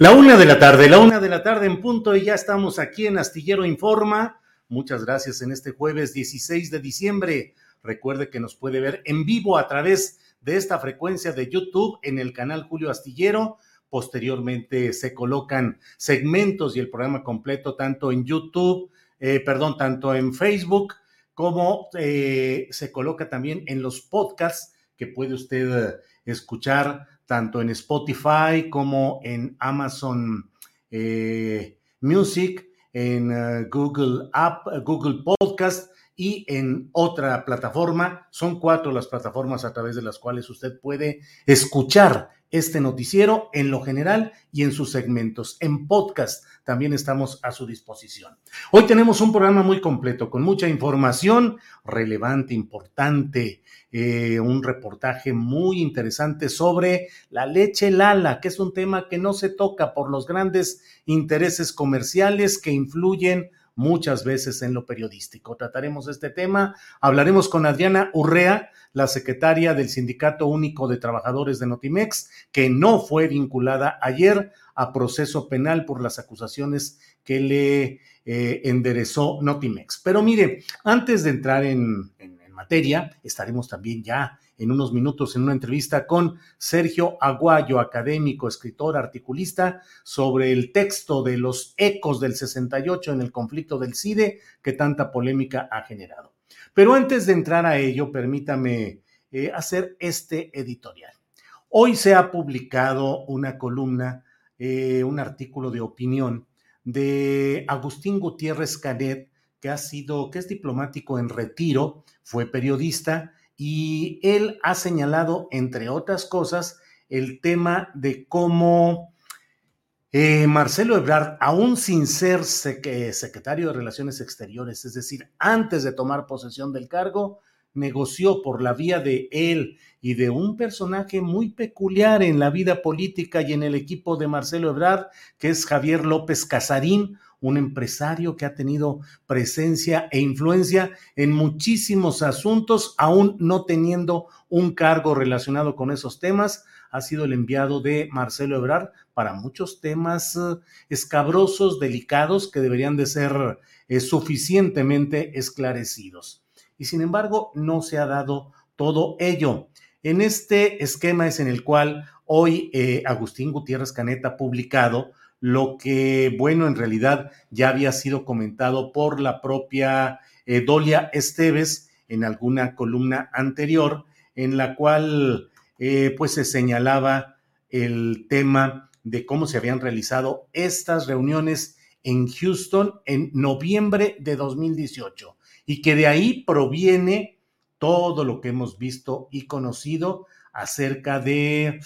La una de la tarde, la una de la tarde en punto y ya estamos aquí en Astillero Informa. Muchas gracias en este jueves 16 de diciembre. Recuerde que nos puede ver en vivo a través de esta frecuencia de YouTube en el canal Julio Astillero. Posteriormente se colocan segmentos y el programa completo tanto en YouTube, eh, perdón, tanto en Facebook como eh, se coloca también en los podcasts que puede usted escuchar tanto en Spotify como en Amazon eh, Music, en eh, Google App, Google Podcast y en otra plataforma. Son cuatro las plataformas a través de las cuales usted puede escuchar este noticiero en lo general y en sus segmentos. En podcast también estamos a su disposición. Hoy tenemos un programa muy completo con mucha información relevante, importante, eh, un reportaje muy interesante sobre la leche Lala, que es un tema que no se toca por los grandes intereses comerciales que influyen muchas veces en lo periodístico. Trataremos este tema, hablaremos con Adriana Urrea, la secretaria del Sindicato Único de Trabajadores de Notimex, que no fue vinculada ayer a proceso penal por las acusaciones que le eh, enderezó Notimex. Pero mire, antes de entrar en, en materia. Estaremos también ya en unos minutos en una entrevista con Sergio Aguayo, académico, escritor, articulista, sobre el texto de los ecos del 68 en el conflicto del CIDE que tanta polémica ha generado. Pero antes de entrar a ello, permítame eh, hacer este editorial. Hoy se ha publicado una columna, eh, un artículo de opinión de Agustín Gutiérrez Canet, que ha sido, que es diplomático en retiro, fue periodista y él ha señalado, entre otras cosas, el tema de cómo eh, Marcelo Ebrard, aún sin ser secretario de Relaciones Exteriores, es decir, antes de tomar posesión del cargo, negoció por la vía de él y de un personaje muy peculiar en la vida política y en el equipo de Marcelo Ebrard, que es Javier López Casarín, un empresario que ha tenido presencia e influencia en muchísimos asuntos, aún no teniendo un cargo relacionado con esos temas. Ha sido el enviado de Marcelo Ebrard para muchos temas eh, escabrosos, delicados, que deberían de ser eh, suficientemente esclarecidos. Y sin embargo, no se ha dado todo ello. En este esquema es en el cual hoy eh, Agustín Gutiérrez Caneta ha publicado lo que, bueno, en realidad ya había sido comentado por la propia eh, Dolia Esteves en alguna columna anterior, en la cual eh, pues se señalaba el tema de cómo se habían realizado estas reuniones en Houston en noviembre de 2018 y que de ahí proviene todo lo que hemos visto y conocido acerca de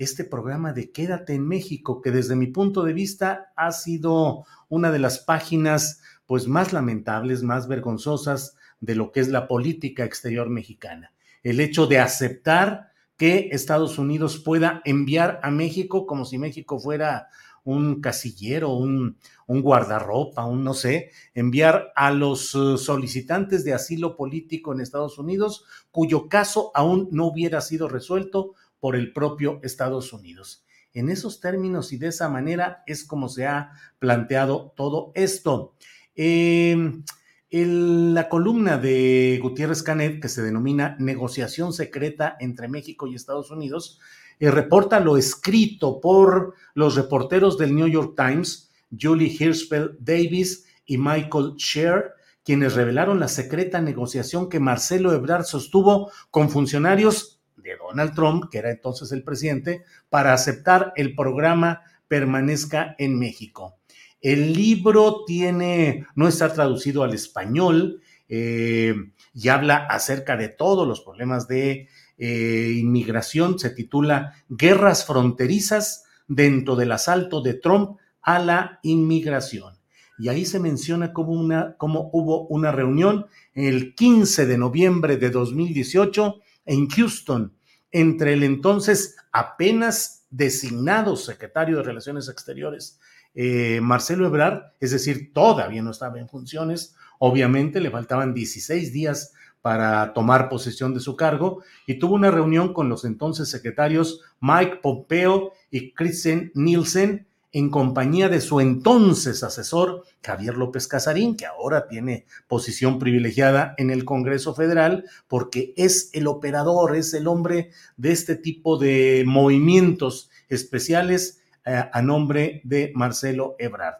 este programa de Quédate en México, que desde mi punto de vista ha sido una de las páginas pues más lamentables, más vergonzosas de lo que es la política exterior mexicana. El hecho de aceptar que Estados Unidos pueda enviar a México como si México fuera un casillero, un, un guardarropa, un no sé, enviar a los eh, solicitantes de asilo político en Estados Unidos cuyo caso aún no hubiera sido resuelto por el propio Estados Unidos. En esos términos y de esa manera es como se ha planteado todo esto. Eh, la columna de Gutiérrez Canet, que se denomina Negociación Secreta entre México y Estados Unidos, eh, reporta lo escrito por los reporteros del New York Times, Julie Hirschfeld Davis y Michael Scher, quienes revelaron la secreta negociación que Marcelo Ebrard sostuvo con funcionarios de Donald Trump, que era entonces el presidente, para aceptar el programa Permanezca en México. El libro tiene, no está traducido al español eh, y habla acerca de todos los problemas de eh, inmigración. Se titula Guerras fronterizas dentro del asalto de Trump a la inmigración. Y ahí se menciona cómo, una, cómo hubo una reunión el 15 de noviembre de 2018 en Houston entre el entonces apenas designado secretario de Relaciones Exteriores, eh, Marcelo Ebrard, es decir, todavía no estaba en funciones, obviamente le faltaban 16 días para tomar posesión de su cargo y tuvo una reunión con los entonces secretarios Mike Pompeo y Kristen Nielsen en compañía de su entonces asesor Javier López Casarín, que ahora tiene posición privilegiada en el Congreso Federal porque es el operador, es el hombre de este tipo de movimientos especiales eh, a nombre de Marcelo Ebrard.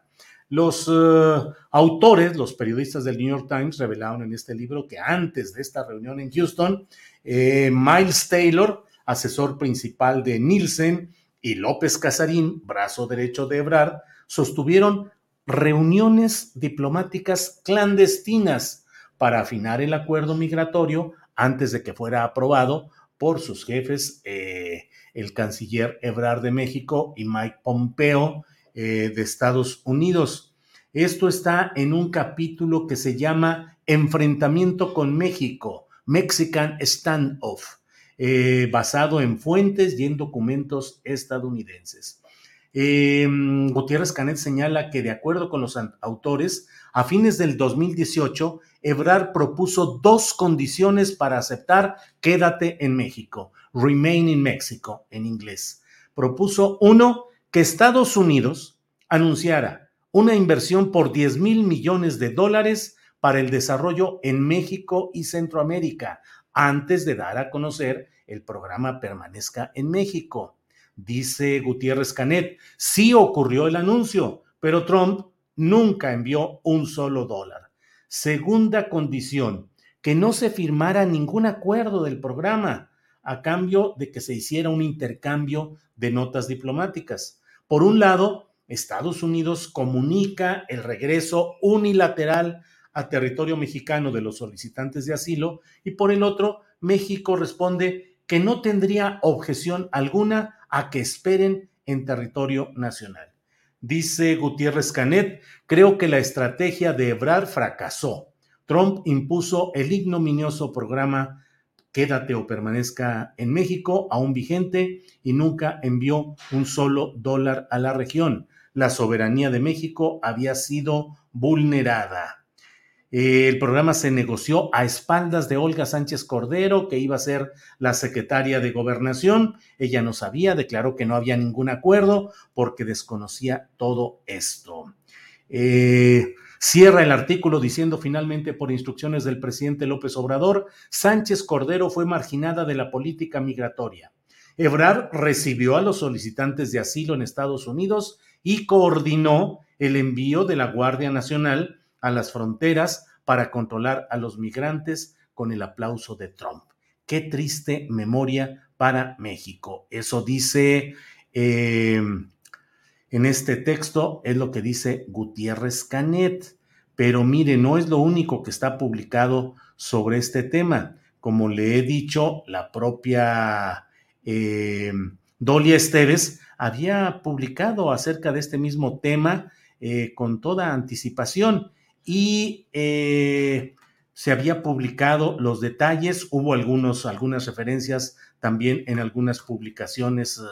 Los eh, autores, los periodistas del New York Times, revelaron en este libro que antes de esta reunión en Houston, eh, Miles Taylor, asesor principal de Nielsen, y López Casarín, brazo derecho de Ebrard, sostuvieron reuniones diplomáticas clandestinas para afinar el acuerdo migratorio antes de que fuera aprobado por sus jefes, eh, el canciller Ebrard de México y Mike Pompeo eh, de Estados Unidos. Esto está en un capítulo que se llama Enfrentamiento con México, Mexican Standoff eh, basado en fuentes y en documentos estadounidenses. Em, Gutiérrez Canet señala que de acuerdo con los autores, a fines del 2018, Ebrard propuso dos condiciones para aceptar Quédate en México, Remain in Mexico en inglés. Propuso uno, que Estados Unidos anunciara una inversión por 10 mil millones de dólares para el desarrollo en México y Centroamérica, antes de dar a conocer el programa permanezca en México. Dice Gutiérrez Canet, sí ocurrió el anuncio, pero Trump nunca envió un solo dólar. Segunda condición, que no se firmara ningún acuerdo del programa a cambio de que se hiciera un intercambio de notas diplomáticas. Por un lado, Estados Unidos comunica el regreso unilateral a territorio mexicano de los solicitantes de asilo y por el otro, México responde que no tendría objeción alguna a que esperen en territorio nacional. Dice Gutiérrez Canet, creo que la estrategia de Ebrard fracasó. Trump impuso el ignominioso programa Quédate o permanezca en México, aún vigente, y nunca envió un solo dólar a la región. La soberanía de México había sido vulnerada. Eh, el programa se negoció a espaldas de Olga Sánchez Cordero, que iba a ser la secretaria de gobernación. Ella no sabía, declaró que no había ningún acuerdo porque desconocía todo esto. Eh, cierra el artículo diciendo finalmente por instrucciones del presidente López Obrador, Sánchez Cordero fue marginada de la política migratoria. Ebrard recibió a los solicitantes de asilo en Estados Unidos y coordinó el envío de la Guardia Nacional a las fronteras para controlar a los migrantes con el aplauso de Trump. Qué triste memoria para México. Eso dice em, en este texto, es lo que dice Gutiérrez Canet. Pero mire, no es lo único que está publicado sobre este tema. Como le he dicho, la propia eh, Dolia Esteves había publicado acerca de este mismo tema eh, con toda anticipación y eh, se había publicado los detalles, hubo algunos, algunas referencias también en algunas publicaciones eh,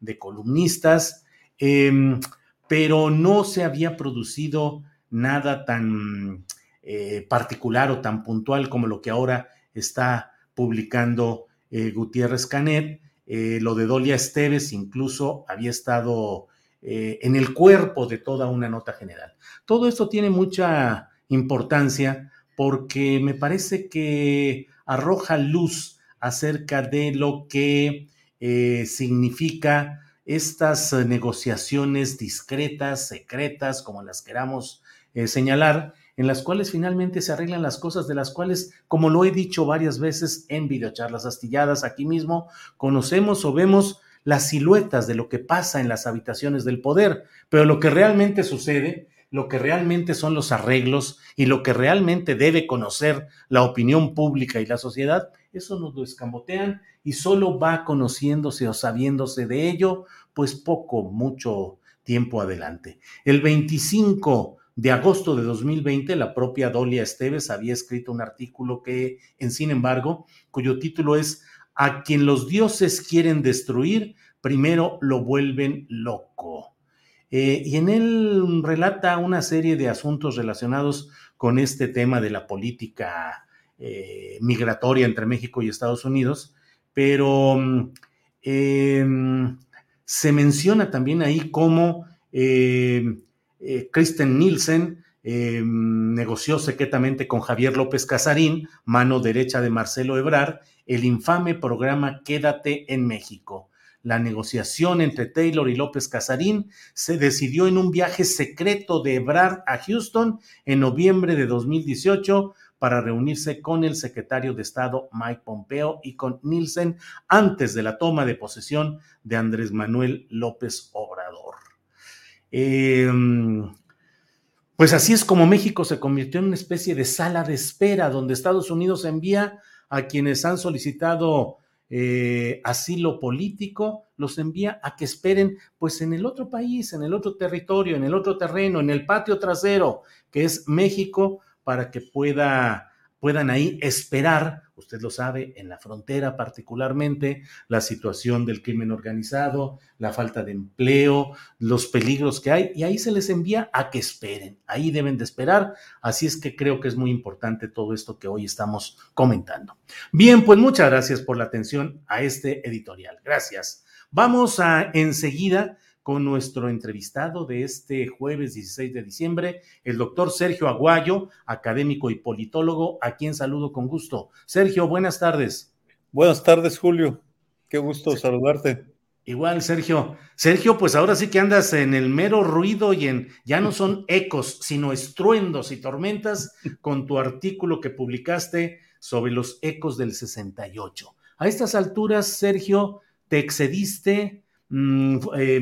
de columnistas, em, pero no se había producido nada tan eh, particular o tan puntual como lo que ahora está publicando Gutiérrez Canet. lo de Dolia Esteves incluso había estado en el cuerpo de toda una nota general. Todo esto tiene mucha importancia porque me parece que arroja luz acerca de lo que eh, significa estas negociaciones discretas, secretas, como las queramos eh, señalar, en las cuales finalmente se arreglan las cosas de las cuales, como lo he dicho varias veces en videocharlas astilladas aquí mismo, conocemos o vemos las siluetas de lo que pasa en las habitaciones del poder, pero lo que realmente sucede lo que realmente son los arreglos y lo que realmente debe conocer la opinión pública y la sociedad, eso nos lo escamotean y solo va conociéndose o sabiéndose de ello, pues poco, mucho tiempo adelante. El 25 de agosto de 2020, la propia Dolia Esteves había escrito un artículo que, en sin embargo, cuyo título es A quien los dioses quieren destruir, primero lo vuelven loco. Eh, y en él relata una serie de asuntos relacionados con este tema de la política eh, migratoria entre México y Estados Unidos, pero mm, em, se menciona también ahí cómo eh, Kristen Nielsen em, negoció secretamente con Javier López Casarín, mano derecha de Marcelo Ebrard, el infame programa Quédate en México la negociación entre Taylor y López Casarín se decidió en un viaje secreto de Ebrard a Houston en noviembre de 2018 para reunirse con el secretario de Estado Mike Pompeo y con Nielsen antes de la toma de posesión de Andrés Manuel López Obrador. Em, pues así es como México se convirtió en una especie de sala de espera donde Estados Unidos envía a quienes han solicitado eh, asilo político, los envía a que esperen pues en el otro país, en el otro territorio, en el otro terreno, en el patio trasero, que es México, para que pueda puedan ahí esperar, usted lo sabe, en la frontera particularmente, la situación del crimen organizado, la falta de empleo, los peligros que hay, y ahí se les envía a que esperen, ahí deben de esperar, así es que creo que es muy importante todo esto que hoy estamos comentando. Bien, pues muchas gracias por la atención a este editorial. Gracias. Vamos a enseguida con nuestro entrevistado de este jueves 16 de diciembre, el doctor Sergio Aguayo, académico y politólogo, a quien saludo con gusto. Sergio, buenas tardes. Buenas tardes, Julio. Qué gusto saludarte. Igual, Sergio. Sergio, pues ahora sí que andas en el mero ruido y en, ya no son ecos, sino estruendos y tormentas con tu artículo que publicaste sobre los ecos del 68. A estas alturas, Sergio, te excediste, Mm, eh,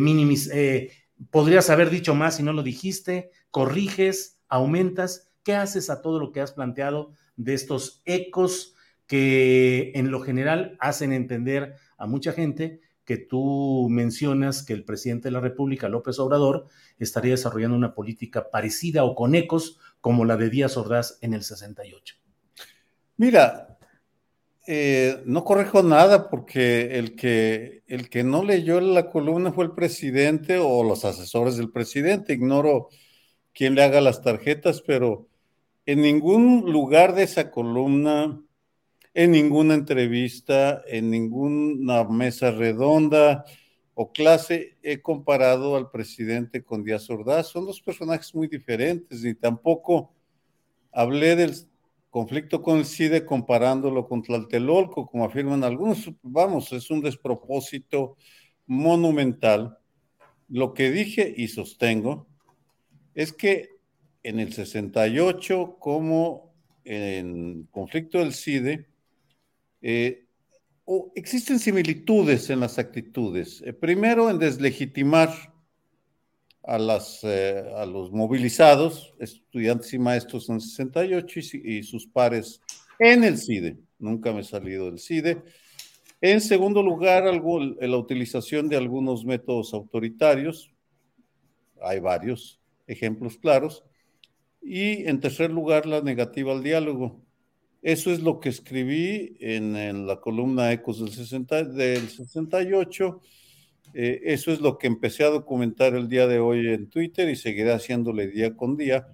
eh, podrías haber dicho más si no lo dijiste, corriges, aumentas, ¿qué haces a todo lo que has planteado de estos ecos que en lo general hacen entender a mucha gente que tú mencionas que el presidente de la República, López Obrador, estaría desarrollando una política parecida o con ecos como la de Díaz Ordaz en el 68? Mira, eh, no corrijo nada porque el que, el que no leyó la columna fue el presidente o los asesores del presidente. Ignoro quién le haga las tarjetas, pero en ningún lugar de esa columna, en ninguna entrevista, en ninguna mesa redonda o clase he comparado al presidente con Díaz Ordaz. Son dos personajes muy diferentes y tampoco hablé del conflicto con el CIDE comparándolo con Tlatelolco, como afirman algunos. Vamos, es un despropósito monumental. Lo que dije y sostengo es que en el 68, como en conflicto del CIDE, eh, existen similitudes en las actitudes. Eh, primero, en deslegitimar eh, a los movilizados, estudiantes y maestros en 68 y, sus pares en el CIDE. Nunca me he salido del CIDE. En segundo lugar, algo, la utilización de algunos métodos autoritarios. Hay varios ejemplos claros. Y en tercer lugar, la negativa al diálogo. Eso es lo que escribí en, la columna Ecos del, 60, del 68. Eh, eso es lo que empecé a documentar el día de hoy en Twitter y seguiré haciéndole día con día,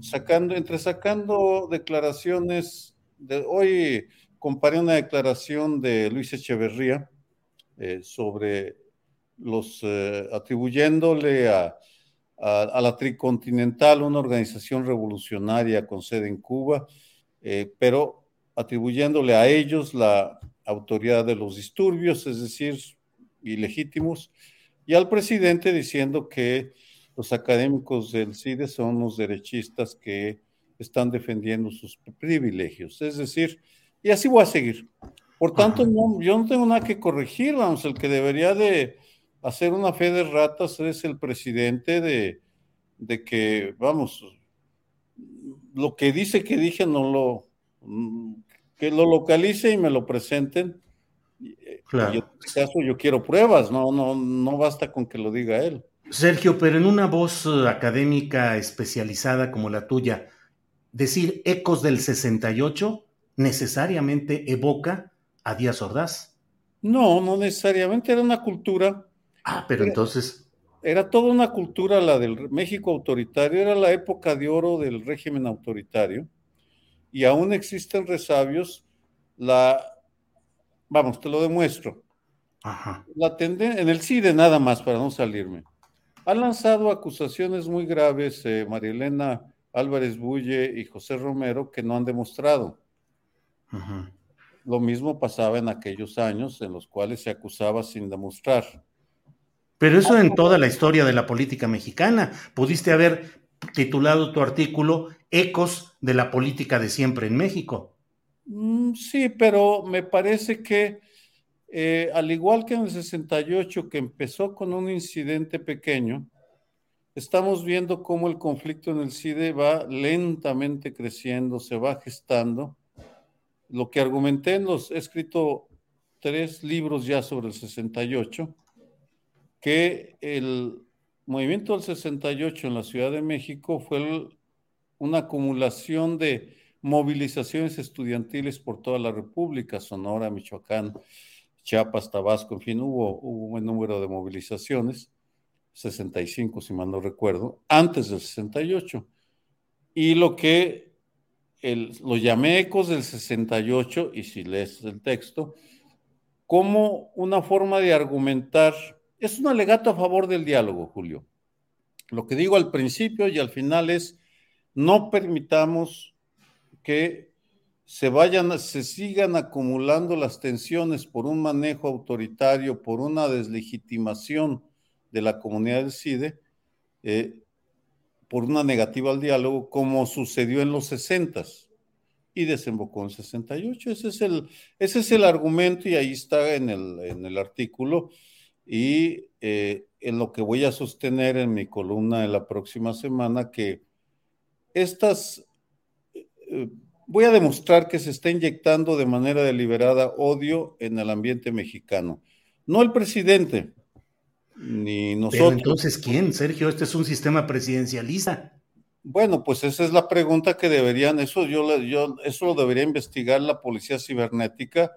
sacando, entre sacando declaraciones. De, hoy comparé una declaración de Luis Echeverría eh, sobre los eh, atribuyéndole a, a, la Tricontinental, una organización revolucionaria con sede en Cuba, eh, pero atribuyéndole a ellos la autoridad de los disturbios, es decir, ilegítimos, y al presidente diciendo que los académicos del CIDE son los derechistas que están defendiendo sus privilegios. Es decir, y así voy a seguir. Por tanto, yo no tengo nada que corregir, vamos, el que debería de hacer una fe de ratas es el presidente de, de que, vamos, lo que dice que dije no lo, que lo localice y me lo presenten. Claro. Y en este caso yo quiero pruebas, no, no, no basta con que lo diga él. Sergio, pero en una voz eh, académica especializada como la tuya, decir ecos del 68 necesariamente evoca a Díaz Ordaz. No, no necesariamente, era una cultura Ah, pero entonces... Era toda una cultura la del México autoritario, era la época de oro del régimen autoritario, y aún existen resabios, la... Vamos, te lo demuestro. Ajá. La en el CIDE nada más, para no salirme. Ha lanzado acusaciones muy graves eh, Marielena Álvarez Bulle y José Romero que no han demostrado. Ajá. Lo mismo pasaba en aquellos años en los cuales se acusaba sin demostrar. Pero eso en toda la historia de la política mexicana. Pudiste haber titulado tu artículo Ecos de la política de siempre en México. Mm, sí, pero me parece que eh, al igual que en el 68, que empezó con un incidente pequeño, estamos viendo cómo el conflicto en el CIDE va lentamente creciendo, se va gestando. Lo que argumenté en los, he escrito tres libros ya sobre el 68 que el movimiento del 68 en la Ciudad de México fue una acumulación de movilizaciones estudiantiles por toda la República, Sonora, Michoacán, Chiapas, Tabasco, en fin, hubo, un buen número de movilizaciones, 65 si mal no recuerdo, antes del 68. Y lo que lo llamé ecos del 68, y si lees el texto, como una forma de argumentar es un alegato a favor del diálogo, Julio. Lo que digo al principio y al final es, no permitamos que se vayan, se sigan acumulando las tensiones por un manejo autoritario, por una deslegitimación de la comunidad del CIDE, eh, por una negativa al diálogo, como sucedió en los 60 y desembocó en 68. Ese es el, ese es el argumento y ahí está en el, en el artículo y eh, en lo que voy a sostener en mi columna de la próxima semana, que estas, eh, voy a demostrar que se está inyectando de manera deliberada odio en el ambiente mexicano. No el presidente, ni nosotros. Pero entonces, ¿quién, Sergio? Este es un sistema presidencialista. Bueno, pues esa es la pregunta que deberían, eso yo, yo eso lo debería investigar la policía cibernética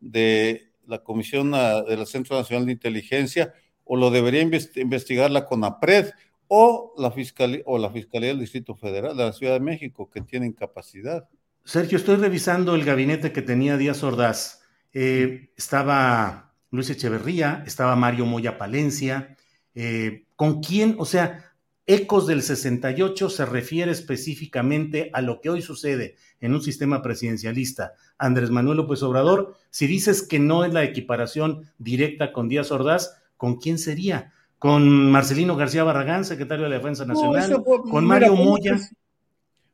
de la Comisión del Centro Nacional de Inteligencia o lo debería investigar la CONAPRED o la, Fiscalía, o la Fiscalía del Distrito Federal de la Ciudad de México, que tienen capacidad. Sergio, estoy revisando el gabinete que tenía Díaz Ordaz. Eh, estaba Luis Echeverría, estaba Mario Moya Palencia. Eh, ¿Con quién? O sea, Ecos del 68 se refiere específicamente a lo que hoy sucede en un sistema presidencialista. Andrés Manuel López Obrador, si dices que no es la equiparación directa con Díaz Ordaz, ¿con quién sería? ¿Con Marcelino García Barragán, secretario de la Defensa Nacional? ¿Con Mario Moya?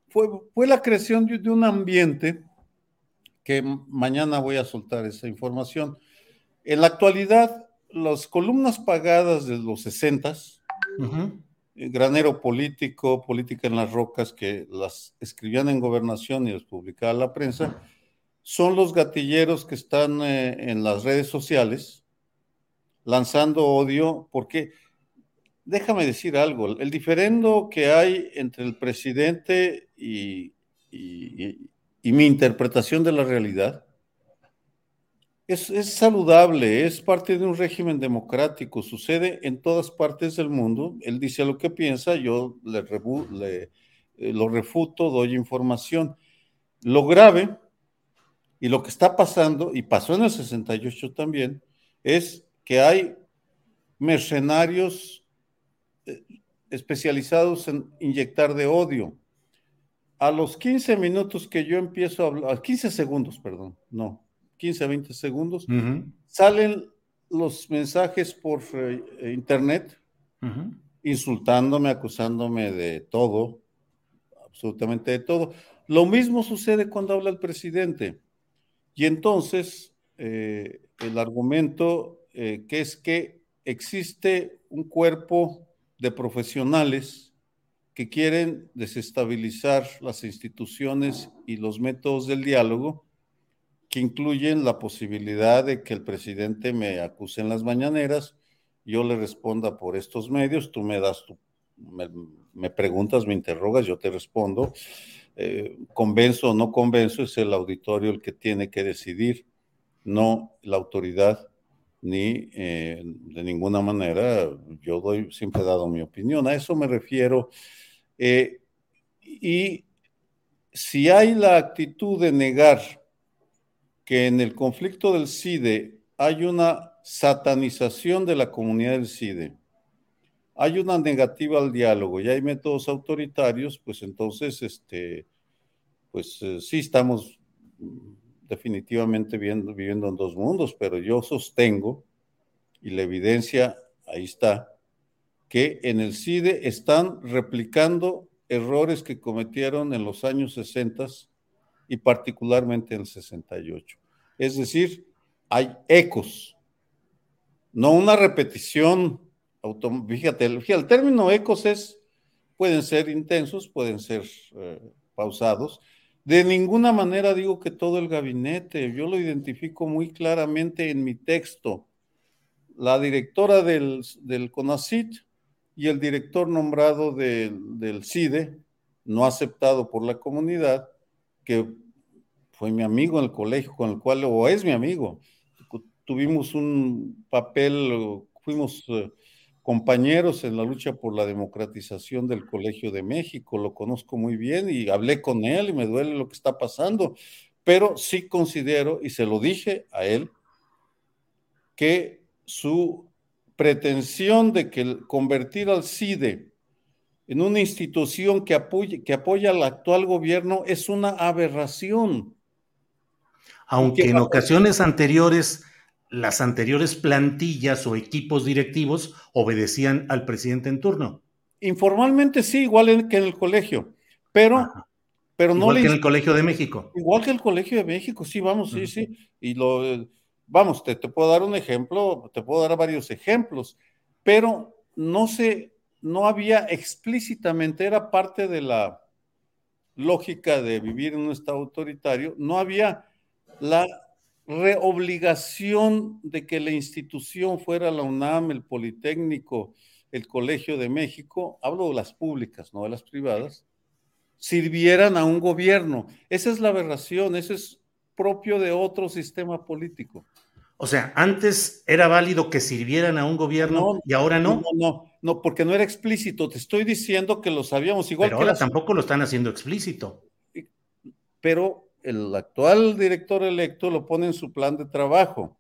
Fue, fue la creación de, un ambiente que mañana voy a soltar esa información. En la actualidad, las columnas pagadas de los 60 granero político, política en las rocas, que las escribían en gobernación y las publicaba la prensa, son los gatilleros que están eh, en las redes sociales lanzando odio, porque déjame decir algo, el diferendo que hay entre el presidente y, mi interpretación de la realidad es, saludable, es parte de un régimen democrático, sucede en todas partes del mundo, él dice lo que piensa, yo le, le eh, lo refuto, doy información. Lo grave y lo que está pasando, y pasó en el 68 también, es que hay mercenarios eh, especializados en inyectar de odio. A los 15 minutos que yo empiezo a hablar, 15 segundos, perdón, no, 15 a 20 segundos, salen los mensajes por eh, internet insultándome, acusándome de todo, absolutamente de todo. Lo mismo sucede cuando habla el presidente. Y entonces, eh, el argumento eh, que es que existe un cuerpo de profesionales que quieren desestabilizar las instituciones y los métodos del diálogo, que incluyen la posibilidad de que el presidente me acuse en las mañaneras, yo le responda por estos medios, tú me das tu, me preguntas, me interrogas, yo te respondo. Eh, convenzo o no convenzo, es el auditorio el que tiene que decidir, no la autoridad, ni eh, de ninguna manera yo doy, siempre he dado mi opinión. A eso me refiero. Eh, y si hay la actitud de negar que en el conflicto del CIDE hay una satanización de la comunidad del CIDE, hay una negativa al diálogo y hay métodos autoritarios, pues entonces, este, pues eh, sí estamos definitivamente viviendo en dos mundos, pero yo sostengo, y la evidencia ahí está, que en el CIDE están replicando errores que cometieron en los años 60 y particularmente en el 68. Es decir, hay ecos, no una repetición fíjate, el término ecos es, pueden ser intensos, pueden ser eh, pausados. De ninguna manera digo que todo el gabinete, yo lo identifico muy claramente en mi texto. La directora del, CONACIT y el director nombrado del CIDE, no aceptado por la comunidad, que fue mi amigo en el colegio con el cual, o es mi amigo, tuvimos un papel, fuimos eh, compañeros en la lucha por la democratización del Colegio de México, lo conozco muy bien y hablé con él y me duele lo que está pasando, pero sí considero, y se lo dije a él, que su pretensión de que convertir al CIDE en una institución que, apoye, que apoya al actual gobierno es una aberración. Aunque en ocasiones anteriores las anteriores plantillas o equipos directivos obedecían al presidente en turno. Informalmente sí, igual que en el colegio, pero, pero no igual que en el Colegio de México. Igual que el Colegio de México, sí, vamos, sí, sí. Y lo, vamos, te, te, puedo dar un ejemplo, te puedo dar varios ejemplos, pero no sé, no había explícitamente, era parte de la lógica de vivir en un estado autoritario, no había la reobligación de que la institución fuera la UNAM, el Politécnico, el Colegio de México, hablo de las públicas, no de las privadas, sirvieran a un gobierno. Esa es la aberración, eso es propio de otro sistema político. O sea, antes era válido que sirvieran a un gobierno y ahora no. No, no, no, porque no era explícito. Te estoy diciendo que lo sabíamos igual Pero ahora tampoco lo están haciendo explícito. Pero el actual director electo lo pone en su plan de trabajo.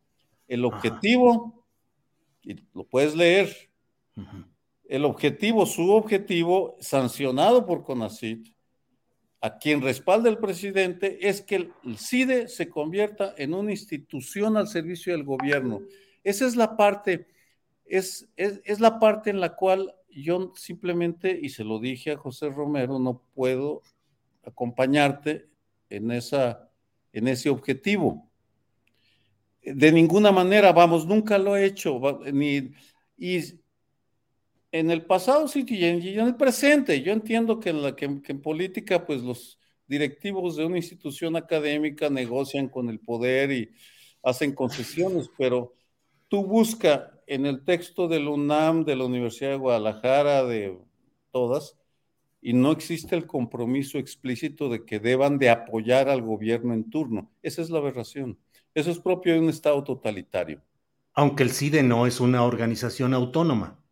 El objetivo, y lo puedes leer, el objetivo, su objetivo, sancionado por CONACIT, a quien respalda el presidente, es que el CIDE se convierta en una institución al servicio del gobierno. Esa es la parte, es, es, es la parte en la cual yo simplemente, y se lo dije a José Romero, no puedo acompañarte en, esa, en ese objetivo. De ninguna manera, vamos, nunca lo he hecho, ni, y en el pasado sí y en, el presente. Yo entiendo que en, la, que, en política, pues los directivos de una institución académica negocian con el poder y hacen concesiones, pero tú busca en el texto del UNAM, de la Universidad de Guadalajara, de todas, y no existe el compromiso explícito de que deban de apoyar al gobierno en turno. Esa es la aberración. Eso es propio de un Estado totalitario. Aunque el CIDE no es una organización autónoma.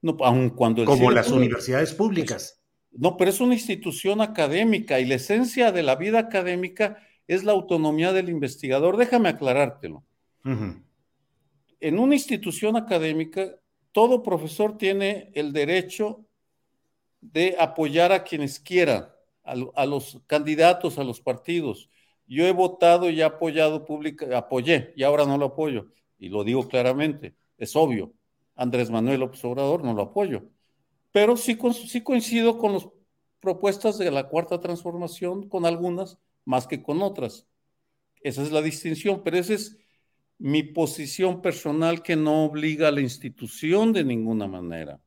No, aun cuando Como las universidades públicas. no, pero es una institución académica y la esencia de la vida académica es la autonomía del investigador. Déjame aclarártelo. En una institución académica, todo profesor tiene el derecho de apoyar a quienes quieran, a, los candidatos, a los partidos. Yo he votado y apoyado pública, apoyé y ahora no lo apoyo. Y lo digo claramente, es obvio. Andrés Manuel López Obrador no lo apoyo. Pero sí, sí coincido con las propuestas de la cuarta transformación, con algunas más que con otras. Esa es la distinción, pero esa es mi posición personal que no obliga a la institución de ninguna manera.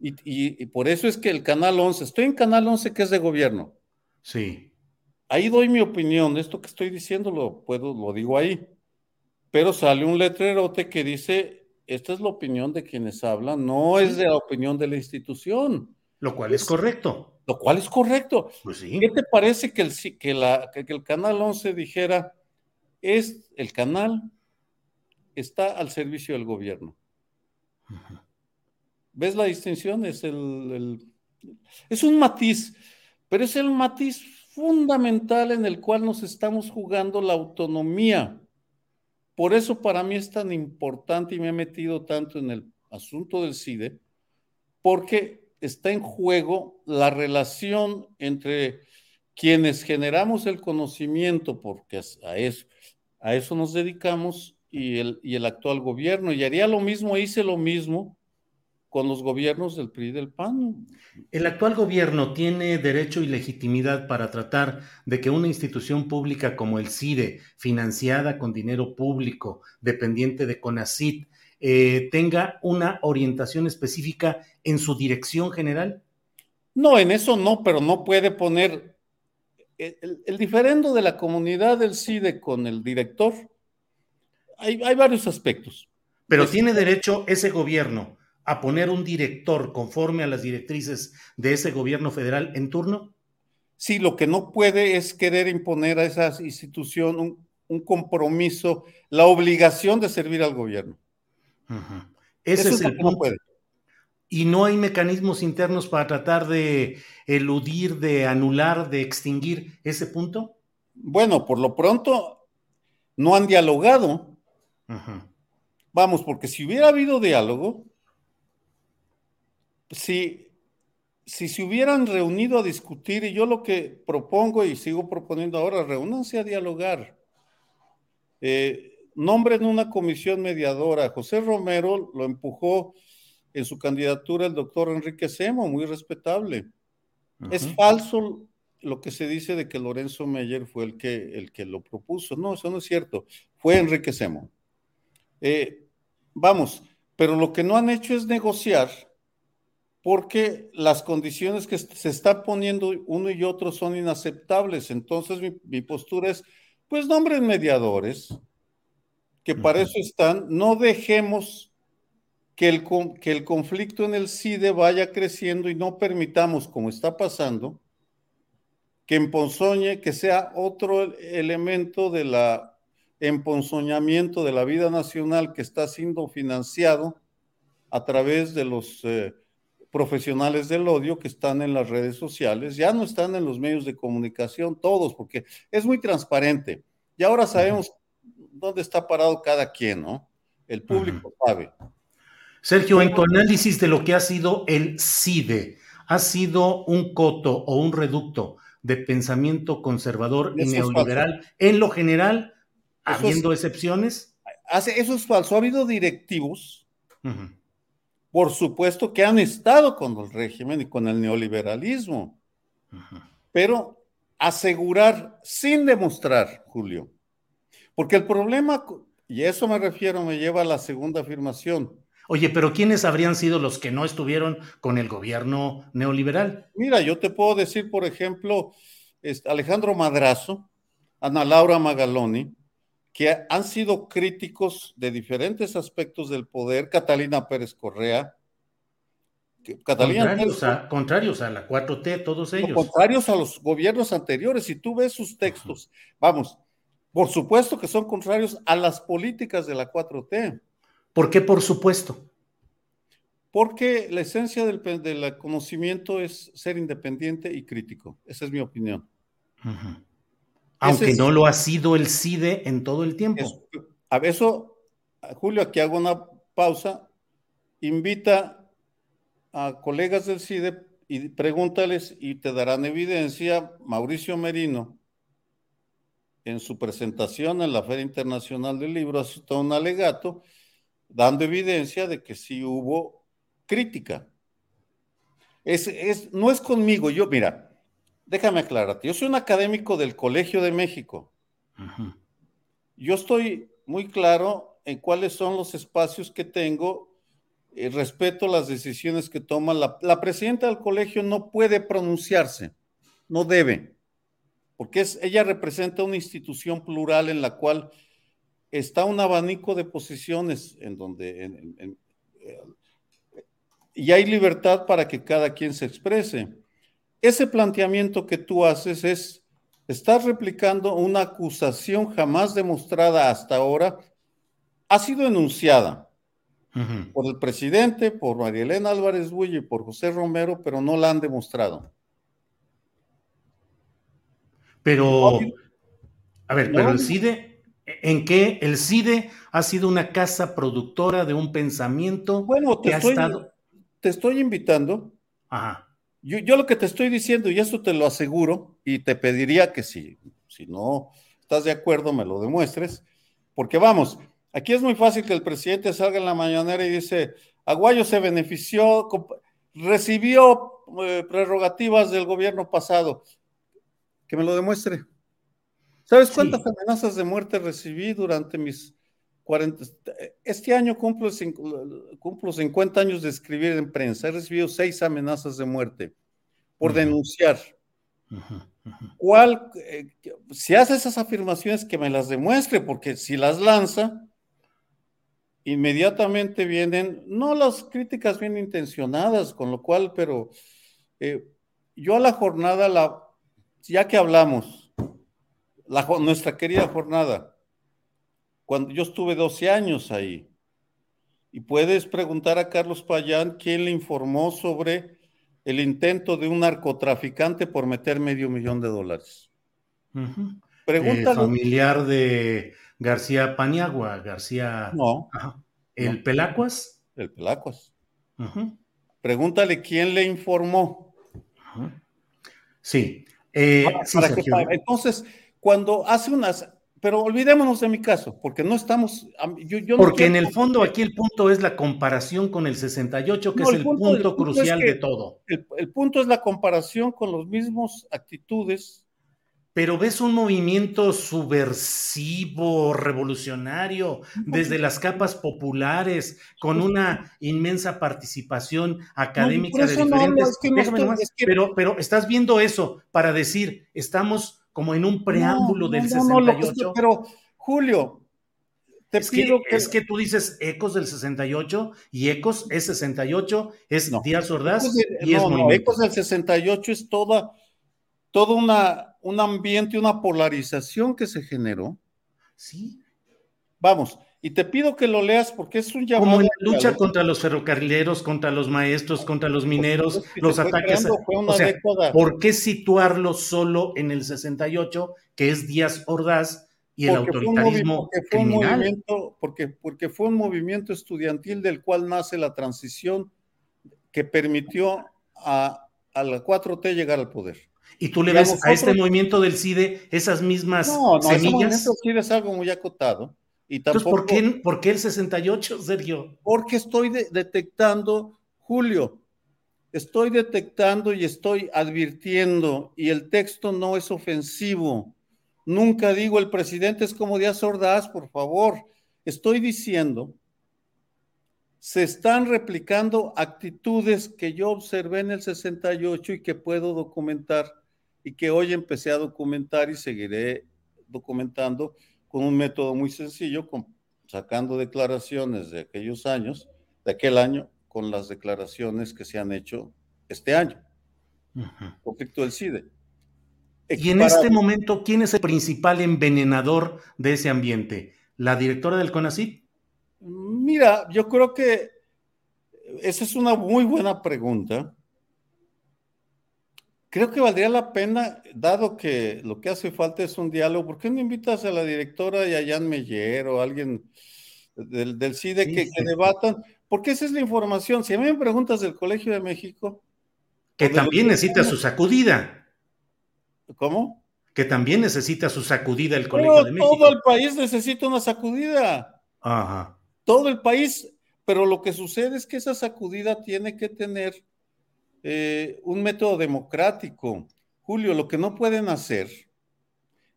Y, por eso es que el Canal 11, estoy en Canal 11 que es de gobierno. Sí. Ahí doy mi opinión, esto que estoy diciendo lo, puedo, lo digo ahí. Pero sale un letrerote que dice, esta es la opinión de quienes hablan, no es de la opinión de la institución. Lo cual es correcto. Lo cual es correcto. Pues sí. ¿Qué te parece que el, que, la, que el Canal 11 dijera, es el canal está al servicio del gobierno. ¿Ves la distinción? Es el, es un matiz, pero es el matiz fundamental en el cual nos estamos jugando la autonomía. Por eso para mí es tan importante y me he metido tanto en el asunto del CIDE, porque está en juego la relación entre quienes generamos el conocimiento, porque a eso, a eso nos dedicamos y el, y el actual gobierno. Y haría lo mismo, hice lo mismo con los gobiernos del PRI y del PAN. ¿El actual gobierno tiene derecho y legitimidad para tratar de que una institución pública como el CIDE, financiada con dinero público, dependiente de CONACIT, eh, tenga una orientación específica en su dirección general? No, en eso no, pero no puede poner el, diferendo de la comunidad del CIDE con el director, hay, varios aspectos. Pero tiene derecho ese gobierno a poner un director conforme a las directrices de ese gobierno federal en turno? Sí, lo que no puede es querer imponer a esa institución un, compromiso, la obligación de servir al gobierno. Ese es el punto y no hay mecanismos internos para tratar de eludir, de anular, de extinguir ese punto? Bueno, por lo pronto no han dialogado. Vamos, porque si hubiera habido diálogo, si, si se hubieran reunido a discutir, y yo lo que propongo y sigo proponiendo ahora, reúnanse a dialogar. Eh, nombren una comisión mediadora. José Romero lo empujó en su candidatura el doctor Enrique Semo, muy respetable. Es falso lo que se dice de que Lorenzo Meyer fue el que, el que lo propuso. No, eso no es cierto. Fue Enrique Semo. Eh, vamos, pero lo que no han hecho es negociar porque las condiciones que se está poniendo uno y otro son inaceptables. Entonces mi, mi postura es, pues nombren mediadores, que para eso están, no dejemos que el, que el conflicto en el CIDE vaya creciendo y no permitamos, como está pasando, que emponzoñe, que sea otro elemento de la emponzoñamiento de la vida nacional que está siendo financiado a través de los eh, profesionales del odio que están en las redes sociales, ya no están en los medios de comunicación, todos, porque es muy transparente. Y ahora sabemos dónde está parado cada quien, ¿no? El público sabe. Sergio, en tu análisis de lo que ha sido el CIDE, ¿ha sido un coto o un reducto de pensamiento conservador y neoliberal en lo general, habiendo excepciones? eso es falso. Ha habido directivos, por supuesto, que han estado con el régimen y con el neoliberalismo, pero asegurar sin demostrar, Julio, porque el problema, y a eso me refiero, me lleva a la segunda afirmación. Oye, pero ¿quiénes habrían sido los que no estuvieron con el gobierno neoliberal? Mira, yo te puedo decir, por ejemplo, Alejandro Madrazo, Ana Laura Magaloni, que han sido críticos de diferentes aspectos del poder, Catalina Pérez Correa. Catalina contrarios, a, contrarios a la 4T, todos ellos. Contrarios a los gobiernos anteriores. Si tú ves sus textos, vamos, por supuesto que son contrarios a las políticas de la 4T. ¿Por qué por supuesto? Porque la esencia del, conocimiento es ser independiente y crítico. Esa es mi opinión. Aunque no lo ha sido el CIDE en todo el tiempo. a eso, Julio, aquí hago una pausa. Invita a colegas del CIDE y pregúntales y te darán evidencia. Mauricio Merino, en su presentación en la Feria Internacional del Libro, ha citado un alegato dando evidencia de que sí hubo crítica. Es, es, no es conmigo, yo, mira, déjame aclararte, yo soy un académico del Colegio de México. Yo estoy muy claro en cuáles son los espacios que tengo, y respeto las decisiones que toma la, la presidenta del colegio, no puede pronunciarse, no debe, porque es, ella representa una institución plural en la cual está un abanico de posiciones en donde eh, y hay libertad para que cada quien se exprese. Ese planteamiento que tú haces es, estás replicando una acusación jamás demostrada hasta ahora, ha sido enunciada por el presidente, por María Elena Álvarez Bulle y por José Romero, pero no la han demostrado. Pero, a ver, pero el CIDE en que el CIDE ha sido una casa productora de un pensamiento bueno, te estoy, Te estoy invitando. Ajá. Yo, yo, lo que te estoy diciendo, y eso te lo aseguro, y te pediría que si, si no estás de acuerdo, me lo demuestres, porque vamos, aquí es muy fácil que el presidente salga en la mañanera y dice, Aguayo se benefició, recibió eh, prerrogativas del gobierno pasado. Que me lo demuestre. ¿Sabes cuántas amenazas de muerte recibí durante mis 40? Este año cumplo, cumplo 50 años de escribir en prensa. He recibido seis amenazas de muerte por denunciar. ¿Cuál? Eh, si hace esas afirmaciones, que me las demuestre, porque si las lanza, inmediatamente vienen, no las críticas bien intencionadas, con lo cual, pero eh, yo a la jornada, la, ya que hablamos, nuestra querida jornada, cuando yo estuve 12 años ahí, y puedes preguntar a Carlos Payán quién le informó sobre el intento de un narcotraficante por meter medio millón de dólares. Pregúntale. familiar de García Paniagua, García. No. ¿El Pelacuas? El Pelacuas. Pregúntale quién le informó. Sí. Eh, entonces, cuando hace unas, pero olvidémonos de mi caso, porque no estamos... Yo, porque en el fondo aquí el punto es la comparación con el 68, que es el punto, crucial de todo. El, punto es la comparación con los mismos actitudes. Pero ves un movimiento subversivo, revolucionario, desde las capas populares, con una inmensa participación académica de diferentes... pero, pero estás viendo eso para decir, estamos como en un preámbulo del 68. pero, Julio, te es pido que, Es que tú dices Ecos del 68 y Ecos es 68, es Díaz Ordaz y es no, Ecos del 68 es toda, todo una, un ambiente, una polarización que se generó. Sí. Vamos, y te pido que lo leas porque es un llamado. Como en la lucha contra los ferrocarrileros, contra los maestros, contra los mineros, los ataques. o sea, ¿Por qué situarlo solo en el 68, que es Díaz Ordaz y el autoritarismo porque fue criminal? Un movimiento, porque, porque fue un movimiento estudiantil del cual nace la transición que permitió a, a la 4T llegar al poder. ¿Y tú le ves a, este movimiento del CIDE esas mismas no, no, semillas? Ese movimiento CIDE es algo muy acotado entonces, ¿por qué, ¿por qué el 68, Sergio? Porque estoy detectando, Julio, estoy detectando y estoy advirtiendo, y el texto no es ofensivo. Nunca digo el presidente es como Díaz Ordaz, por favor. Estoy diciendo, se están replicando actitudes que yo observé en el 68 y que puedo documentar y que hoy empecé a documentar y seguiré documentando con un método muy sencillo, sacando declaraciones de aquellos años, de aquel año, con las declaraciones que se han hecho este año. Conflicto del CIDE. Y en este momento, ¿quién es el principal envenenador de ese ambiente? ¿La directora del CONACYT? Mira, yo creo que esa es una muy buena pregunta. Creo que valdría la pena, dado que lo que hace falta es un diálogo, ¿por qué no invitas a la directora y a Jan Meyer o a alguien del, del CIDE que, debatan? Porque esa es la información. Si a mí me preguntas del Colegio de México. Que también necesita su sacudida. ¿Cómo? Que también necesita su sacudida el Colegio de México. Todo el país necesita una sacudida. Ajá. Todo el país, pero lo que sucede es que esa sacudida tiene que tener eh, un método democrático. Julio, lo que no pueden hacer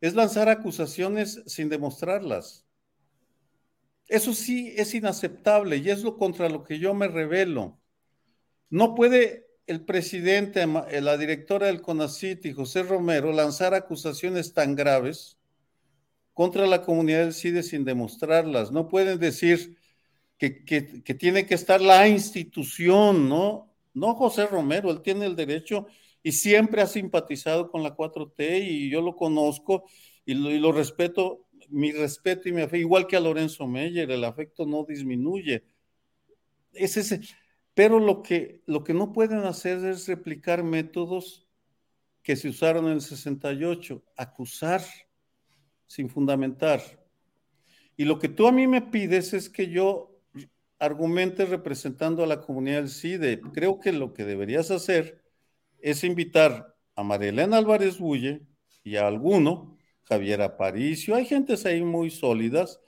es lanzar acusaciones sin demostrarlas. Eso sí es inaceptable y es lo contra lo que yo me revelo. No puede el presidente, eh, la directora del CONACIT y José Romero lanzar acusaciones tan graves contra la comunidad del CIDE sin demostrarlas. No pueden decir que, que tiene que estar la institución, ¿no? No José Romero, él tiene el derecho y siempre ha simpatizado con la 4T y yo lo conozco y lo, respeto, mi respeto y mi afecto, igual que a Lorenzo Meyer, el afecto no disminuye. Es ese, pero lo que, lo que no pueden hacer es replicar métodos que se usaron en el 68, acusar sin fundamentar. Y lo que tú a mí me pides es que yo argumentes representando a la comunidad del CIDE. Creo que lo que deberías hacer es invitar a Marilena Álvarez Bulle y a alguno, Javier Aparicio, hay gentes ahí muy sólidas,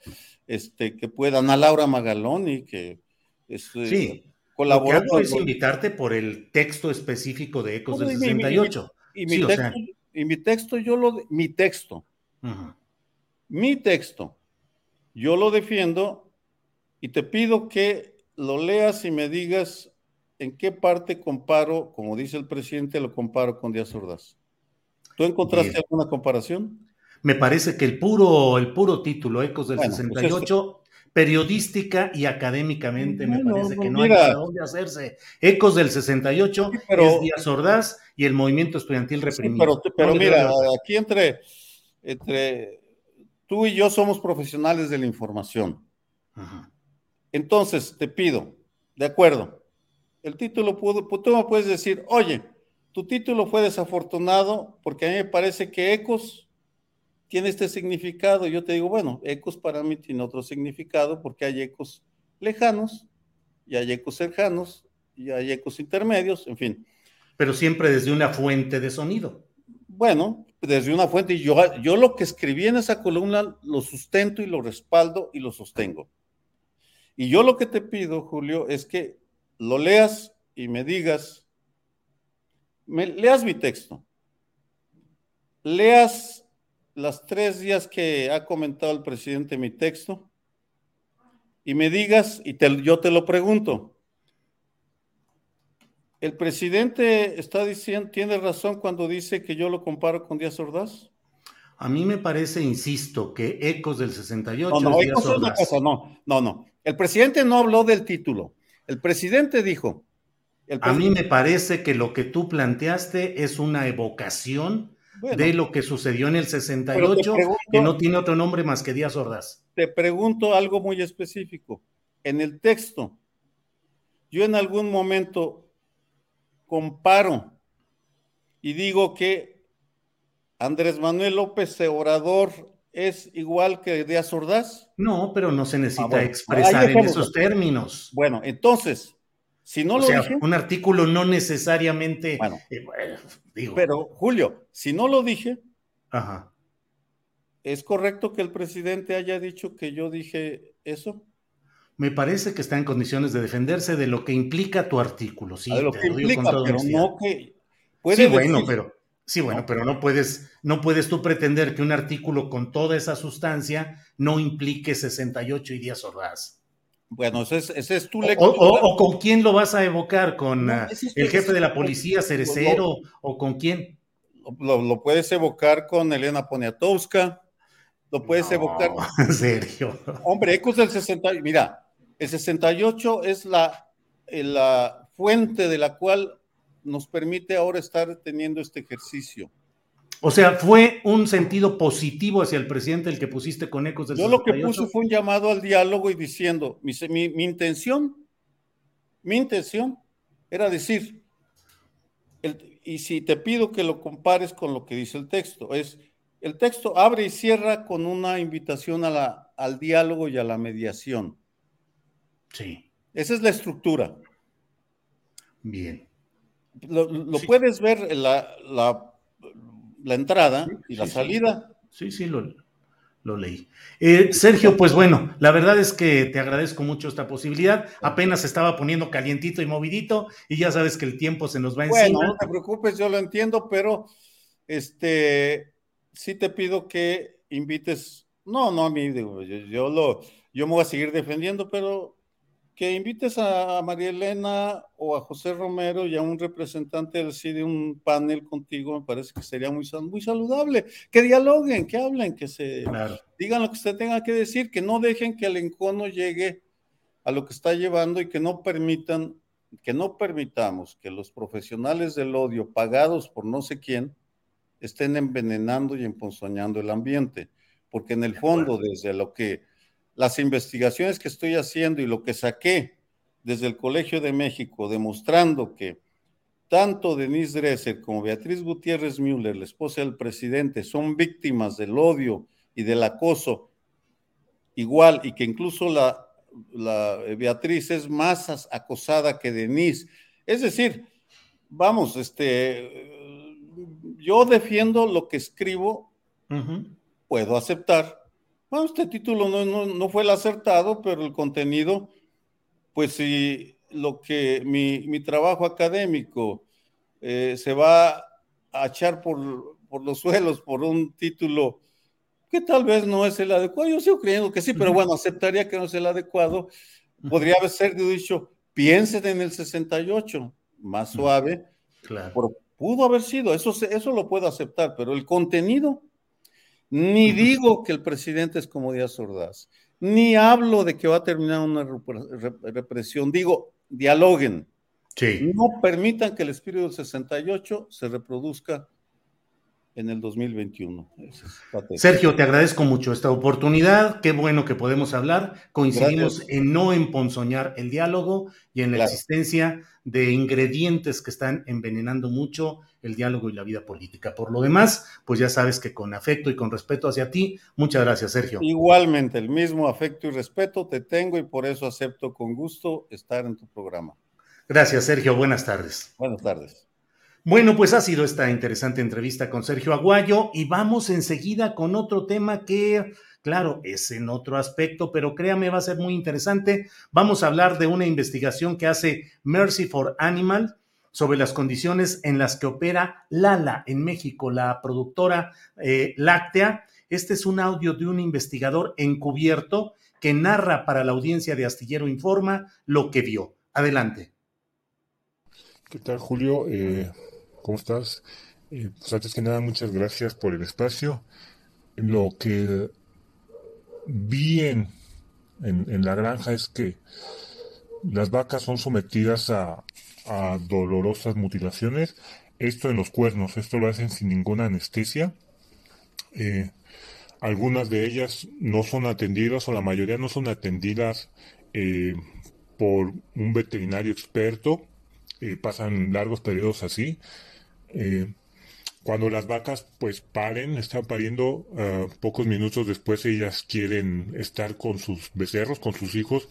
este, que puedan, a Laura Magaloni, que este, sí. colabora. Lo que es invitarte por el texto específico de Ecos del 68. Y mi, texto, y mi texto, yo lo, mi texto, mi texto, yo lo defiendo y te pido que lo leas y me digas en qué parte comparo, como dice el presidente, lo comparo con Díaz Ordaz. ¿Tú encontraste alguna comparación? Me parece que el puro, el puro título, Ecos del 68, pues periodística y académicamente me parece que no hay para dónde hacerse. Ecos del 68 es Díaz Ordaz y el movimiento estudiantil reprimido. pero, mira, aquí entre, entre tú y yo somos profesionales de la información. Ajá. Entonces, te pido, de acuerdo, el título, pudo, tú me puedes decir, oye, tu título fue desafortunado porque a mí me parece que ecos tiene este significado. Yo te digo, bueno, ecos para mí tiene otro significado porque hay ecos lejanos y hay ecos cercanos y hay ecos intermedios, en fin. Pero siempre desde una fuente de sonido. Bueno, desde una fuente. Y yo, yo lo que escribí en esa columna lo sustento y lo respaldo y lo sostengo. Y yo lo que te pido, Julio, es que lo leas y me digas, me, leas mi texto, leas las tres días que ha comentado el presidente mi texto y me digas, y yo te lo pregunto, ¿el presidente está diciendo, tiene razón cuando dice que yo lo comparo con Díaz Ordaz? A mí me parece, insisto, que Ecos del 68 no, no, Ecos es una cosa, no, no, no. El presidente no habló del título. El presidente dijo. A mí me parece que lo que tú planteaste es una evocación de lo que sucedió en el 68, que no tiene otro nombre más que Díaz Ordaz. Te pregunto algo muy específico. En el texto, yo en algún momento comparo y digo que Andrés Manuel López Obrador es igual que Díaz Ordaz? No, pero no se necesita ah, expresar en esos términos. Bueno, entonces, si no lo dije. Un artículo no necesariamente. Bueno, eh, digo. Pero, Julio, si no lo dije. Ajá. ¿Es correcto que el presidente haya dicho que yo dije eso? Me parece que está en condiciones de defenderse de lo que implica tu artículo. Sí, de lo que implica, pero no que. Puede sí, bueno, pero Sí, bueno, pero no puedes, no puedes tú pretender que un artículo con toda esa sustancia no implique 68 y días Ordaz. Bueno, ese es, tu lectura. O, con quién lo vas a evocar, con ah, el jefe de la policía, Cerecero, o con quién. Lo, puedes evocar con Elena Poniatowska, lo puedes evocar. En serio. Hombre, Ecos del 68, mira, el 68 es la, la fuente de la cual nos permite ahora estar teniendo este ejercicio. O sea, fue un sentido positivo hacia el presidente el que pusiste con Ecos del Yo lo que puse fue un llamado al diálogo y diciendo, mi, mi, mi intención, mi intención era decir, el, y si te pido que lo compares con lo que dice el texto, es, el texto abre y cierra con una invitación a la, al diálogo y a la mediación. Sí. Esa es la estructura. Bien. Lo, lo sí. puedes ver la, la, la entrada sí, y la sí, salida. Sí, sí, lo, lo leí. Eh, Sergio, pues bueno, la verdad es que te agradezco mucho esta posibilidad. Apenas estaba poniendo calientito y movidito y ya sabes que el tiempo se nos va bueno, encima. No te preocupes, yo lo entiendo, pero este sí te pido que invites. No, no a mí, digo, yo, yo lo, yo me voy a seguir defendiendo, pero que invites a María Elena o a José Romero y a un representante del CIDE un panel contigo, me parece que sería muy, muy saludable. Que dialoguen, que hablen, que se claro. digan lo que usted tenga que decir, que no dejen que el encono llegue a lo que está llevando y que no permitan, que no permitamos que los profesionales del odio pagados por no sé quién estén envenenando y emponzoñando el ambiente, porque en el fondo, desde lo que las investigaciones que estoy haciendo y lo que saqué desde el Colegio de México, demostrando que tanto Denise Dresser como Beatriz Gutiérrez Müller, la esposa del presidente, son víctimas del odio y del acoso igual, y que incluso la, la Beatriz es más acosada que Denise. Es decir, vamos, este, yo defiendo lo que escribo, uh -huh. puedo aceptar bueno, este título no, no, no, fue el acertado, pero el contenido, pues si lo que mi, mi trabajo académico eh, se va a echar por, por, los suelos por un título que tal vez no es el adecuado, yo sigo creyendo que sí, pero bueno, aceptaría que no es el adecuado. Podría haber ser dicho, piensen en el 68, más suave. Claro. Pero pudo haber sido, eso, eso lo puedo aceptar, pero el contenido ni digo que el presidente es como Díaz Ordaz, ni hablo de que va a terminar una represión, digo, dialoguen. Sí. No permitan que el espíritu del 68 se reproduzca en el 2021. Sergio, te agradezco mucho esta oportunidad. Qué bueno que podemos hablar. Coincidimos Gracias. en no emponzoñar el diálogo y en la claro. existencia de ingredientes que están envenenando mucho el diálogo y la vida política. Por lo demás, pues ya sabes que con afecto y con respeto hacia ti, muchas gracias, Sergio. Igualmente, el mismo afecto y respeto te tengo y por eso acepto con gusto estar en tu programa. Gracias, Sergio. Buenas tardes. Buenas tardes. Bueno, pues ha sido esta interesante entrevista con Sergio Aguayo y vamos enseguida con otro tema que, claro, es en otro aspecto, pero créame, va a ser muy interesante. Vamos a hablar de una investigación que hace Mercy for Animal sobre las condiciones en las que opera Lala en México, la productora eh, láctea. Este es un audio de un investigador encubierto que narra para la audiencia de Astillero Informa lo que vio. Adelante. ¿Qué tal, Julio? Eh, ¿Cómo estás? Eh, pues antes que nada, muchas gracias por el espacio. Lo que vi en, la granja es que las vacas son sometidas a, dolorosas mutilaciones. Esto en los cuernos, esto lo hacen sin ninguna anestesia. Eh, algunas de ellas no son atendidas o la mayoría no son atendidas eh, por un veterinario experto. Pasan largos periodos así. Eh, cuando las vacas pues paren, están pariendo, uh, pocos minutos después ellas quieren estar con sus becerros, con sus hijos,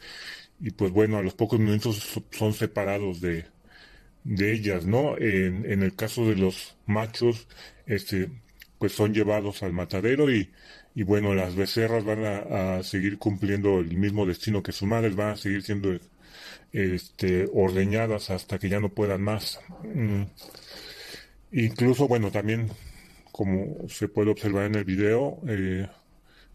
y pues bueno, a los pocos minutos son separados de, de ellas, ¿no? En, el caso de los machos, este, pues son llevados al matadero y, y bueno, las becerras van a, a, seguir cumpliendo el mismo destino que sus madres, van a seguir siendo este, ordeñadas hasta que ya no puedan más. Mm. Incluso, bueno, también, como se puede observar en el video, eh,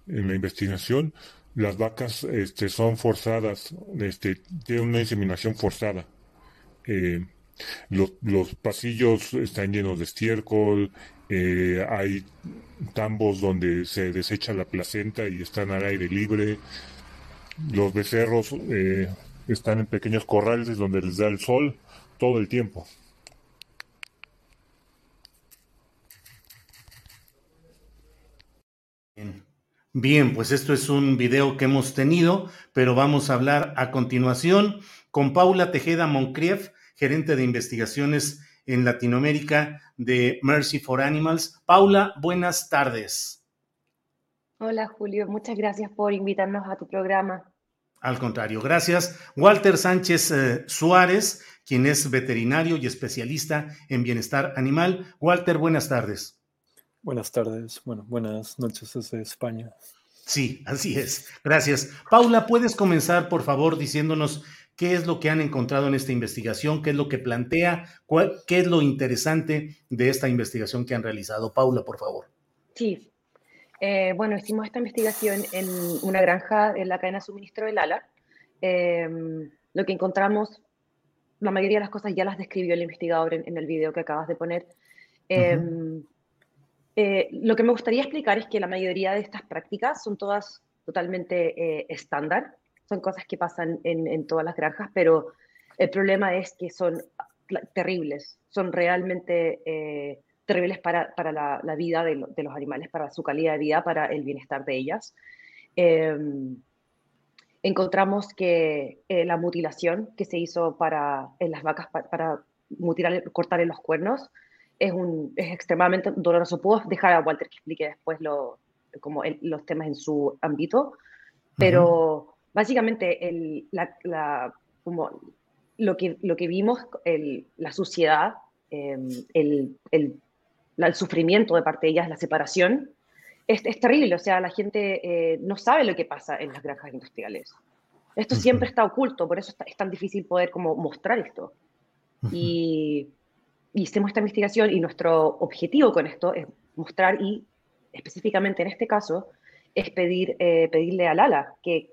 en la investigación, las vacas este, son forzadas, este, tienen una inseminación forzada. Eh, los, los, pasillos están llenos de estiércol, eh, hay tambos donde se desecha la placenta y están al aire libre. Los becerros están en pequeños corrales donde les da el sol todo el tiempo. Bien, pues esto es un video que hemos tenido, pero vamos a hablar a continuación con Paula Tejeda Moncrief, gerente de investigaciones en Latinoamérica de Mercy for Animals. Paula, buenas tardes. Hola Julio, muchas gracias por invitarnos a tu programa. Al contrario, gracias. Walter Sánchez eh, Suárez, quien es veterinario y especialista en bienestar animal. Walter, buenas tardes. Buenas tardes, bueno, buenas noches desde España. Sí, así es. Gracias. Paula, ¿puedes comenzar, por favor, diciéndonos qué es lo que han encontrado en esta investigación, qué es lo que plantea, qué es lo interesante de esta investigación que han realizado? Paula, por favor. Sí. Eh, bueno, hicimos esta investigación en una granja en la cadena de suministro de Lala. Em, lo que encontramos, la mayoría de las cosas ya las describió el investigador en, el video que acabas de poner. Eh, lo que me gustaría explicar es que la mayoría de estas prácticas son todas totalmente eh, estándar, son cosas que pasan en, todas las granjas, pero el problema es que son terribles, son realmente eh, terribles para, la, vida de, los animales, para su calidad de vida, para el bienestar de ellas. Em, encontramos que la mutilación que se hizo para, en las vacas para, para mutilar, cortar en los cuernos, es, un, es extremadamente doloroso. Puedo dejar a Walter que explique después lo, como los temas en su ámbito, pero básicamente el, la, como lo, que, lo que vimos, el, la suciedad, em, el, el, el, sufrimiento de parte de ellas, la separación, es, es terrible. O sea, la gente eh, no sabe lo que pasa en las granjas industriales. Esto siempre está oculto, por eso es tan difícil poder como mostrar esto. Y hicimos esta investigación y nuestro objetivo con esto es mostrar y específicamente en este caso es pedir, eh, pedirle a Lala que,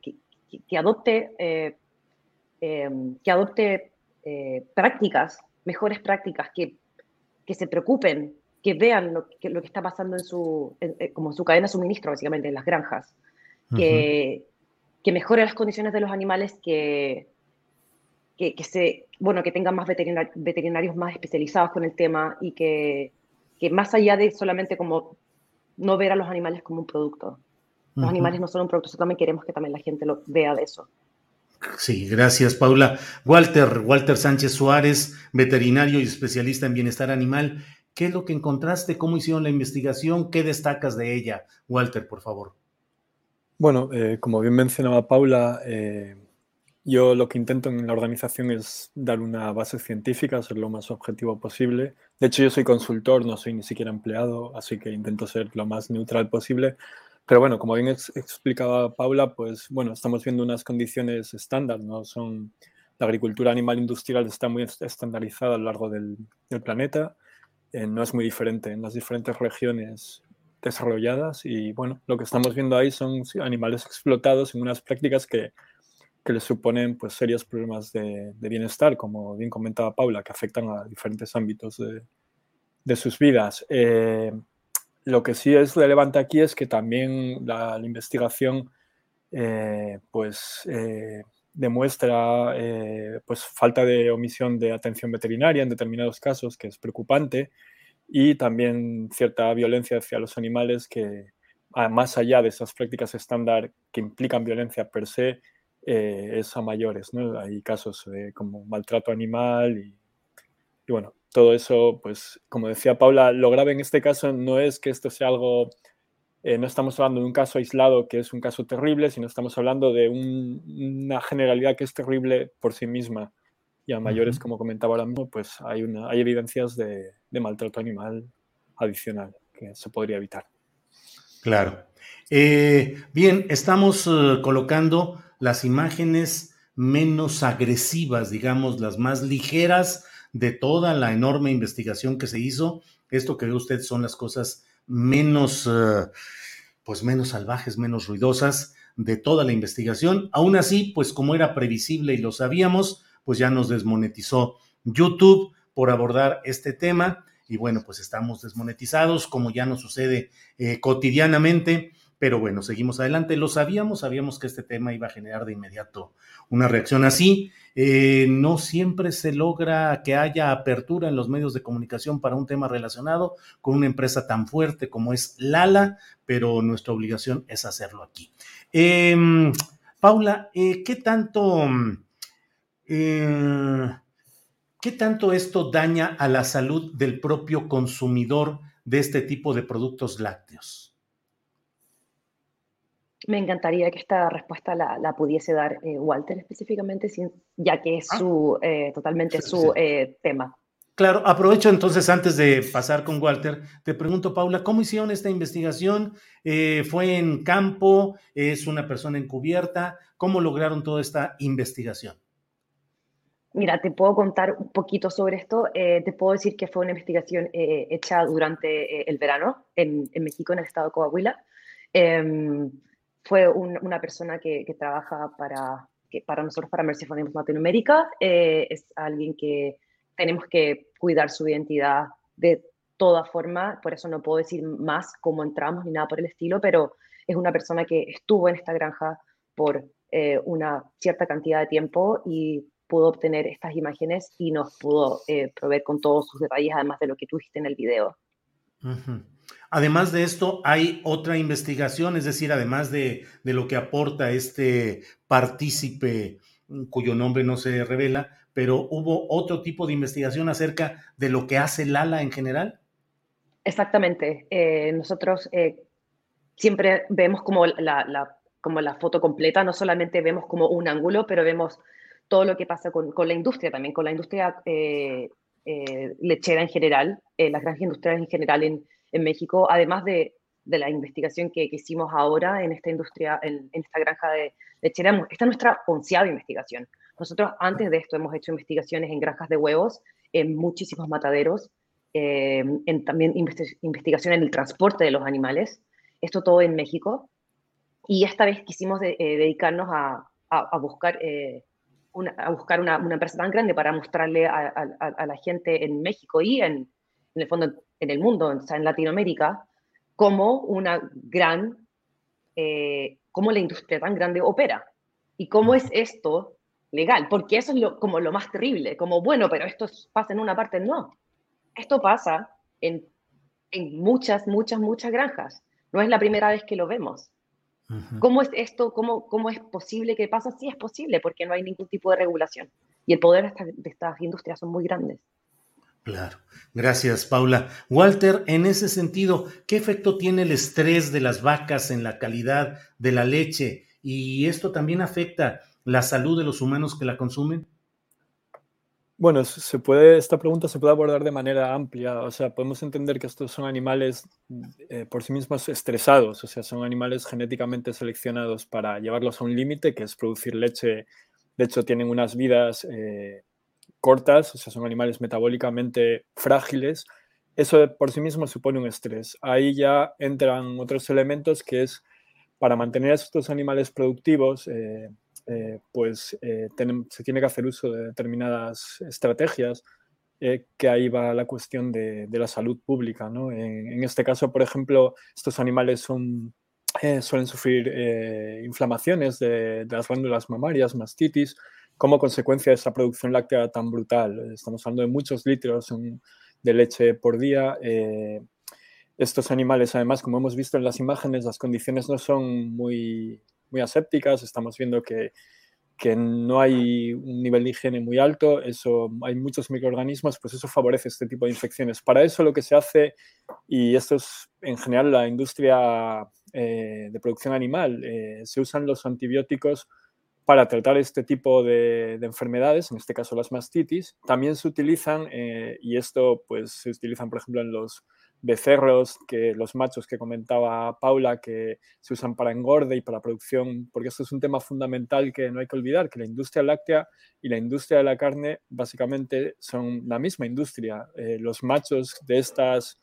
que, adopte, eh, em, que adopte eh, prácticas, mejores prácticas, que, que se preocupen, que vean lo que, lo que está pasando en su, como su cadena de suministro, básicamente, en las granjas, que, que mejore las condiciones de los animales, que, que, se, bueno, que tengan más veterinarios más especializados con el tema y que, que, más allá de solamente como no ver a los animales como un producto. Los animales no son un producto, también queremos que también la gente lo vea de eso. Sí, gracias, Paula. Walter, Walter Sánchez Suárez, veterinario y especialista en bienestar animal. ¿Qué es lo que encontraste? ¿Cómo hicieron la investigación? ¿Qué destacas de ella? Walter, por favor. Bueno, eh, como bien mencionaba Paula, eh, yo lo que intento en la organización es dar una base científica, ser lo más objetivo posible. De hecho, yo soy consultor, no soy ni siquiera empleado, así que intento ser lo más neutral posible. Pero bueno, como bien explicaba Paula, pues bueno, estamos viendo unas condiciones estándar, ¿no? Son, la agricultura animal industrial está muy estandarizada a lo largo del, planeta, eh, no es muy diferente en las diferentes regiones desarrolladas y bueno, lo que estamos viendo ahí son animales explotados en unas prácticas que que les suponen pues, serios problemas de, bienestar, como bien comentaba Paula, que afectan a diferentes ámbitos de, sus vidas. Eh, lo que sí es relevante aquí es que también la, investigación eh, pues, eh, demuestra pues, falta de omisión de atención veterinaria en determinados casos, que es preocupante, y también cierta violencia hacia los animales que, más allá de esas prácticas estándar que implican violencia per se, eh, es a mayores, ¿no? Hay casos como maltrato animal y, bueno, todo eso, pues como decía Paula, lo grave en este caso no es que esto sea algo, eh, no estamos hablando de un caso aislado que es un caso terrible, sino estamos hablando de una generalidad que es terrible por sí misma. Y a mayores, como comentaba ahora mismo, pues hay, una, hay evidencias de, maltrato animal adicional que se podría evitar. Claro. Eh, bien, estamos colocando las imágenes menos agresivas, digamos, las más ligeras de toda la enorme investigación que se hizo. Esto que ve usted son las cosas menos, eh, pues menos salvajes, menos ruidosas de toda la investigación. Aún así, pues como era previsible y lo sabíamos, pues ya nos desmonetizó YouTube por abordar este tema. y bueno, pues estamos desmonetizados, como ya nos sucede eh, cotidianamente. Pero bueno, seguimos adelante. Lo sabíamos, sabíamos que este tema iba a generar de inmediato una reacción así. Eh, no siempre se logra que haya apertura en los medios de comunicación para un tema relacionado con una empresa tan fuerte como es Lala, pero nuestra obligación es hacerlo aquí. Em, Paula, eh, ¿qué tanto... Eh, ¿Qué tanto esto daña a la salud del propio consumidor de este tipo de productos lácteos? Me encantaría que esta respuesta la, pudiese dar eh, Walter específicamente, ya que es ah. su, eh, totalmente su eh, tema. Claro, aprovecho entonces antes de pasar con Walter, te pregunto, Paula, ¿cómo hicieron esta investigación? ¿Fue en campo? ¿Es una persona encubierta? ¿Cómo lograron toda esta investigación? Mira, te puedo contar un poquito sobre esto. te puedo decir que fue una investigación hecha durante el verano en, en, México, en el estado de Coahuila. Fue una persona que, trabaja para, que para nosotros, para Mercy Latinoamérica. Eh, es alguien que tenemos que cuidar su identidad de toda forma, por eso no puedo decir más cómo entramos ni nada por el estilo, pero es una persona que estuvo en esta granja por eh, una cierta cantidad de tiempo y pudo obtener estas imágenes y nos pudo eh, proveer con todos sus detalles, además de lo que tuviste en el video. Además de esto, hay otra investigación, es decir, además de, lo que aporta este partícipe mm, cuyo nombre no se revela, pero hubo otro tipo de investigación acerca de lo que hace Lala en general. Exactamente. Eh, nosotros eh, siempre vemos como la, como la foto completa, no solamente vemos como un ángulo, pero vemos todo lo que pasa con, la industria también, con la industria eh, lechera en general, las grandes industriales en general en, en México, además de, de la investigación que, hicimos ahora en esta industria, en, esta granja de lechera. Esta es nuestra onceava investigación. Nosotros antes de esto hemos hecho investigaciones en granjas de huevos, en muchísimos mataderos, eh, en también investigación en el transporte de los animales, esto todo en México. Y esta vez quisimos eh, dedicarnos a, a, buscar, eh, una, a buscar una, una, empresa tan grande para mostrarle a, a, la gente en México y en, en el fondo en el mundo, o sea, en Latinoamérica, como una gran, eh, cómo la industria tan grande opera y cómo es esto legal, porque eso es lo, como lo más terrible, como bueno, pero esto pasa en una parte, no. Esto pasa en, en muchas, muchas, muchas granjas. No es la primera vez que lo vemos. ¿Cómo es esto? Cómo, ¿Cómo es posible que pasa? Sí es posible, porque no hay ningún tipo de regulación. Y el poder de estas industrias son muy grandes. Claro, gracias Paula. Walter, en ese sentido, ¿qué efecto tiene el estrés de las vacas en la calidad de la leche? ¿Y esto también afecta la salud de los humanos que la consumen? Bueno, se puede, esta pregunta se puede abordar de manera amplia. O sea, podemos entender que estos son animales eh, por sí mismos estresados, o sea, son animales genéticamente seleccionados para llevarlos a un límite, que es producir leche. De hecho, tienen unas vidas eh, cortas, o sea, son animales metabólicamente frágiles, eso por sí mismo supone un estrés. Ahí ya entran otros elementos que es para mantener a estos animales productivos, eh, eh, pues eh, se tiene que hacer uso de determinadas estrategias, que ahí va la cuestión de, la salud pública. ¿no? En, este caso, por ejemplo, estos animales suelen sufrir inflamaciones de, de, las glándulas mamarias, mastitis, como consecuencia de esa producción láctea tan brutal. Estamos hablando de muchos litros de leche por día. Eh, estos animales, además, como hemos visto en las imágenes, las condiciones no son muy, muy asépticas. Estamos viendo que, que no hay un nivel de higiene muy alto, eso, hay muchos microorganismos, pues eso favorece este tipo de infecciones. Para eso lo que se hace, y esto es en general la industria eh, de producción animal, eh, se usan los antibióticos para tratar este tipo de, enfermedades, en este caso las mastitis, también se utilizan, eh, y esto pues se utilizan por ejemplo en los becerros, que los machos que comentaba Paula, que se usan para engorde y para producción, porque esto es un tema fundamental que no hay que olvidar, que la industria láctea y la industria de la carne básicamente son la misma industria. Eh, los machos de estas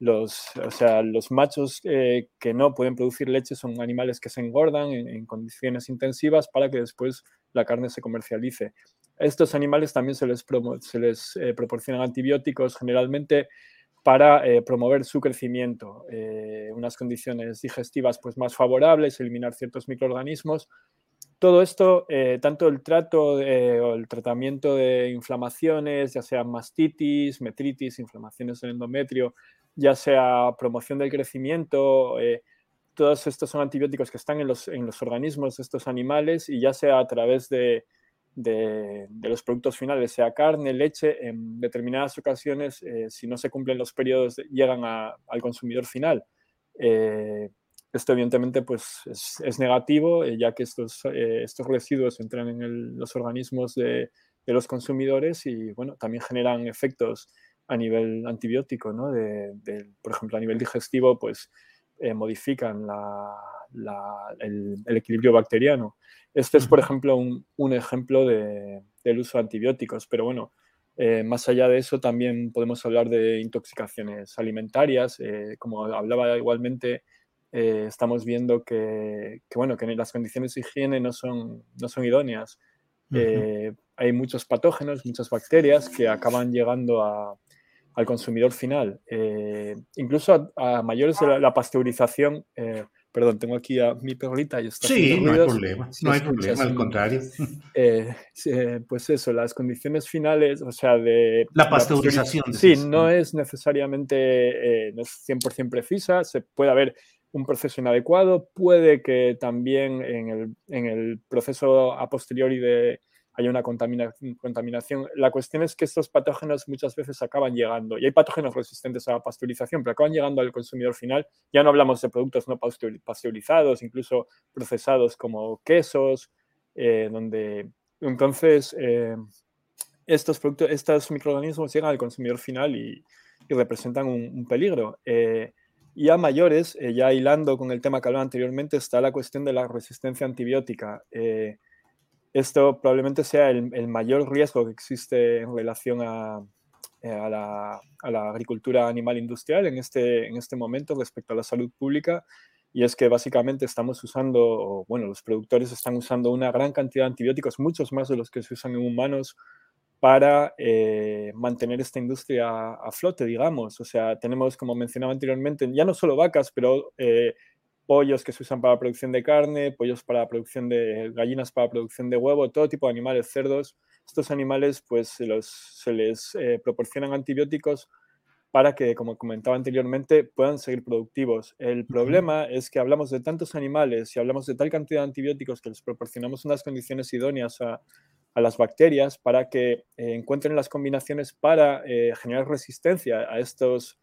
los, o sea, los machos eh, que no pueden producir leche son animales que se engordan en, condiciones intensivas para que después la carne se comercialice. A estos animales también se les, se les eh, proporcionan antibióticos generalmente para promover su crecimiento, unas condiciones digestivas pues, más favorables, eliminar ciertos microorganismos todo esto, eh, tanto el trato eh, o el tratamiento de inflamaciones, ya sea mastitis, metritis, inflamaciones del endometrio, ya sea promoción del crecimiento, eh, todos estos son antibióticos que están en los, en los, organismos de estos animales y ya sea a través de, de, los productos finales, sea carne, leche, en determinadas ocasiones, si no se cumplen los periodos, llegan al consumidor final. Esto evidentemente pues, es, negativo, eh, ya que estos, eh, estos residuos entran en los organismos de, los consumidores y bueno, también generan efectos a nivel antibiótico, ¿no? de, por ejemplo, a nivel digestivo, pues eh, modifican el, equilibrio bacteriano. Este es, por ejemplo, un, ejemplo del uso de antibióticos, pero bueno, más allá de eso, también podemos hablar de intoxicaciones alimentarias, como hablaba igualmente eh, estamos viendo que, bueno, que las condiciones de higiene no son, no son idóneas. Eh, hay muchos patógenos, muchas bacterias que acaban llegando al consumidor final. Eh, incluso a, mayores de la, pasteurización, perdón, tengo aquí a mi perrita y está Sí, no hay problema, no hay problema, al contrario. pues eso, las condiciones finales, o sea, de... La pasteurización. sí, no es necesariamente, no es 100% precisa, se puede haber un proceso inadecuado, puede que también en el, proceso a posteriori de, haya una contaminación. La cuestión es que estos patógenos muchas veces acaban llegando, y hay patógenos resistentes a la pasteurización, pero acaban llegando al consumidor final. Ya no hablamos de productos no pasteurizados, incluso procesados como quesos, eh, donde entonces eh, estos, productos, estos microorganismos llegan al consumidor final y, representan un, peligro. Eh, y a mayores, eh, ya hilando con el tema que hablaba anteriormente, está la cuestión de la resistencia antibiótica. Eh, esto probablemente sea el, mayor riesgo que existe en relación a, la, agricultura animal industrial en este, en este momento respecto a la salud pública. Y es que básicamente estamos usando, bueno, los productores están usando una gran cantidad de antibióticos, muchos más de los que se usan en humanos, para eh, mantener esta industria a flote, digamos. O sea, tenemos, como mencionaba anteriormente, ya no solo vacas, pero eh, pollos que se usan para la producción de carne, pollos para la producción de gallinas, para la producción de huevo, todo tipo de animales, cerdos. Estos animales, pues, se, los, se les eh, proporcionan antibióticos para que, como comentaba anteriormente, puedan seguir productivos. El problema es que hablamos de tantos animales y hablamos de tal cantidad de antibióticos que les proporcionamos unas condiciones idóneas a, a las bacterias para que eh, encuentren las combinaciones para eh, generar resistencia a estos,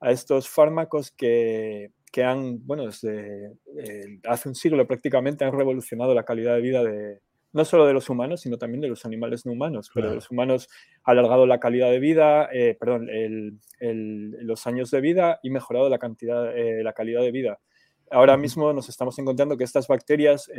a estos fármacos que, que han, bueno, desde eh, hace un siglo prácticamente han revolucionado la calidad de vida de, no solo de los humanos, sino también de los animales no humanos. Pero los humanos ha alargado la calidad de vida, perdón, el, los años de vida y mejorado la, cantidad, la calidad de vida. Ahora mismo nos estamos encontrando que estas bacterias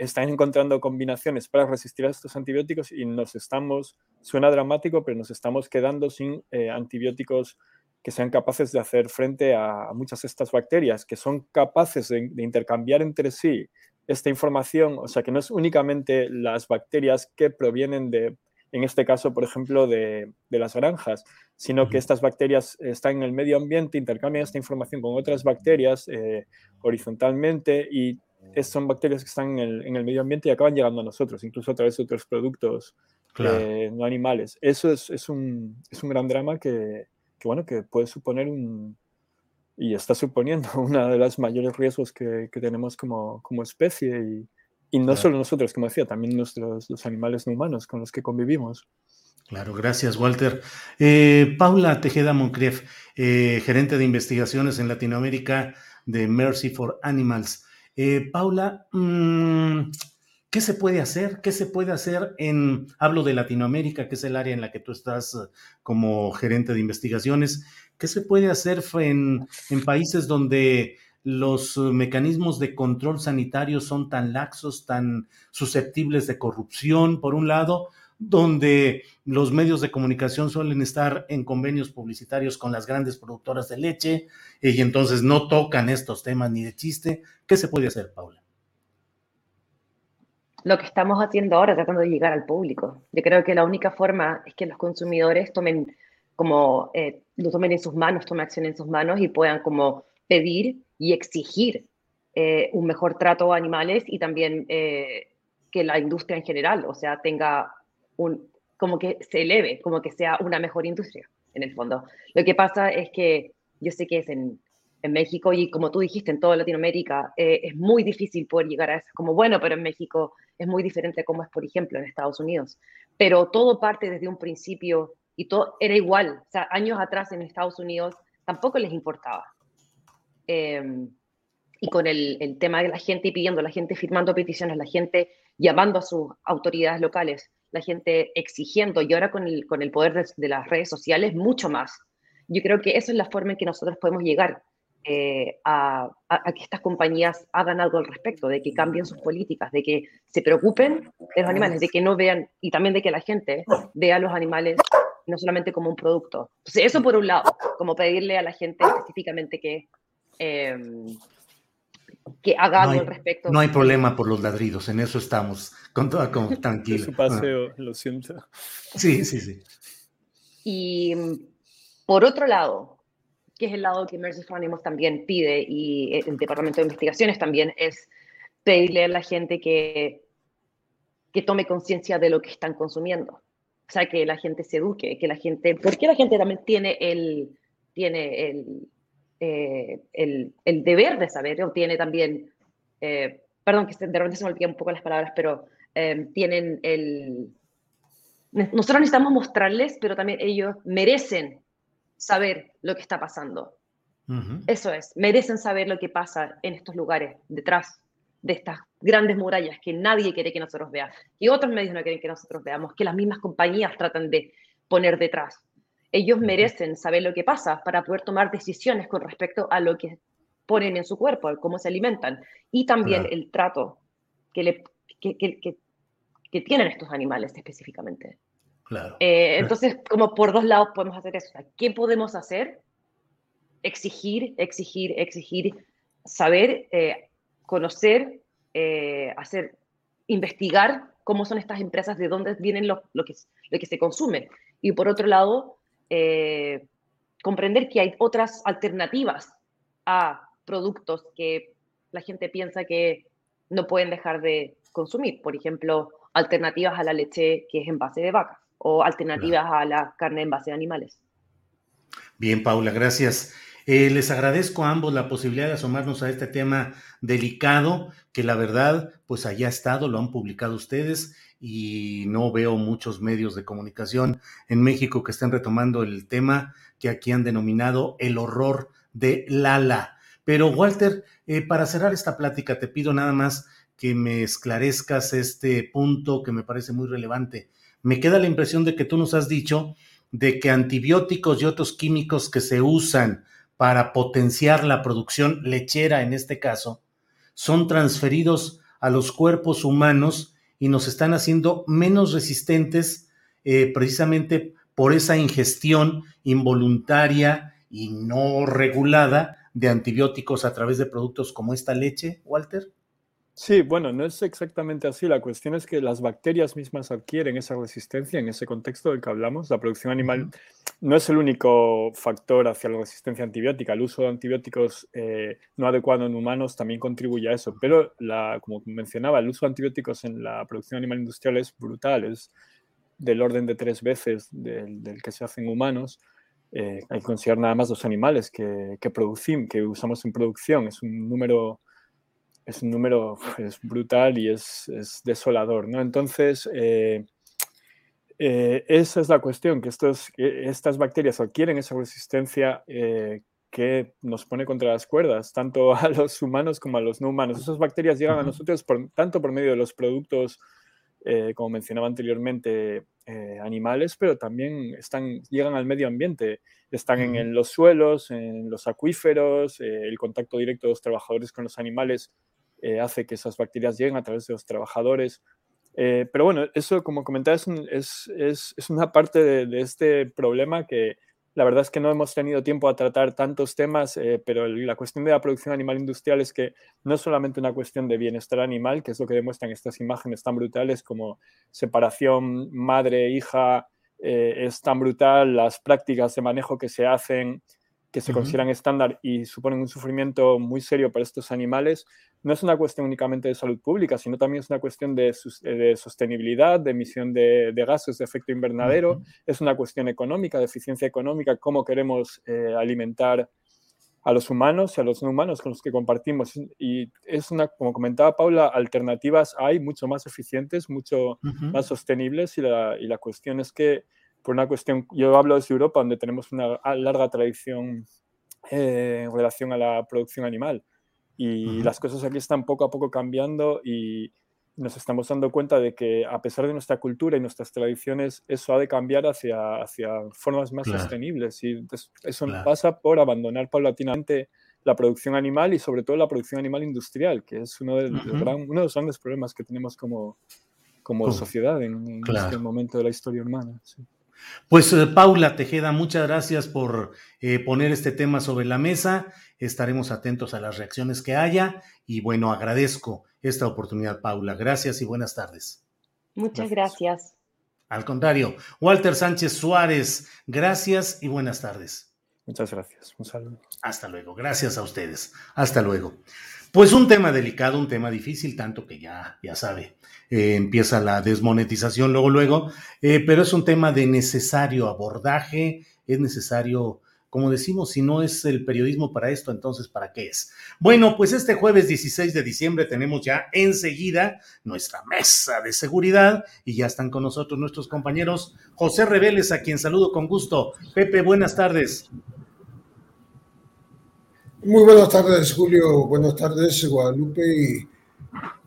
están encontrando combinaciones para resistir a estos antibióticos y nos estamos, suena dramático, pero nos estamos quedando sin eh, antibióticos que sean capaces de hacer frente a, muchas de estas bacterias, que son capaces de, intercambiar entre sí esta información, o sea, que no es únicamente las bacterias que provienen de, en este caso, por ejemplo, de, las granjas, sino que estas bacterias están en el medio ambiente, intercambian esta información con otras bacterias eh, horizontalmente y son bacterias que están en el, medio ambiente y acaban llegando a nosotros, incluso a través de otros productos eh, no animales. Eso es, un, gran drama que, bueno, que puede suponer un, y está suponiendo uno de los mayores riesgos que, tenemos como, especie y, no solo nosotros, como decía, también nuestros, los animales no humanos con los que convivimos. Claro, gracias, Walter. Eh, Paula Tejeda Moncrief, eh, gerente de investigaciones en Latinoamérica de Mercy for Animals. Eh, Paula, mm, ¿qué se puede hacer? ¿Qué se puede hacer en, hablo de Latinoamérica, que es el área en la que tú estás eh, como gerente de investigaciones, ¿qué se puede hacer en, en países donde los mecanismos de control sanitario son tan laxos, tan susceptibles de corrupción, por un lado, donde los medios de comunicación suelen estar en convenios publicitarios con las grandes productoras de leche y entonces no tocan estos temas ni de chiste. ¿Qué se puede hacer, Paula? Lo que estamos haciendo ahora, tratando de llegar al público. Yo creo que la única forma es que los consumidores tomen como eh, lo tomen en sus manos, tomen acción en sus manos y puedan como pedir y exigir eh, un mejor trato a animales y también eh, que la industria en general, o sea, tenga un, como que se eleve, como que sea una mejor industria, en el fondo. Lo que pasa es que yo sé que es en, en México y como tú dijiste, en toda Latinoamérica, eh, es muy difícil poder llegar a eso. Como bueno, pero en México es muy diferente como es, por ejemplo, en Estados Unidos. Pero todo parte desde un principio y todo era igual. O sea, años atrás en Estados Unidos tampoco les importaba. Em, y con el, tema de la gente pidiendo, la gente firmando peticiones, la gente llamando a sus autoridades locales, la gente exigiendo, y ahora con el, con el poder de, de las redes sociales, mucho más. Yo creo que esa es la forma en que nosotros podemos llegar eh, a, a, que estas compañías hagan algo al respecto, de que cambien sus políticas, de que se preocupen de los animales, de que no vean, y también de que la gente vea a los animales no solamente como un producto. Entonces, eso por un lado, como pedirle a la gente específicamente que, eh, que haga algo no hay, al respecto. No hay problema por los ladridos, en eso estamos, con toda como, tranquila. Su paseo, lo siento. Sí, sí, sí. Y por otro lado, que es el lado que Mercy for Animals también pide y el Departamento de Investigaciones también, es pedirle a la gente que, que tome conciencia de lo que están consumiendo. O sea, que la gente se eduque, que la gente, porque la gente también tiene el, tiene el, eh, el, el, deber de saber, o tiene también, eh, perdón, que de repente se me olvidan un poco las palabras, pero eh, tienen el... Nosotros necesitamos mostrarles, pero también ellos merecen saber lo que está pasando. Uh -huh. Eso es, merecen saber lo que pasa en estos lugares, detrás de estas grandes murallas que nadie quiere que nosotros veamos, y otros medios no quieren que nosotros veamos, que las mismas compañías tratan de poner detrás. Ellos merecen saber lo que pasa para poder tomar decisiones con respecto a lo que ponen en su cuerpo, a cómo se alimentan, y también claro. el trato que, le, que, que, que, tienen estos animales específicamente. Claro. Eh, entonces, como por dos lados podemos hacer eso. ¿Qué podemos hacer? Exigir, exigir, exigir, saber, eh, conocer, eh, hacer, investigar cómo son estas empresas, de dónde vienen lo, lo, que, lo que se consume. Y por otro lado, eh, comprender que hay otras alternativas a productos que la gente piensa que no pueden dejar de consumir. Por ejemplo, alternativas a la leche que es en base de vacas o alternativas claro. a la carne en base de animales. Bien, Paula, gracias. Eh, les agradezco a ambos la posibilidad de asomarnos a este tema delicado, que la verdad, pues allá ha estado, lo han publicado ustedes y no veo muchos medios de comunicación en México que estén retomando el tema que aquí han denominado el horror de Lala. Pero Walter, eh, para cerrar esta plática, te pido nada más que me esclarezcas este punto que me parece muy relevante. Me queda la impresión de que tú nos has dicho de que antibióticos y otros químicos que se usan para potenciar la producción lechera en este caso, son transferidos a los cuerpos humanos y nos están haciendo menos resistentes eh, precisamente por esa ingestión involuntaria y no regulada de antibióticos a través de productos como esta leche, Walter? Sí, bueno, no es exactamente así. La cuestión es que las bacterias mismas adquieren esa resistencia en ese contexto del que hablamos. La producción animal no es el único factor hacia la resistencia antibiótica. El uso de antibióticos eh, no adecuado en humanos también contribuye a eso. Pero, la, como mencionaba, el uso de antibióticos en la producción animal industrial es brutal. Es del orden de tres veces del, del que se hace en humanos. Eh, hay que considerar nada más los animales que, que producimos, que usamos en producción. Es un número es un número es brutal y es, es desolador, ¿no? Entonces, eh, eh, esa es la cuestión, que, estos, que estas bacterias adquieren esa resistencia eh, que nos pone contra las cuerdas, tanto a los humanos como a los no humanos. Esas bacterias llegan a nosotros por, tanto por medio de los productos, como mencionaba anteriormente, animales, pero también están, llegan al medio ambiente, están en, en los suelos, en los acuíferos, el contacto directo de los trabajadores con los animales eh, hace que esas bacterias lleguen a través de los trabajadores. Eh, pero bueno, eso, como comentaba, es, es, es, una parte de, de, este problema que la verdad es que no hemos tenido tiempo a tratar tantos temas, eh, pero la cuestión de la producción animal industrial es que no es solamente una cuestión de bienestar animal, que es lo que demuestran estas imágenes tan brutales como separación madre-hija, eh, es tan brutal, las prácticas de manejo que se hacen, que se consideran estándar y suponen un sufrimiento muy serio para estos animales, no es una cuestión únicamente de salud pública, sino también es una cuestión de, de sostenibilidad, de emisión de, gases de efecto invernadero, es una cuestión económica, de eficiencia económica, cómo queremos eh, alimentar a los humanos y a los no humanos con los que compartimos. Y es una, como comentaba Paula, alternativas hay mucho más eficientes, mucho más sostenibles y la, y la, cuestión es que, por una cuestión, yo hablo desde Europa, donde tenemos una larga tradición eh, en relación a la producción animal. Y las cosas aquí están poco a poco cambiando y nos estamos dando cuenta de que a pesar de nuestra cultura y nuestras tradiciones, eso ha de cambiar hacia, hacia formas más sostenibles. Y eso pasa por abandonar paulatinamente la producción animal y sobre todo la producción animal industrial, que es uno de, uno de los grandes problemas que tenemos como, como sociedad en, este momento de la historia humana. Pues eh, Paula Tejeda, muchas gracias por eh, poner este tema sobre la mesa. Estaremos atentos a las reacciones que haya y bueno, agradezco esta oportunidad, Paula. Gracias y buenas tardes. Muchas gracias. Al contrario, Walter Sánchez Suárez, gracias y buenas tardes. Muchas gracias. Un saludo. Hasta luego. Gracias a ustedes. Hasta luego. Pues un tema delicado, un tema difícil, tanto que ya, ya sabe, eh, empieza la desmonetización luego, luego, eh, pero es un tema de necesario abordaje, es necesario, como decimos, si no es el periodismo para esto, entonces ¿para qué es? Bueno, pues este jueves 16 de diciembre tenemos ya enseguida nuestra mesa de seguridad y ya están con nosotros nuestros compañeros José Reveles, a quien saludo con gusto. Pepe, buenas tardes. Muy buenas tardes, Julio. Buenas tardes, Guadalupe y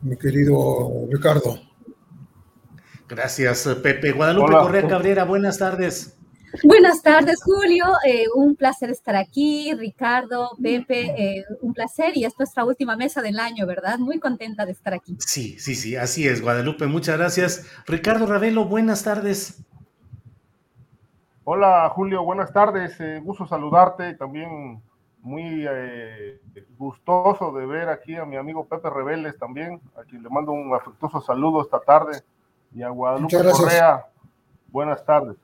mi querido Ricardo. Gracias, Pepe. Guadalupe Correa Cabrera, buenas tardes. Buenas tardes, Julio. Eh, un placer estar aquí. Ricardo, Pepe, eh, un placer. Y es nuestra última mesa del año, ¿verdad? Muy contenta de estar aquí. Sí, sí, sí, así es, Guadalupe. Muchas gracias. Ricardo Ravelo, buenas tardes. Hola, Julio. Buenas tardes. Eh, gusto saludarte. También muy eh, gustoso de ver aquí a mi amigo Pepe Rebeles también, a quien le mando un afectuoso saludo esta tarde, y a Guadalupe Correa. Buenas tardes.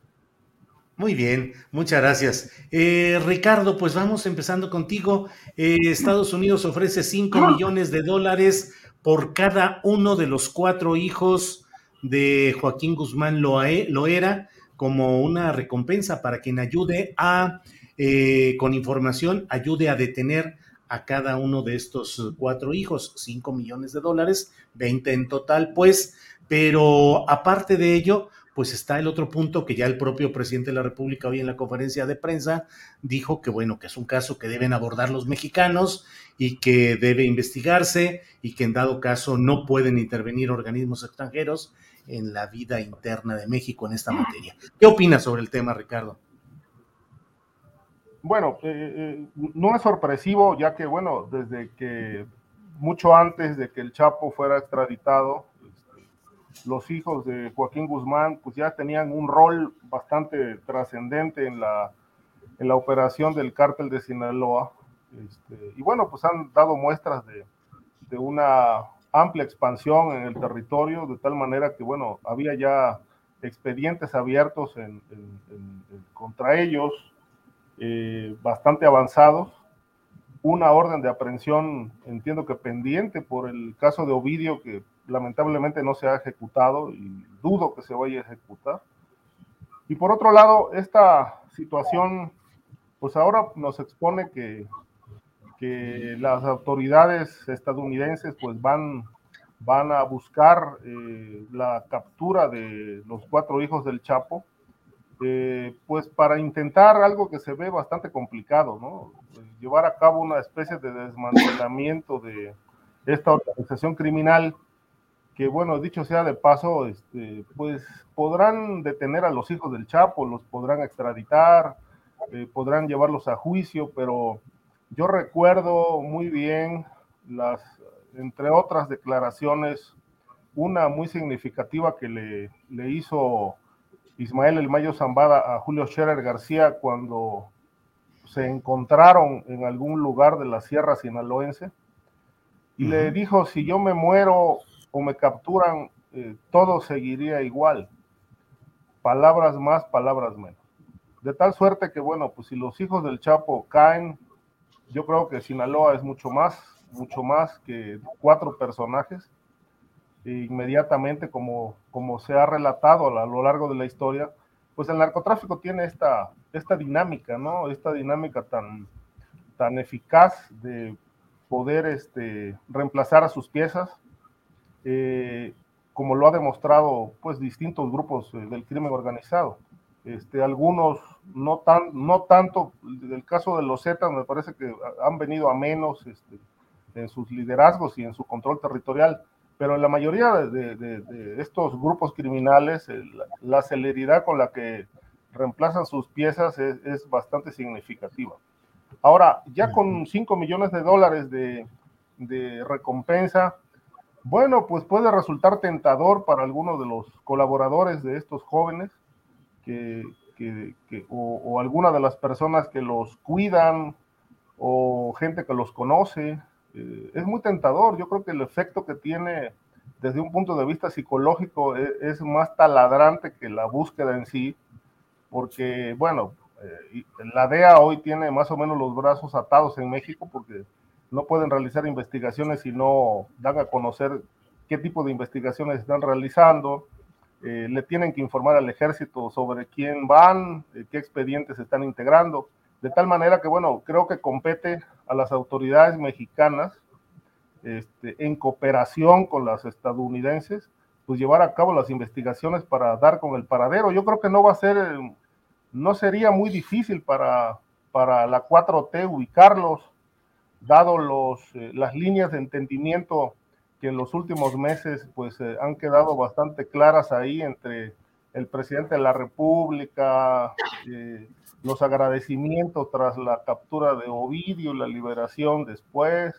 Muy bien, muchas gracias. Eh, Ricardo, pues vamos empezando contigo. Eh, Estados Unidos ofrece 5 millones de dólares por cada uno de los cuatro hijos de Joaquín Guzmán Loera como una recompensa para quien ayude a eh, con información ayude a detener a cada uno de estos cuatro hijos, 5 millones de dólares, 20 en total, pues, pero aparte de ello, pues está el otro punto que ya el propio presidente de la República hoy en la conferencia de prensa dijo que bueno, que es un caso que deben abordar los mexicanos y que debe investigarse y que en dado caso no pueden intervenir organismos extranjeros en la vida interna de México en esta materia. ¿Qué opinas sobre el tema, Ricardo? Bueno, eh, eh, no es sorpresivo, ya que, bueno, desde que mucho antes de que el Chapo fuera extraditado, este, los hijos de Joaquín Guzmán, pues ya tenían un rol bastante trascendente en la, en la operación del cártel de Sinaloa. Este, y bueno, pues han dado muestras de, de una amplia expansión en el territorio, de tal manera que, bueno, había ya expedientes abiertos en, contra ellos, eh, bastante avanzados. Una orden de aprehensión, entiendo que pendiente por el caso de Ovidio, que lamentablemente no se ha ejecutado y dudo que se vaya a ejecutar. Y por otro lado, esta situación, pues ahora nos expone que, que las autoridades estadounidenses pues van, van a buscar eh, la captura de los cuatro hijos del Chapo eh, pues para intentar algo que se ve bastante complicado, ¿no? Llevar a cabo una especie de desmantelamiento de esta organización criminal que, bueno, dicho sea de paso, este, pues podrán detener a los hijos del Chapo, los podrán extraditar, eh, podrán llevarlos a juicio, pero yo recuerdo muy bien las, entre otras declaraciones, una muy significativa que le, le hizo Ismael El Mayo Zambada a Julio Scherer García cuando se encontraron en algún lugar de la Sierra Sinaloense y le dijo, si yo me muero o me capturan, eh, todo seguiría igual. palabras más, palabras menos. De tal suerte que, bueno, pues si los hijos del Chapo caen, yo creo que Sinaloa es mucho más, mucho más que cuatro personajes. Inmediatamente, como, como se ha relatado a lo largo de la historia, pues el narcotráfico tiene esta, esta dinámica, ¿no? Esta dinámica tan, tan eficaz de poder este, reemplazar a sus piezas, eh, como lo ha demostrado pues distintos grupos eh, del crimen organizado. Este, algunos no, tan, no tanto, el caso de los Zetas me parece que han venido a menos este, en sus liderazgos y en su control territorial, pero en la mayoría de, estos grupos criminales la, celeridad con la que reemplazan sus piezas es, bastante significativa. Ahora, ya con 5 millones de dólares de, recompensa, bueno, pues puede resultar tentador para algunos de los colaboradores de estos jóvenes que, o, o alguna de las personas que los cuidan o gente que los conoce eh, es muy tentador. Yo creo que el efecto que tiene desde un punto de vista psicológico e, es, más taladrante que la búsqueda en sí, porque, bueno, eh, la DEA hoy tiene más o menos los brazos atados en México porque no pueden realizar investigaciones si no dan a conocer qué tipo de investigaciones están realizando. Eh, le tienen que informar al ejército sobre quién van, qué expedientes están integrando. De tal manera que, bueno, creo que compete a las autoridades mexicanas, este, en cooperación con las estadounidenses, pues llevar a cabo las investigaciones para dar con el paradero. Yo creo que no va a ser, no sería muy difícil para, para la 4T ubicarlos, dado los, eh, las líneas de entendimiento que en los últimos meses pues eh, han quedado bastante claras ahí entre el presidente de la República, eh, los agradecimientos tras la captura de Ovidio, la liberación después.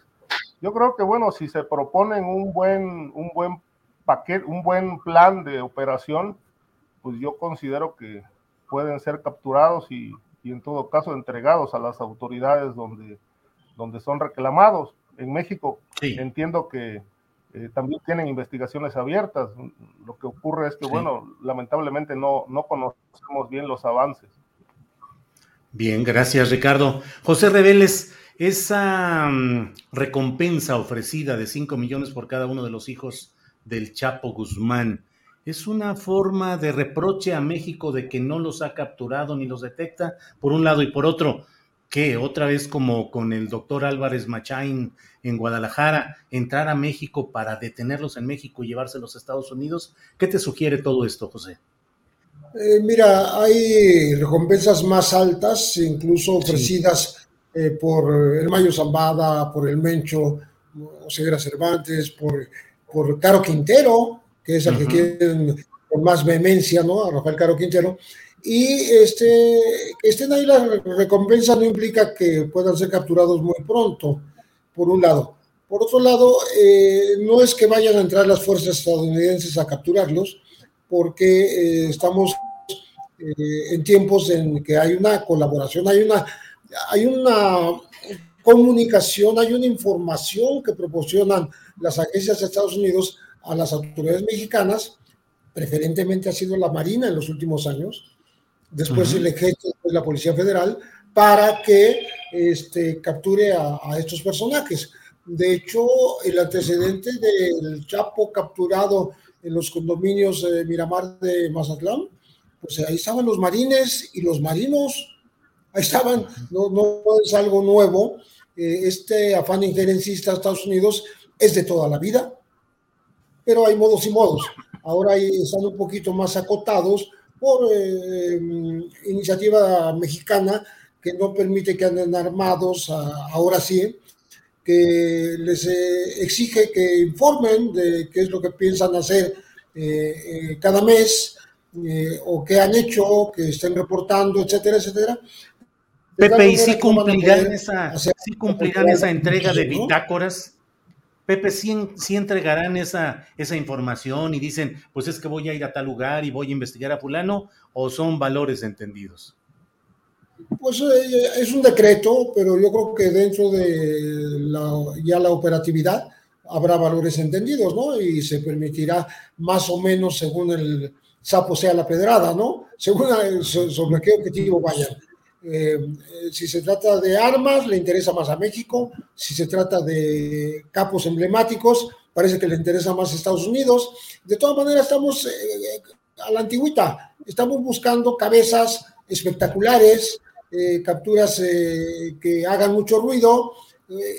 Yo creo que bueno, si se proponen un buen, un buen paquete, un buen plan de operación, pues yo considero que pueden ser capturados y, y en todo caso entregados a las autoridades donde, donde son reclamados. En México entiendo que eh, también tienen investigaciones abiertas. Lo que ocurre es que, bueno, lamentablemente no, no conocemos bien los avances. Bien, gracias Ricardo. José Reveles, esa mm, recompensa ofrecida de 5 millones por cada uno de los hijos del Chapo Guzmán, ¿es una forma de reproche a México de que no los ha capturado ni los detecta, por un lado, y por otro, que otra vez como con el doctor Álvarez Machain en Guadalajara, entrar a México para detenerlos en México y llevárselos a Estados Unidos? ¿Qué te sugiere todo esto, José? Eh, mira, hay recompensas más altas, incluso ofrecidas eh, por el Mayo Zambada, por el Mencho Oseguera Cervantes, por, por Caro Quintero, que es el que quieren con más vehemencia, ¿no? A Rafael Caro Quintero. Y este, que estén ahí las recompensas no implica que puedan ser capturados muy pronto, por un lado. Por otro lado, eh, no es que vayan a entrar las fuerzas estadounidenses a capturarlos, porque eh, estamos eh, en tiempos en que hay una colaboración, hay una, hay una comunicación, hay una información que proporcionan las agencias de Estados Unidos a las autoridades mexicanas, preferentemente ha sido la Marina en los últimos años, después el ejército y la Policía Federal, para que este, capture a, a, estos personajes. De hecho, el antecedente del Chapo capturado en los condominios de Miramar de Mazatlán, pues ahí estaban los marines y los marinos, ahí estaban, no, no es algo nuevo. Eh, este afán injerencista de Estados Unidos es de toda la vida, pero hay modos y modos. Ahora están un poquito más acotados por eh, iniciativa mexicana que no permite que anden armados, ahora sí, que les eh, exige que informen de qué es lo que piensan hacer eh, eh, cada mes o qué han hecho, que estén reportando, etcétera, etcétera. Pepe, ¿y si cumplirán, esa, cumplirán esa entrega de bitácoras? Pepe, ¿sí, entregarán esa, esa información y dicen, pues es que voy a ir a tal lugar y voy a investigar a fulano, o son valores entendidos? Pues eh, es un decreto, pero yo creo que dentro de la, ya la operatividad habrá valores entendidos, ¿no? Y se permitirá más o menos según el, sapo sea la pedrada, ¿no? Según sobre qué objetivo vayan. Eh, si se trata de armas, le interesa más a México. Si se trata de capos emblemáticos, parece que le interesa más a Estados Unidos. De todas maneras, estamos eh, a la antigüita. Estamos buscando cabezas espectaculares, eh, capturas que hagan mucho ruido,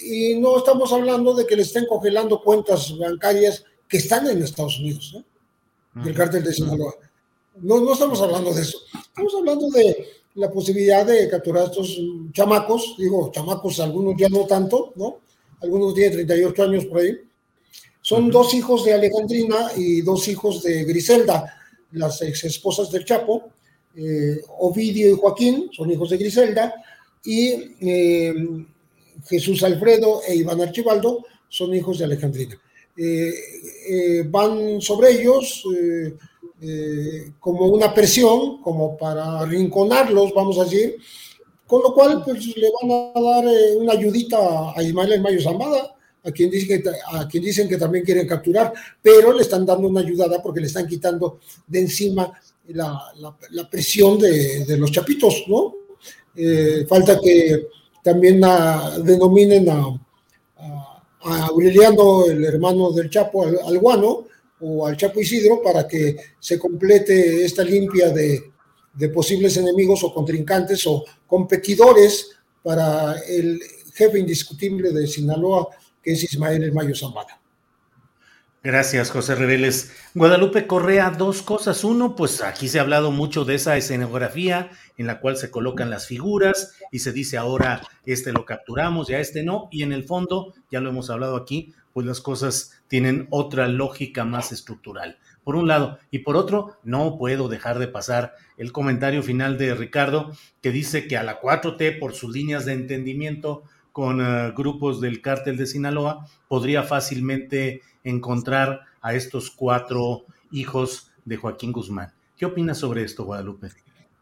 y no estamos hablando de que le estén congelando cuentas bancarias que están en Estados Unidos, ¿no? del cártel de Sinaloa. No, no estamos hablando de eso. Estamos hablando de la posibilidad de capturar a estos chamacos, digo, chamacos, algunos ya no tanto, ¿no? Algunos tienen 38 años por ahí. Son dos hijos de Alejandrina y dos hijos de Griselda, las ex esposas del Chapo. Eh, Ovidio y Joaquín son hijos de Griselda y eh, Jesús Alfredo e Iván Archibaldo son hijos de Alejandrina. Eh, van sobre ellos como una presión, como para arrinconarlos, vamos a decir, con lo cual pues le van a dar una ayudita a Ismael Mayo Zambada, a quien, a quien dicen que también quieren capturar, pero le están dando una ayudada porque le están quitando de encima la, la, presión de, los chapitos, ¿no? Eh, falta que también denominen a, a, Aureliano, el hermano del Chapo, al, al Guano, o al Chapo Isidro para que se complete esta limpia de, de posibles enemigos o contrincantes o competidores para el jefe indiscutible de Sinaloa, que es Ismael El Mayo Zambada. Gracias, José Reveles. Guadalupe Correa, dos cosas. Uno, pues aquí se ha hablado mucho de esa escenografía en la cual se colocan las figuras y se dice ahora este lo capturamos, ya este no. Y en el fondo, ya lo hemos hablado aquí, pues las cosas tienen otra lógica más estructural. Por un lado, y por otro, no puedo dejar de pasar el comentario final de Ricardo, que dice que a la 4T, por sus líneas de entendimiento con eh, grupos del cártel de Sinaloa, podría fácilmente encontrar a estos cuatro hijos de Joaquín Guzmán. ¿Qué opinas sobre esto, Guadalupe?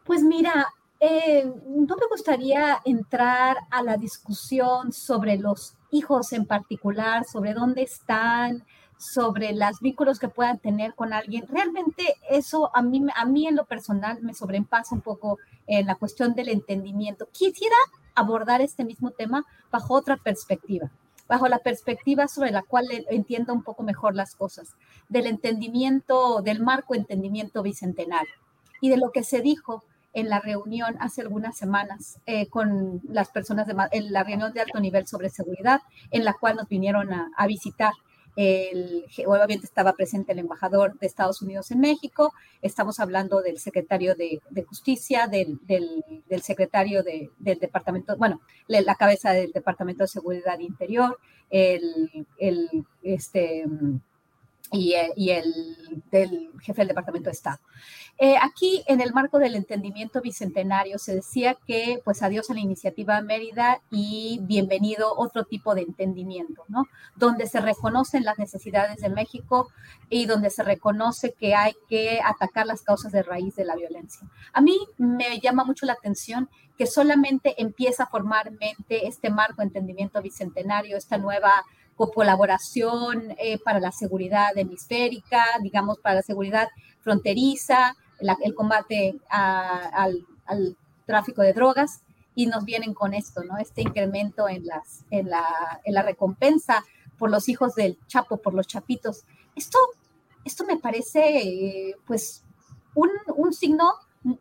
Pues mira, eh, no me gustaría entrar a la discusión sobre los hijos en particular, sobre dónde están, sobre los vínculos que puedan tener con alguien. Realmente eso a mí, a mí en lo personal me sobrepasa un poco en la cuestión del entendimiento. Quisiera abordar este mismo tema bajo otra perspectiva, bajo la perspectiva sobre la cual entienda un poco mejor las cosas, del entendimiento, del marco entendimiento bicentenario y de lo que se dijo en la reunión hace algunas semanas eh, con las personas de la reunión de alto nivel sobre seguridad, en la cual nos vinieron a, visitar. El, obviamente estaba presente el embajador de Estados Unidos en México, estamos hablando del secretario de, Justicia, del, secretario del departamento, bueno, la cabeza del Departamento de Seguridad Interior, el, el este, y, eh, y, el del jefe del Departamento de Estado. Eh, aquí, en el marco del entendimiento bicentenario, se decía que, pues, adiós a la iniciativa Mérida y bienvenido otro tipo de entendimiento, ¿no? Donde se reconocen las necesidades de México y donde se reconoce que hay que atacar las causas de raíz de la violencia. A mí me llama mucho la atención que solamente empieza formalmente este marco entendimiento bicentenario, esta nueva colaboración eh, para la seguridad hemisférica, digamos, para la seguridad fronteriza, el combate al, tráfico de drogas, y nos vienen con esto, ¿no? Este incremento en, las, en, la, en la recompensa por los hijos del Chapo, por los chapitos. Esto, esto me parece, pues, un, un signo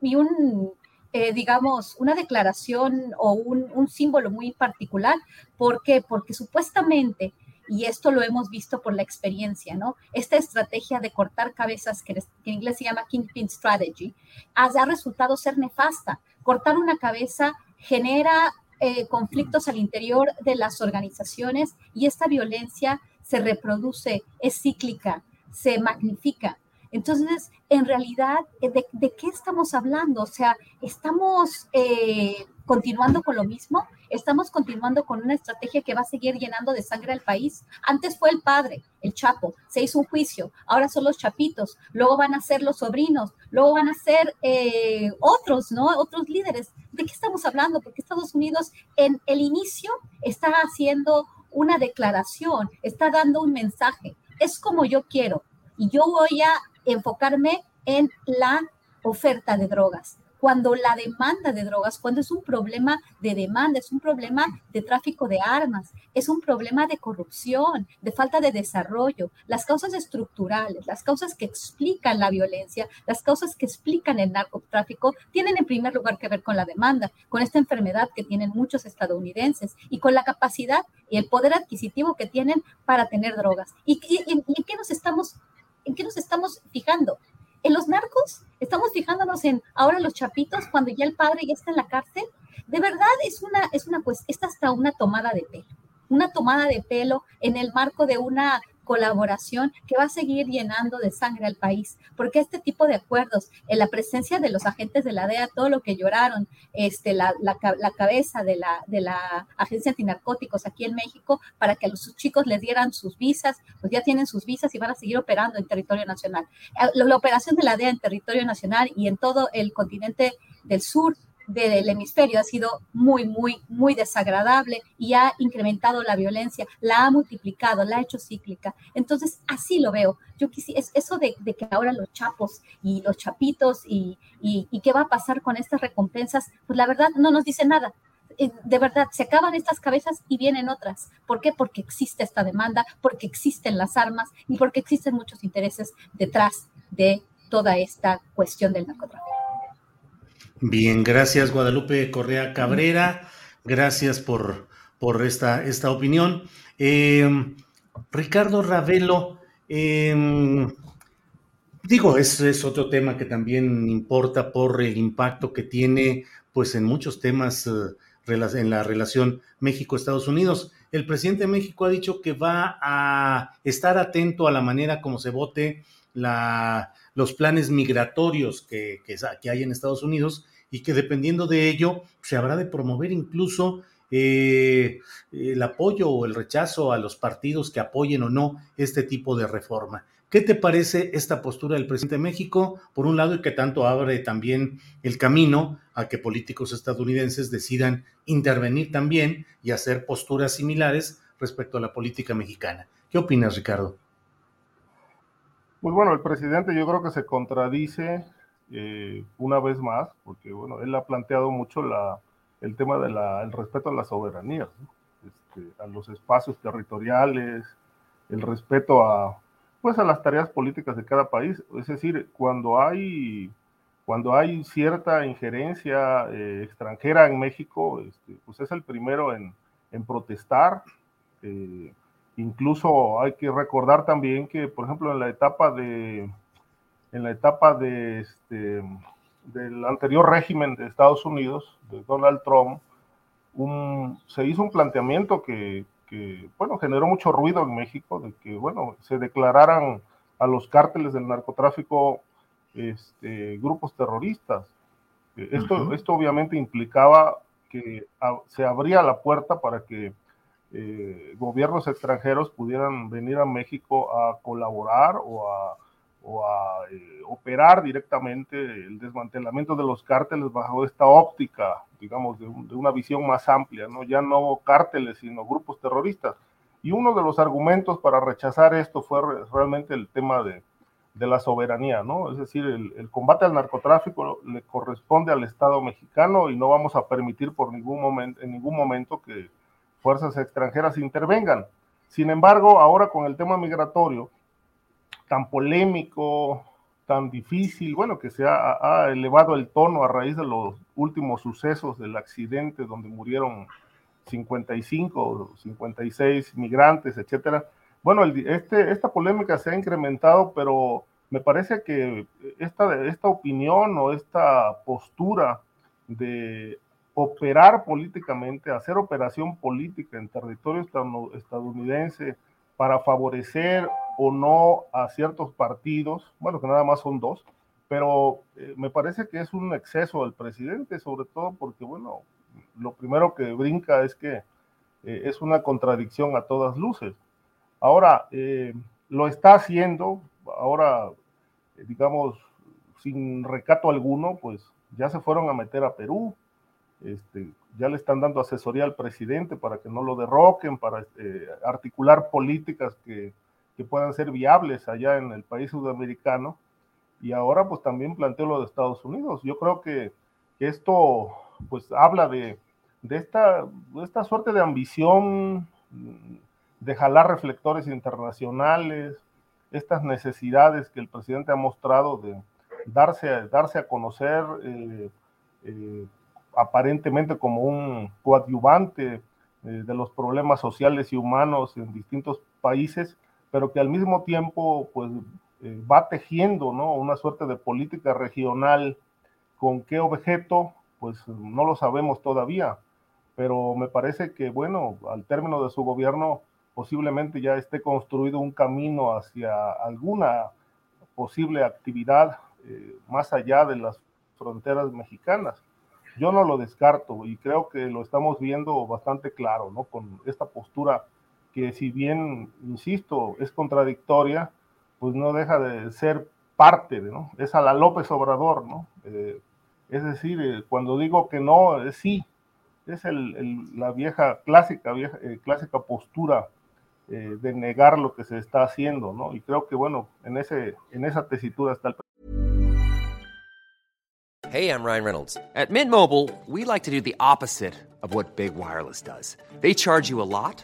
y un, eh, digamos, una declaración o un, un, símbolo muy particular. ¿Por qué? Porque supuestamente y esto lo hemos visto por la experiencia, ¿no? Esta estrategia de cortar cabezas, que, en inglés se llama Kingpin Strategy, ha, resultado ser nefasta. Cortar una cabeza genera eh, conflictos al interior de las organizaciones y esta violencia se reproduce, es cíclica, se magnifica. Entonces, en realidad, ¿de, qué estamos hablando? O sea, estamos eh, continuando con lo mismo, estamos continuando con una estrategia que va a seguir llenando de sangre al país. Antes fue el padre, el Chapo, se hizo un juicio, ahora son los chapitos, luego van a ser los sobrinos, luego van a ser eh, otros, ¿no? Otros líderes. ¿De qué estamos hablando? Porque Estados Unidos en el inicio está haciendo una declaración, está dando un mensaje. Es como yo quiero y yo voy a enfocarme en la oferta de drogas cuando la demanda de drogas, cuando es un problema de demanda, es un problema de tráfico de armas, es un problema de corrupción, de falta de desarrollo, las causas estructurales, las causas que explican la violencia, las causas que explican el narcotráfico, tienen en primer lugar que ver con la demanda, con esta enfermedad que tienen muchos estadounidenses y con la capacidad y el poder adquisitivo que tienen para tener drogas. ¿Y, en qué nos estamos, en qué nos estamos fijando? En los narcos estamos fijándonos en ahora los chapitos cuando ya el padre ya está en la cárcel. De verdad es una, es una, pues, esta hasta una tomada de pelo, una tomada de pelo en el marco de una colaboración que va a seguir llenando de sangre al país, porque este tipo de acuerdos, en la presencia de los agentes de la DEA, todo lo que lloraron, este, la, la, la cabeza de la, de la Agencia Antinarcóticos aquí en México, para que a los chicos les dieran sus visas, pues ya tienen sus visas y van a seguir operando en territorio nacional. Eh, la operación de la DEA en territorio nacional y en todo el continente del sur del hemisferio ha sido muy, muy, muy desagradable y ha incrementado la violencia, la ha multiplicado, la ha hecho cíclica. Entonces, así lo veo. Yo quisiera, es eso de, que ahora los chapos y los chapitos y, y, qué va a pasar con estas recompensas, pues la verdad no nos dice nada eh, de verdad, se acaban estas cabezas y vienen otras. ¿Por qué? Porque existe esta demanda, porque existen las armas y porque existen muchos intereses detrás de toda esta cuestión del narcotráfico. Bien, gracias Guadalupe Correa Cabrera, gracias por, por esta, esta opinión. Em, Ricardo Ravelo, em, digo, es, es otro tema que también importa por el impacto que tiene pues en muchos temas eh, en la relación México-Estados Unidos. El presidente de México ha dicho que va a estar atento a la manera como se vote la, los planes migratorios que, que, hay en Estados Unidos y que dependiendo de ello se habrá de promover incluso eh, el apoyo o el rechazo a los partidos que apoyen o no este tipo de reforma. ¿Qué te parece esta postura del presidente de México, por un lado, y que tanto abre también el camino a que políticos estadounidenses decidan intervenir también y hacer posturas similares respecto a la política mexicana? ¿Qué opinas, Ricardo? Pues bueno, el presidente yo creo que se contradice eh, una vez más, porque bueno, él ha planteado mucho la, el tema del respeto a la soberanía, este, a los espacios territoriales, el respeto a, pues, a las tareas políticas de cada país. Es decir, cuando hay, cuando hay cierta injerencia eh, extranjera en México, este, pues es el primero en, en protestar. Eh, incluso hay que recordar también que, por ejemplo, en la etapa de en la etapa de este, del anterior régimen de Estados Unidos, de Donald Trump, se hizo un planteamiento que, bueno, generó mucho ruido en México, de que, bueno, se declararan a los cárteles del narcotráfico este, grupos terroristas. Esto, esto obviamente implicaba que se abría la puerta para que eh, gobiernos extranjeros pudieran venir a México a colaborar o a o a eh, operar directamente el desmantelamiento de los cárteles bajo esta óptica, digamos, de, una visión más amplia, ¿no? ya no cárteles, sino grupos terroristas. Y uno de los argumentos para rechazar esto fue realmente el tema de, de la soberanía, ¿no? Es decir, el, el, combate al narcotráfico le corresponde al Estado mexicano y no vamos a permitir por ningún momento, en ningún momento que fuerzas extranjeras intervengan. Sin embargo, ahora con el tema migratorio, tan polémico, tan difícil, bueno, que se ha, elevado el tono a raíz de los últimos sucesos del accidente donde murieron 55 o 56 migrantes, etcétera. Bueno, este, esta polémica se ha incrementado, pero me parece que esta, esta opinión o esta postura de operar políticamente, hacer operación política en territorio estadounidense para favorecer o no a ciertos partidos, bueno, que nada más son dos, pero eh, me parece que es un exceso del presidente, sobre todo porque, bueno, lo primero que brinca es que eh, es una contradicción a todas luces. Ahora, eh, lo está haciendo, ahora, digamos, sin recato alguno, pues ya se fueron a meter a Perú, este, ya le están dando asesoría al presidente para que no lo derroquen, para articular políticas que, que puedan ser viables allá en el país sudamericano. y ahora pues también planteo lo de Estados Unidos. Yo creo que, esto pues habla de, esta, esta suerte de ambición de jalar reflectores internacionales, estas necesidades que el presidente ha mostrado de darse, darse a conocer eh, eh, aparentemente como un coadyuvante eh, de los problemas sociales y humanos en distintos países, pero que al mismo tiempo pues va tejiendo ¿no? una suerte de política regional con qué objeto, pues no lo sabemos todavía, pero me parece que bueno, al término de su gobierno posiblemente ya esté construido un camino hacia alguna posible actividad eh, más allá de las fronteras mexicanas. Yo no lo descarto y creo que lo estamos viendo bastante claro, ¿no? Con esta postura que si bien, insisto, es contradictoria, pues no deja de ser parte, ¿no? Es a la López Obrador, ¿no? Eh, es decir, eh, cuando digo que no, es sí, es el, la vieja, clásica, vieja, clásica postura eh, de negar lo que se está haciendo, ¿no? Y creo que, bueno, en, ese, en esa tesitura está el... Hey, I'm Ryan Reynolds. At Mint Mobile, we like to do the opposite of what Big Wireless does. They charge you a lot,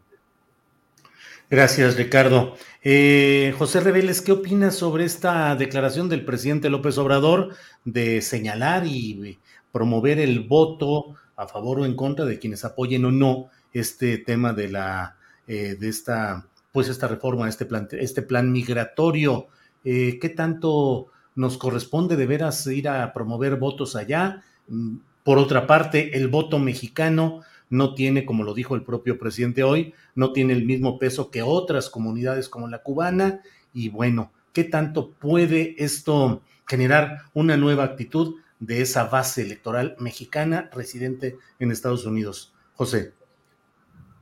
Gracias, Ricardo. Eh, José Reveles, ¿qué opinas sobre esta declaración del presidente López Obrador de señalar y promover el voto a favor o en contra de quienes apoyen o no este tema de la eh, de esta pues esta reforma, este plan, este plan migratorio. Eh, ¿Qué tanto nos corresponde de veras ir a promover votos allá? Mm, por otra parte, el voto mexicano no tiene, como lo dijo el propio presidente hoy, no tiene el mismo peso que otras comunidades como la cubana. Y bueno, ¿qué tanto puede esto generar una nueva actitud de esa base electoral mexicana residente en Estados Unidos? José.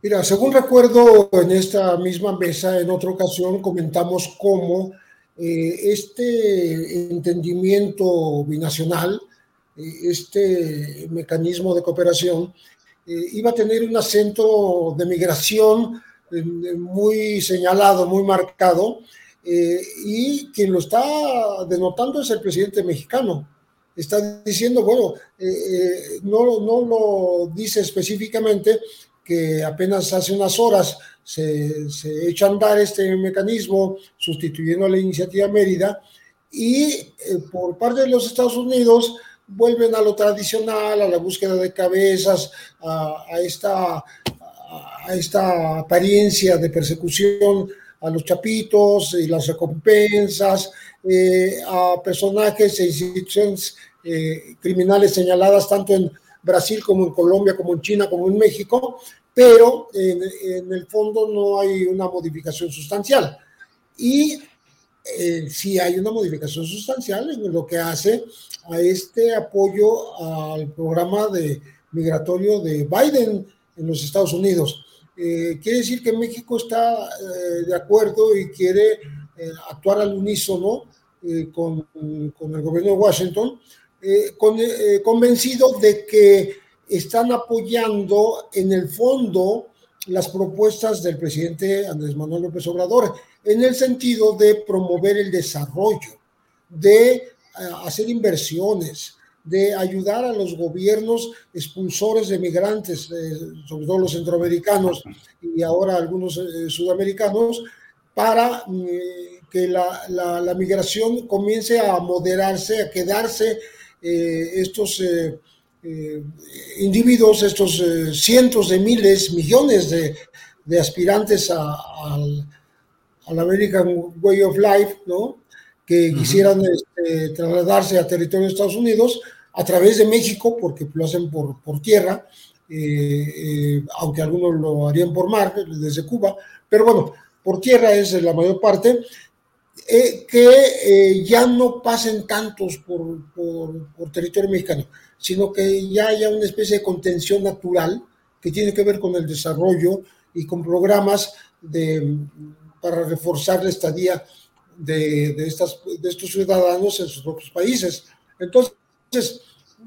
Mira, según recuerdo en esta misma mesa, en otra ocasión comentamos cómo eh, este entendimiento binacional, eh, este mecanismo de cooperación, iba a tener un acento de migración muy señalado, muy marcado, y quien lo está denotando es el presidente mexicano. Está diciendo, bueno, no, no lo dice específicamente, que apenas hace unas horas se, se echa a andar este mecanismo sustituyendo a la iniciativa Mérida y eh, por parte de los Estados Unidos vuelven a lo tradicional, a la búsqueda de cabezas, a, esta, a esta apariencia de persecución a los chapitos y las recompensas, eh, a personajes e instituciones eh, criminales señaladas tanto en Brasil como en Colombia, como en China, como en México, pero en, el fondo no hay una modificación sustancial. Y eh, sí hay una modificación sustancial en lo que hace a este apoyo al programa de migratorio de Biden en los Estados Unidos. Eh, quiere decir que México está eh, de acuerdo y quiere actuar al unísono con, con, el gobierno de Washington, con, convencido de que están apoyando en el fondo las propuestas del presidente Andrés Manuel López Obrador en el sentido de promover el desarrollo, de eh, hacer inversiones, de ayudar a los gobiernos expulsores de migrantes, eh, sobre todo los centroamericanos y ahora algunos eh, sudamericanos, para que la, migración comience a moderarse, a quedarse estos eh, individuos, estos cientos de miles, millones de, aspirantes al, American Way of Life, ¿no? Que quisieran este, trasladarse a territorio de Estados Unidos a través de México, porque lo hacen por, por tierra, aunque algunos lo harían por mar, desde Cuba, pero bueno, por tierra es la mayor parte, eh, que eh, ya no pasen tantos por, por, territorio mexicano, sino que ya haya una especie de contención natural que tiene que ver con el desarrollo y con programas de, para reforzar la estadía de, de, estas, de estos ciudadanos en sus propios países. Entonces,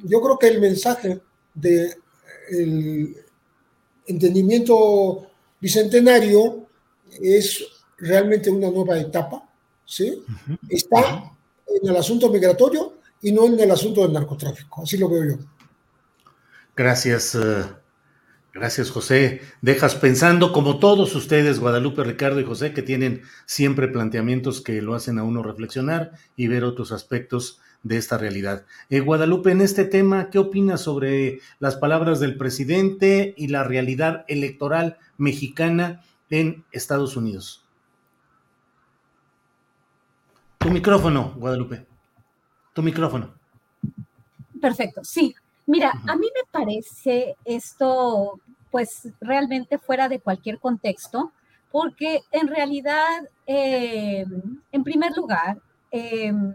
yo creo que el mensaje de el entendimiento bicentenario es realmente una nueva etapa, ¿sí? Está en el asunto migratorio y no en el asunto del narcotráfico, así lo veo yo. Gracias, eh, gracias José. Dejas pensando, como todos ustedes, Guadalupe, Ricardo y José, que tienen siempre planteamientos que lo hacen a uno reflexionar y ver otros aspectos de esta realidad. Eh, Guadalupe, en este tema, ¿qué opinas sobre las palabras del presidente y la realidad electoral mexicana en Estados Unidos. Tu micrófono, Guadalupe. Tu micrófono. Perfecto, sí. Mira, a mí me parece esto pues realmente fuera de cualquier contexto, porque en realidad, eh, en primer lugar, em,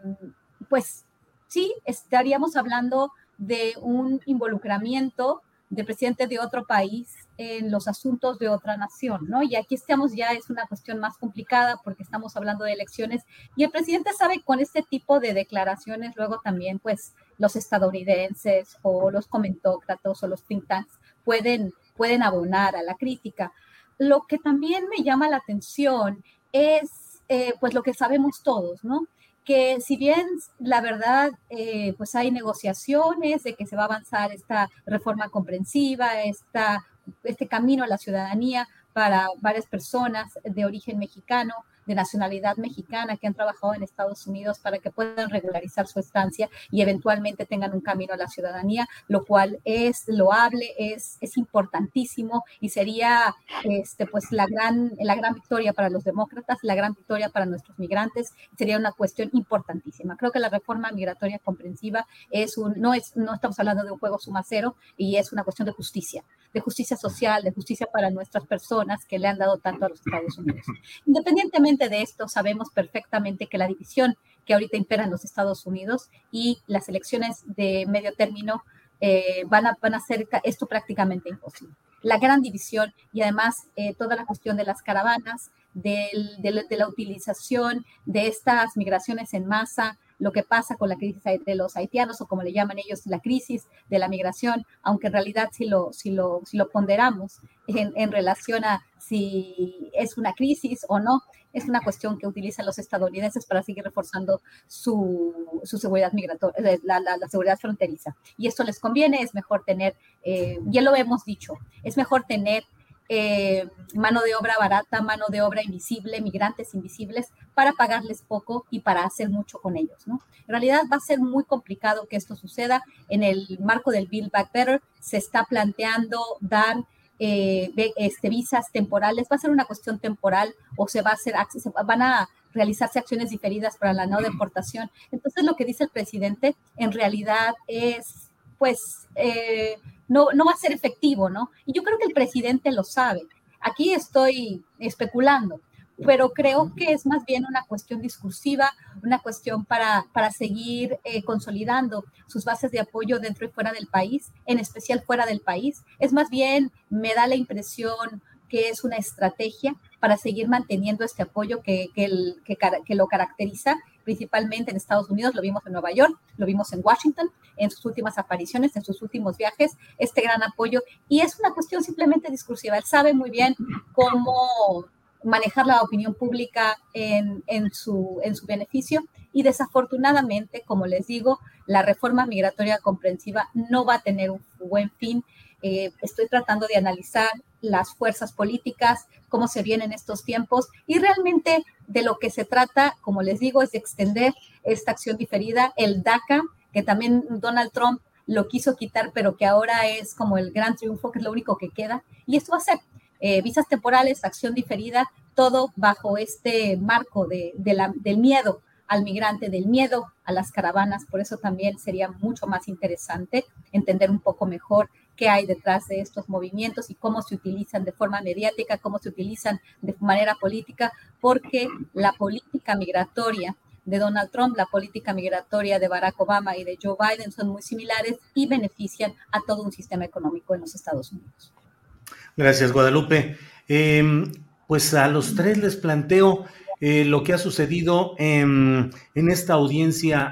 pues sí, estaríamos hablando de un involucramiento de presidente de otro país en los asuntos de otra nación, ¿no? Y aquí estamos ya, es una cuestión más complicada porque estamos hablando de elecciones y el presidente sabe con este tipo de declaraciones luego también, pues, los estadounidenses o los comentócratas o los think tanks pueden, pueden abonar a la crítica. Lo que también me llama la atención es, eh, pues, lo que sabemos todos, ¿no? que si bien la verdad, eh, pues hay negociaciones de que se va a avanzar esta reforma comprensiva, esta, este camino a la ciudadanía para varias personas de origen mexicano, de nacionalidad mexicana que han trabajado en Estados Unidos para que puedan regularizar su estancia y eventualmente tengan un camino a la ciudadanía, lo cual es loable, es, es importantísimo y sería este, pues la gran, la gran victoria para los demócratas, la gran victoria para nuestros migrantes, sería una cuestión importantísima. Creo que la reforma migratoria comprensiva es un, no, es, no estamos hablando de un juego suma cero y es una cuestión de justicia, de justicia social, de justicia para nuestras personas que le han dado tanto a los Estados Unidos. Independientemente de esto, sabemos perfectamente que la división que ahorita impera en los Estados Unidos y las elecciones de medio término eh, van, a, van a hacer esto prácticamente imposible. La gran división y además eh, toda la cuestión de las caravanas, de, la utilización de estas migraciones en masa, lo que pasa con la crisis de los haitianos o como le llaman ellos la crisis de la migración, aunque en realidad si lo, si lo, si lo ponderamos en, en relación a si es una crisis o no, es una cuestión que utilizan los estadounidenses para seguir reforzando su, seguridad migratoria, eh, la, seguridad fronteriza. Y esto les conviene, es mejor tener, eh, ya lo hemos dicho, es mejor tener eh, mano de obra barata, mano de obra invisible, migrantes invisibles, para pagarles poco y para hacer mucho con ellos. ¿no? En realidad va a ser muy complicado que esto suceda. En el marco del Build Back Better se está planteando dar eh, este, visas temporales, va a ser una cuestión temporal o se va a hacer, van a realizarse acciones diferidas para la no deportación. Entonces lo que dice el presidente en realidad es, pues, eh, no, no va a ser efectivo, ¿no? Y yo creo que el presidente lo sabe. Aquí estoy especulando, pero creo que es más bien una cuestión discursiva, una cuestión para, para seguir eh, consolidando sus bases de apoyo dentro y fuera del país, en especial fuera del país. Es más bien, me da la impresión que es una estrategia para seguir manteniendo este apoyo que, que, que, lo caracteriza, principalmente en Estados Unidos, lo vimos en Nueva York, lo vimos en Washington, en sus últimas apariciones, en sus últimos viajes, este gran apoyo. Y es una cuestión simplemente discursiva. Él sabe muy bien cómo manejar la opinión pública en, su, en su beneficio y desafortunadamente, como les digo, la reforma migratoria comprensiva no va a tener un buen fin. Eh, estoy tratando de analizar las fuerzas políticas, cómo se vienen estos tiempos y realmente de lo que se trata, como les digo, es de extender esta acción diferida, el DACA, que también Donald Trump lo quiso quitar, pero que ahora es como el gran triunfo, que es lo único que queda. Y esto va a ser eh, visas temporales, acción diferida, todo bajo este marco de, la, del miedo al migrante, del miedo a las caravanas. Por eso también sería mucho más interesante entender un poco mejor qué hay detrás de estos movimientos y cómo se utilizan de forma mediática, cómo se utilizan de manera política, porque la política migratoria de Donald Trump, la política migratoria de Barack Obama y de Joe Biden son muy similares y benefician a todo un sistema económico en los Estados Unidos. Gracias, Guadalupe. Em, pues a los tres les planteo eh, lo que ha sucedido en, esta audiencia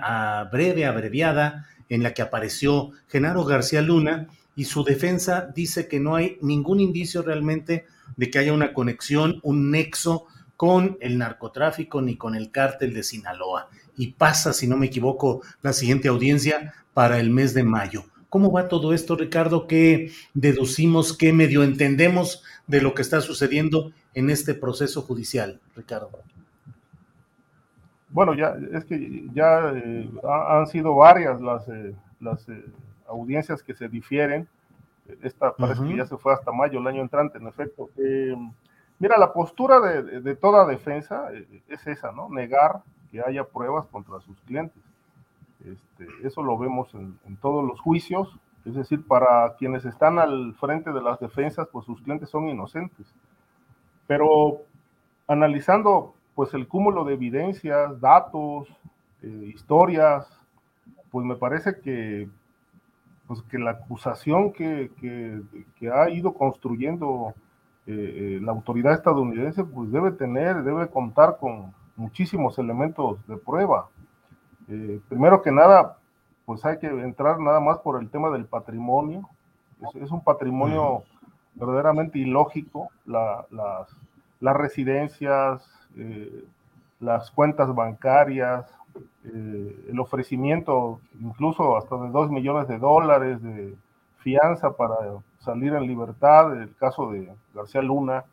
breve, abreviada, en la que apareció Genaro García Luna y su defensa dice que no hay ningún indicio realmente de que haya una conexión, un nexo con el narcotráfico ni con el cártel de Sinaloa. Y pasa, si no me equivoco, la siguiente audiencia para el mes de mayo. ¿Cómo va todo esto, Ricardo? ¿Qué deducimos, qué medio entendemos de lo que está sucediendo en este proceso judicial, Ricardo? Bueno, ya es que ya eh, han sido varias las, eh, las eh, audiencias que se difieren. Esta parece que ya se fue hasta mayo, el año entrante, en efecto. Mira, la postura de, toda defensa eh, es esa, ¿no? Negar que haya pruebas contra sus clientes. Este, eso lo vemos en, todos los juicios, es decir, para quienes están al frente de las defensas, pues sus clientes son inocentes. Pero analizando pues el cúmulo de evidencias, datos, eh, historias, pues me parece que, pues que la acusación que, que ha ido construyendo eh, la autoridad estadounidense pues debe tener, debe contar con muchísimos elementos de prueba. Eh, primero que nada, pues hay que entrar nada más por el tema del patrimonio. Es, un patrimonio verdaderamente ilógico, las, las, residencias, eh, las cuentas bancarias, el ofrecimiento incluso hasta de dos millones de dólares de fianza para salir en libertad, el caso de García Luna,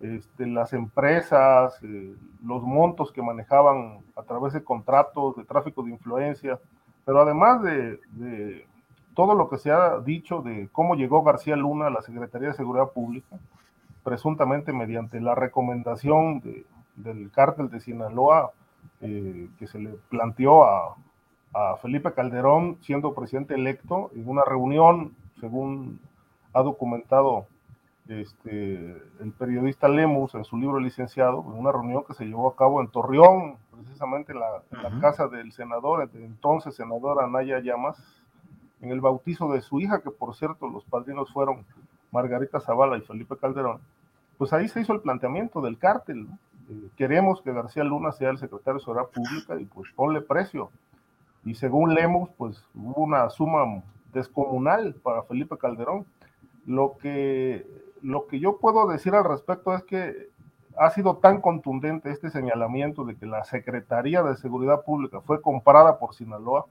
este, las empresas, eh, los montos que manejaban a través de contratos de tráfico de influencia, pero además de, todo lo que se ha dicho de cómo llegó García Luna a la Secretaría de Seguridad Pública, presuntamente mediante la recomendación del cártel de Sinaloa eh, que se le planteó a, a Felipe Calderón siendo presidente electo en una reunión, según ha documentado este, el periodista Lemus en su libro licenciado, en una reunión que se llevó a cabo en Torreón, precisamente en la, casa del senador, entonces senador Anaya Llamas, en el bautizo de su hija, que por cierto los padrinos fueron Margarita Zavala y Felipe Calderón, pues ahí se hizo el planteamiento del cártel. Queremos que García Luna sea el secretario de Seguridad Pública y pues ponle precio. Y según Lemus, pues hubo una suma descomunal para Felipe Calderón lo que, lo que yo puedo decir al respecto es que ha sido tan contundente este señalamiento de que la Secretaría de Seguridad Pública fue comprada por Sinaloa,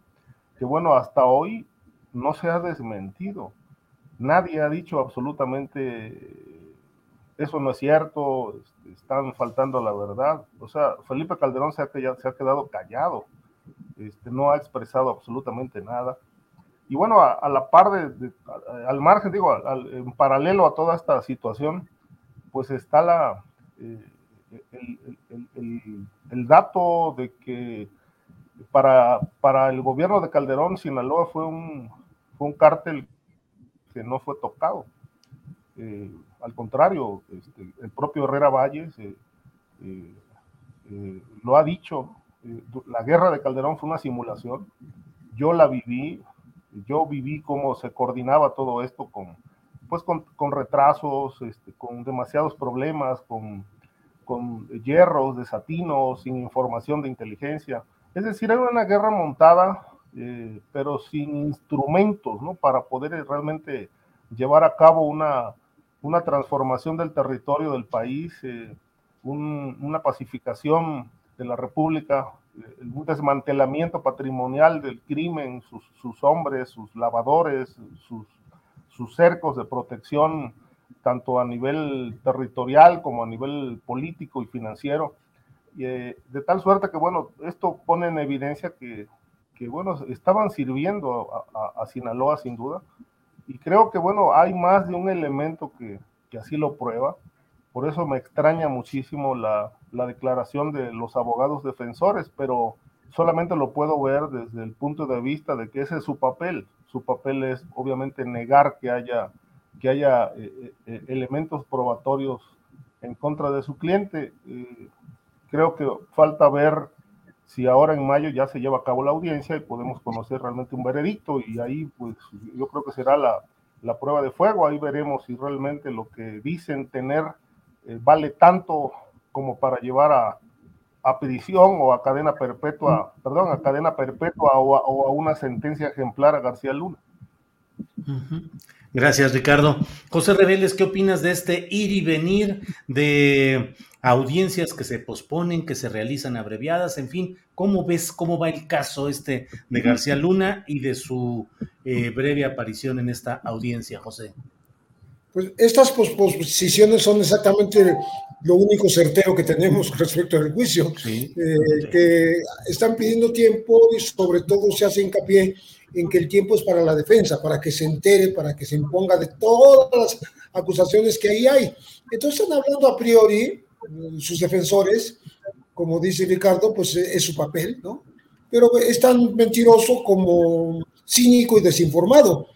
que bueno, hasta hoy no se ha desmentido. Nadie ha dicho absolutamente eso no es cierto, este, están faltando la verdad. O sea, Felipe Calderón se ha, quedado callado, este, no ha expresado absolutamente nada. Y bueno, a, la par de, al margen, digo, en paralelo a toda esta situación, pues está la, eh, el, dato de que para, para el gobierno de Calderón, Sinaloa fue un, fue un cártel que no fue tocado. Eh, al contrario, este, el propio Herrera Valles eh, lo ha dicho, la guerra de Calderón fue una simulación, yo la viví, yo viví cómo se coordinaba todo esto con, pues con, con retrasos, este, con demasiados problemas, con, con hierros, desatinos, sin información de inteligencia. Es decir, era una guerra montada, eh, pero sin instrumentos, ¿no? Para poder realmente llevar a cabo una, una transformación del territorio del país, eh, una pacificación de la República, un desmantelamiento patrimonial del crimen, sus, hombres, sus lavadores, sus, cercos de protección, tanto a nivel territorial como a nivel político y financiero. Eh, de tal suerte que, bueno, esto pone en evidencia que, bueno, estaban sirviendo a, Sinaloa sin duda. Y creo que, bueno, hay más de un elemento que, que así lo prueba. Por eso me extraña muchísimo la, la declaración de los abogados defensores, pero solamente lo puedo ver desde el punto de vista de que ese es su papel. Su papel es obviamente negar que haya, que haya eh, eh, eh, elementos probatorios en contra de su cliente. creo que falta ver si ahora en mayo ya se lleva a cabo la audiencia y podemos conocer realmente un veredicto y ahí pues yo creo que será la, la prueba de fuego. Ahí veremos si realmente lo que dicen tener vale tanto como para llevar a, a prisión o a cadena perpetua, perdón, a cadena perpetua o a, una sentencia ejemplar a García Luna. Gracias, Ricardo. José Reveles, ¿qué opinas de este ir y venir de audiencias que se posponen, que se realizan abreviadas? En fin, ¿cómo ves cómo va el caso este de García Luna y de su eh, breve aparición en esta audiencia, José? Pues estas posposiciones son exactamente lo único certero que tenemos respecto al juicio, eh, que están pidiendo tiempo y sobre todo se hace hincapié en que el tiempo es para la defensa, para que se entere, para que se imponga de todas las acusaciones que ahí hay. Entonces están hablando a priori, sus defensores, como dice Ricardo, pues es su papel, ¿no? Pero es tan mentiroso como cínico y desinformado.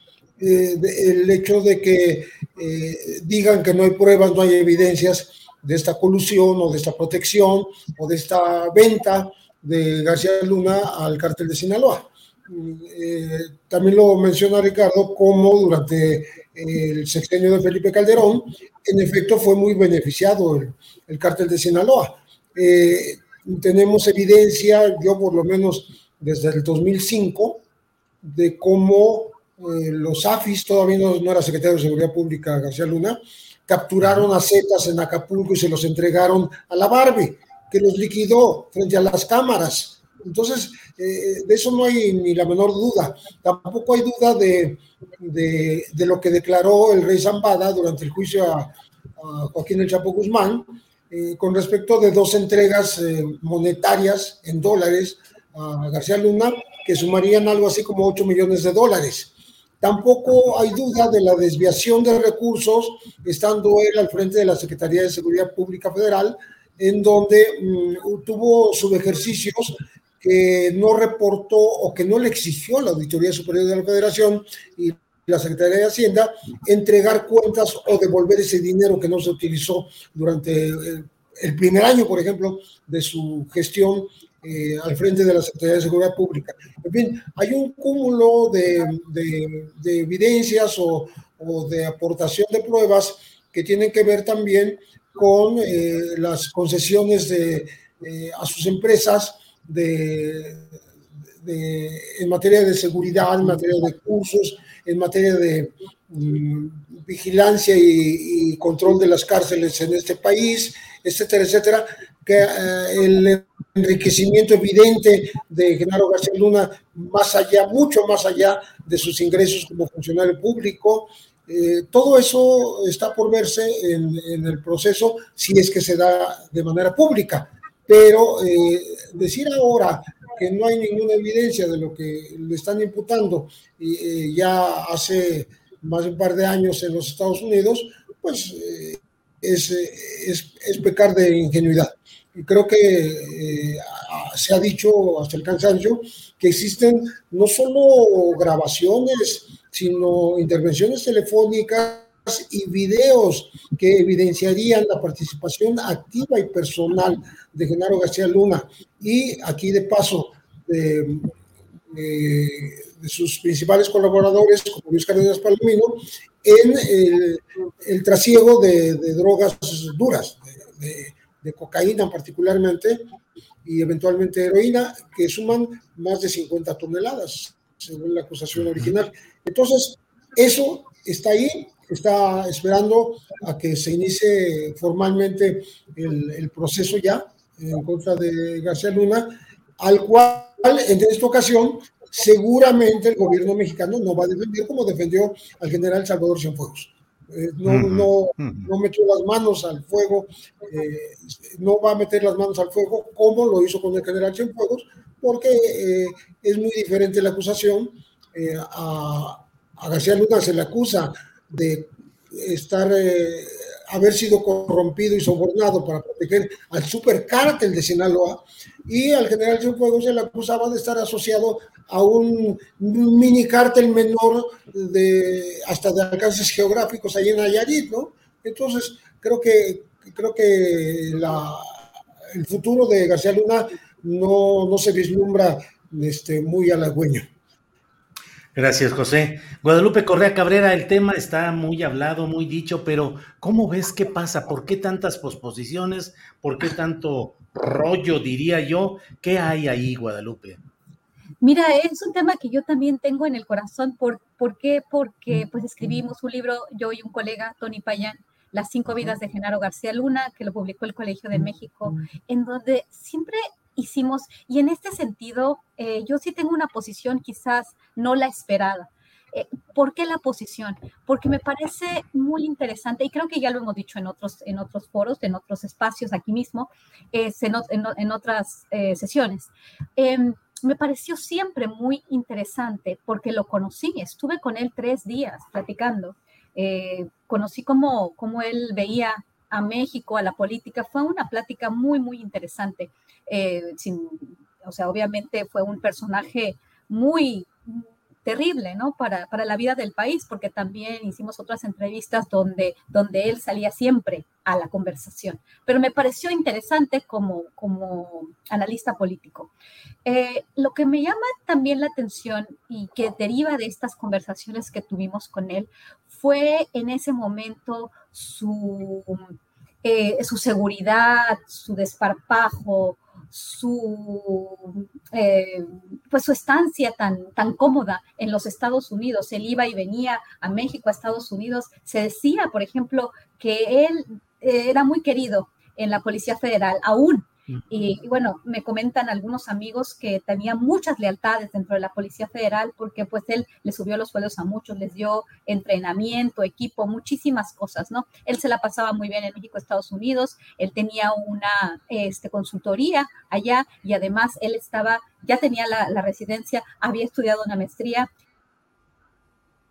Eh, el hecho de que eh, digan que no hay pruebas, no hay evidencias, de esta colusión o de esta protección o de esta venta de García Luna al cártel de Sinaloa. Eh, también lo menciona Ricardo como durante el sexenio de Felipe Calderón, en efecto fue muy beneficiado el, el cártel de Sinaloa. Eh, tenemos evidencia, yo por lo menos desde el 2005, de cómo eh, los AFIS, todavía no, no, era secretario de Seguridad Pública García Luna, capturaron a Zetas en Acapulco y se los entregaron a la Barbie, que los liquidó frente a las cámaras. Entonces, eh, de eso no hay ni la menor duda. Tampoco hay duda de, de, lo que declaró el rey Zambada durante el juicio a, Joaquín El Chapo Guzmán, eh, con respecto de dos entregas eh, monetarias en dólares a García Luna, que sumarían algo así como 8 millones de dólares. Tampoco hay duda de la desviación de recursos, estando él al frente de la Secretaría de Seguridad Pública Federal, en donde mm, tuvo subejercicios que no reportó o que no le exigió la Auditoría Superior de la Federación y la Secretaría de Hacienda entregar cuentas o devolver ese dinero que no se utilizó durante eh, el primer año, por ejemplo, de su gestión eh, al frente de la Secretaría de Seguridad Pública. En fin, hay un cúmulo de, de, evidencias o, o, de aportación de pruebas que tienen que ver también con eh, las concesiones de, eh, a sus empresas de, en materia de seguridad, en materia de cursos, en materia de mm, vigilancia y, y, control de las cárceles en este país, etcétera, etcétera, que eh, el enriquecimiento evidente de Genaro García Luna, más allá, mucho más allá de sus ingresos como funcionario público, eh, todo eso está por verse en, el proceso si es que se da de manera pública. Pero eh, decir ahora que no hay ninguna evidencia de lo que le están imputando y ya hace más de un par de años en los Estados Unidos, pues es, es, es pecar de ingenuidad creo que eh, se ha dicho hasta el cansancio que existen no solo grabaciones, sino intervenciones telefónicas y videos que evidenciarían la participación activa y personal de Genaro García Luna. Y aquí de paso de, sus principales colaboradores como Luis Cárdenas Palomino en el, trasiego de, drogas duras, de cocaína particularmente y eventualmente heroína, que suman más de 50 toneladas, según la acusación original. Entonces, eso está ahí, está esperando a que se inicie formalmente el, proceso ya en contra de García Luna, al cual en esta ocasión seguramente el gobierno mexicano no va a defender como defendió al general Salvador Cienfuegos. Eh, no, no, no metió las manos al fuego, eh, no va a meter las manos al fuego como lo hizo con el general Cienfuegos, porque eh, es muy diferente la acusación. A, a, García Luna se le acusa de estar, haber sido corrompido y sobornado para proteger al supercártel de Sinaloa, y al general Cienfuegos se le acusaba de estar asociado a un, mini cártel menor de hasta de alcances geográficos ahí en Nayarit, ¿no? Entonces, creo que creo que la, el futuro de García Luna no, no se vislumbra este, muy halagüeño. Gracias, José. Guadalupe Correa Cabrera, el tema está muy hablado, muy dicho, pero ¿cómo ves qué pasa? ¿Por qué tantas posposiciones? ¿Por qué tanto rollo, diría yo? ¿Qué hay ahí, Guadalupe? Mira, es un tema que yo también tengo en el corazón. ¿Por, ¿por qué? Porque pues escribimos un libro, yo y un colega, Tony Payán, Las cinco vidas de Genaro García Luna, que lo publicó el Colegio de México, en donde siempre hicimos, y en este sentido, eh, yo sí tengo una posición quizás no la esperada. Eh, ¿Por qué la posición? Porque me parece muy interesante y creo que ya lo hemos dicho en otros, en otros foros, en otros espacios aquí mismo, en, en, otras eh, sesiones. Em, me pareció siempre muy interesante porque lo conocí, estuve con él tres días platicando, eh, conocí cómo, cómo, él veía a México, a la política, fue una plática muy, muy interesante. Eh, o sea, obviamente fue un personaje muy, terrible, ¿no? Para, para, la vida del país, porque también hicimos otras entrevistas donde, donde él salía siempre a la conversación. Pero me pareció interesante como, como analista político. Eh, lo que me llama también la atención y que deriva de estas conversaciones que tuvimos con él fue en ese momento su, eh, su seguridad, su desparpajo, su, eh, pues su estancia tan, tan cómoda en los Estados Unidos. Él iba y venía a México, a Estados Unidos. Se decía, por ejemplo, que él era muy querido en la Policía Federal, aún y, bueno, me comentan algunos amigos que tenía muchas lealtades dentro de la Policía Federal porque pues él le subió los sueldos a muchos, les dio entrenamiento, equipo, muchísimas cosas, ¿no? Él se la pasaba muy bien en México, Estados Unidos, él tenía una este, consultoría allá y además él estaba, ya tenía la, la residencia, había estudiado una maestría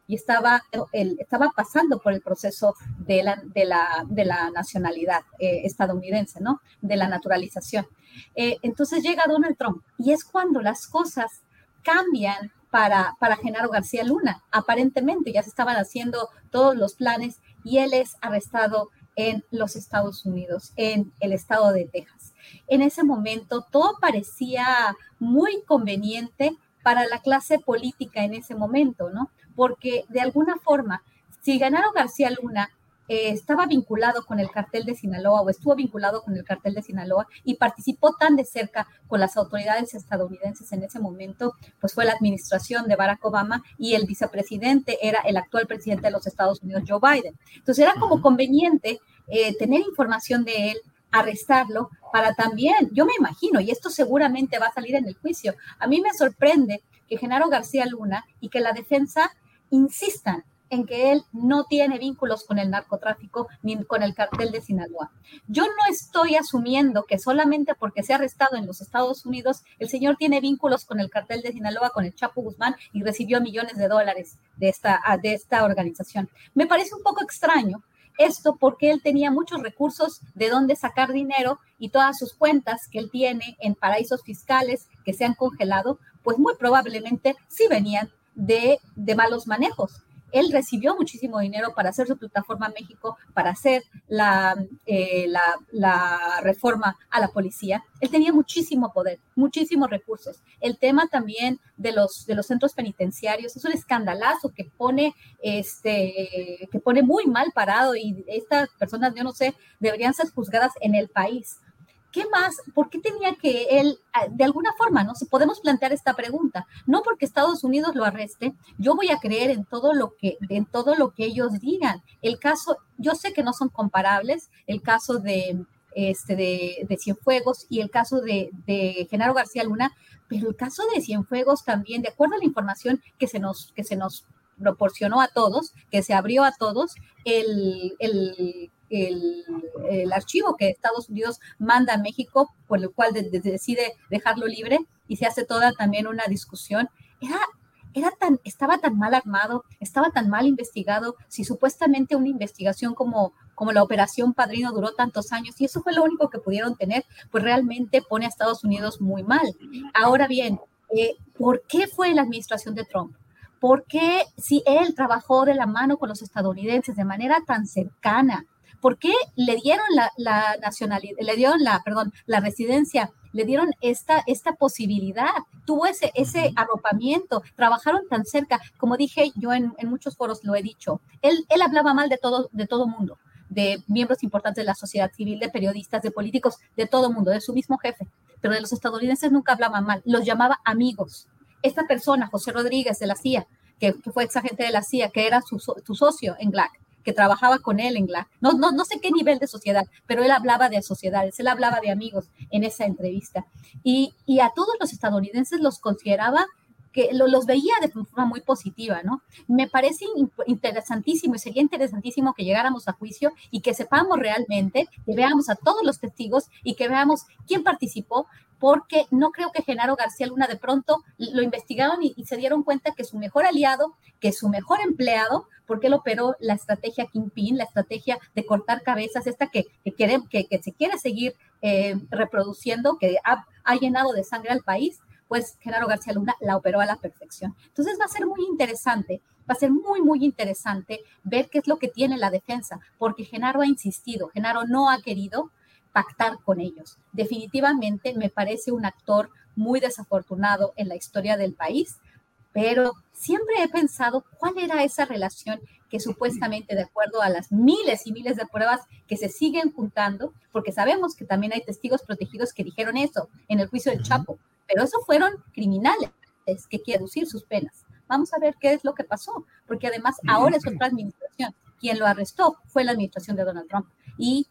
y estaba, estaba pasando por el proceso de la, de la, de la nacionalidad eh, estadounidense, ¿no? De la naturalización. Eh, entonces llega Donald Trump y es cuando las cosas cambian para, para Genaro García Luna. Aparentemente ya se estaban haciendo todos los planes y él es arrestado en los Estados Unidos, en el estado de Texas. En ese momento todo parecía muy conveniente para la clase política en ese momento, ¿no? porque de alguna forma, si Genaro García Luna eh, estaba vinculado con el cartel de Sinaloa o estuvo vinculado con el cartel de Sinaloa y participó tan de cerca con las autoridades estadounidenses en ese momento, pues fue la administración de Barack Obama y el vicepresidente era el actual presidente de los Estados Unidos, Joe Biden. Entonces era como conveniente eh, tener información de él, arrestarlo para también, yo me imagino, y esto seguramente va a salir en el juicio, a mí me sorprende que Genaro García Luna y que la defensa insistan en que él no tiene vínculos con el narcotráfico ni con el cartel de Sinaloa. Yo no estoy asumiendo que solamente porque se ha arrestado en los Estados Unidos, el señor tiene vínculos con el cartel de Sinaloa, con el Chapo Guzmán y recibió millones de dólares de esta, de esta organización. Me parece un poco extraño esto porque él tenía muchos recursos de dónde sacar dinero y todas sus cuentas que él tiene en paraísos fiscales que se han congelado, pues muy probablemente sí venían de, malos manejos. Él recibió muchísimo dinero para hacer su plataforma México, para hacer eh, la, la, reforma a la policía. Él tenía muchísimo poder, muchísimos recursos. El tema también de los, de los centros penitenciarios es un escandalazo que pone, este, que pone muy mal parado y estas personas, yo no sé, deberían ser juzgadas en el país ¿qué más? ¿Por qué tenía que él, ah, de alguna forma, no? Si podemos plantear esta pregunta, no porque Estados Unidos lo arreste, yo voy a creer en todo lo que, en todo lo que ellos digan. El caso, yo sé que no son comparables, el caso de, este, de, Cienfuegos y el caso de, de Genaro García Luna, pero el caso de Cienfuegos también, de acuerdo a la información que se nos, que se nos proporcionó a todos, que se abrió a todos el, el, el, archivo que Estados Unidos manda a México, por el cual decide dejarlo libre y se hace toda también una discusión. Era, era tan, estaba tan mal armado, estaba tan mal investigado, si supuestamente una investigación como, como la Operación Padrino duró tantos años y eso fue lo único que pudieron tener, pues realmente pone a Estados Unidos muy mal. Ahora bien, eh, ¿por qué fue la administración de Trump? ¿Por qué si él trabajó de la mano con los estadounidenses de manera tan cercana? ¿Por qué le dieron la, nacionalidad, le dieron la, perdón, la residencia, le dieron esta, esta posibilidad? Tuvo ese, ese arropamiento, trabajaron tan cerca. Como dije yo en, muchos foros lo he dicho, él, él hablaba mal de todo, de todo mundo de miembros importantes de la sociedad civil, de periodistas, de políticos, de todo mundo, de su mismo jefe. Pero de los estadounidenses nunca hablaba mal, los llamaba amigos. Esta persona, José Rodríguez de la CIA, que, fue ex agente de la CIA, que era su, su socio en GLAC, que trabajaba con él en la, no, no, no sé qué nivel de sociedad, pero él hablaba de sociedades, él hablaba de amigos en esa entrevista. Y, y a todos los estadounidenses los consideraba que los veía de forma muy positiva, ¿no? Me parece interesantísimo y sería interesantísimo que llegáramos a juicio y que sepamos realmente, que veamos a todos los testigos y que veamos quién participó, porque no creo que Genaro García Luna de pronto lo investigaron y, se dieron cuenta que su mejor aliado, que su mejor empleado, porque él operó la estrategia Kingpin, la estrategia de cortar cabezas, esta que, que, se quiere seguir eh, reproduciendo, que ha llenado de sangre al país, pues Genaro García Luna la operó a la perfección. Entonces va a ser muy interesante, va a ser muy, muy interesante ver qué es lo que tiene la defensa, porque Genaro ha insistido, Genaro no ha querido pactar con ellos. Definitivamente me parece un actor muy desafortunado en la historia del país, pero siempre he pensado cuál era esa relación que supuestamente, de acuerdo a las miles y miles de pruebas que se siguen juntando, porque sabemos que también hay testigos protegidos que dijeron eso en el juicio del Chapo, pero eso fueron criminales que quieren reducir sus penas. Vamos a ver qué es lo que pasó, porque además ahora es otra administración. Quien lo arrestó fue la administración de Donald Trump y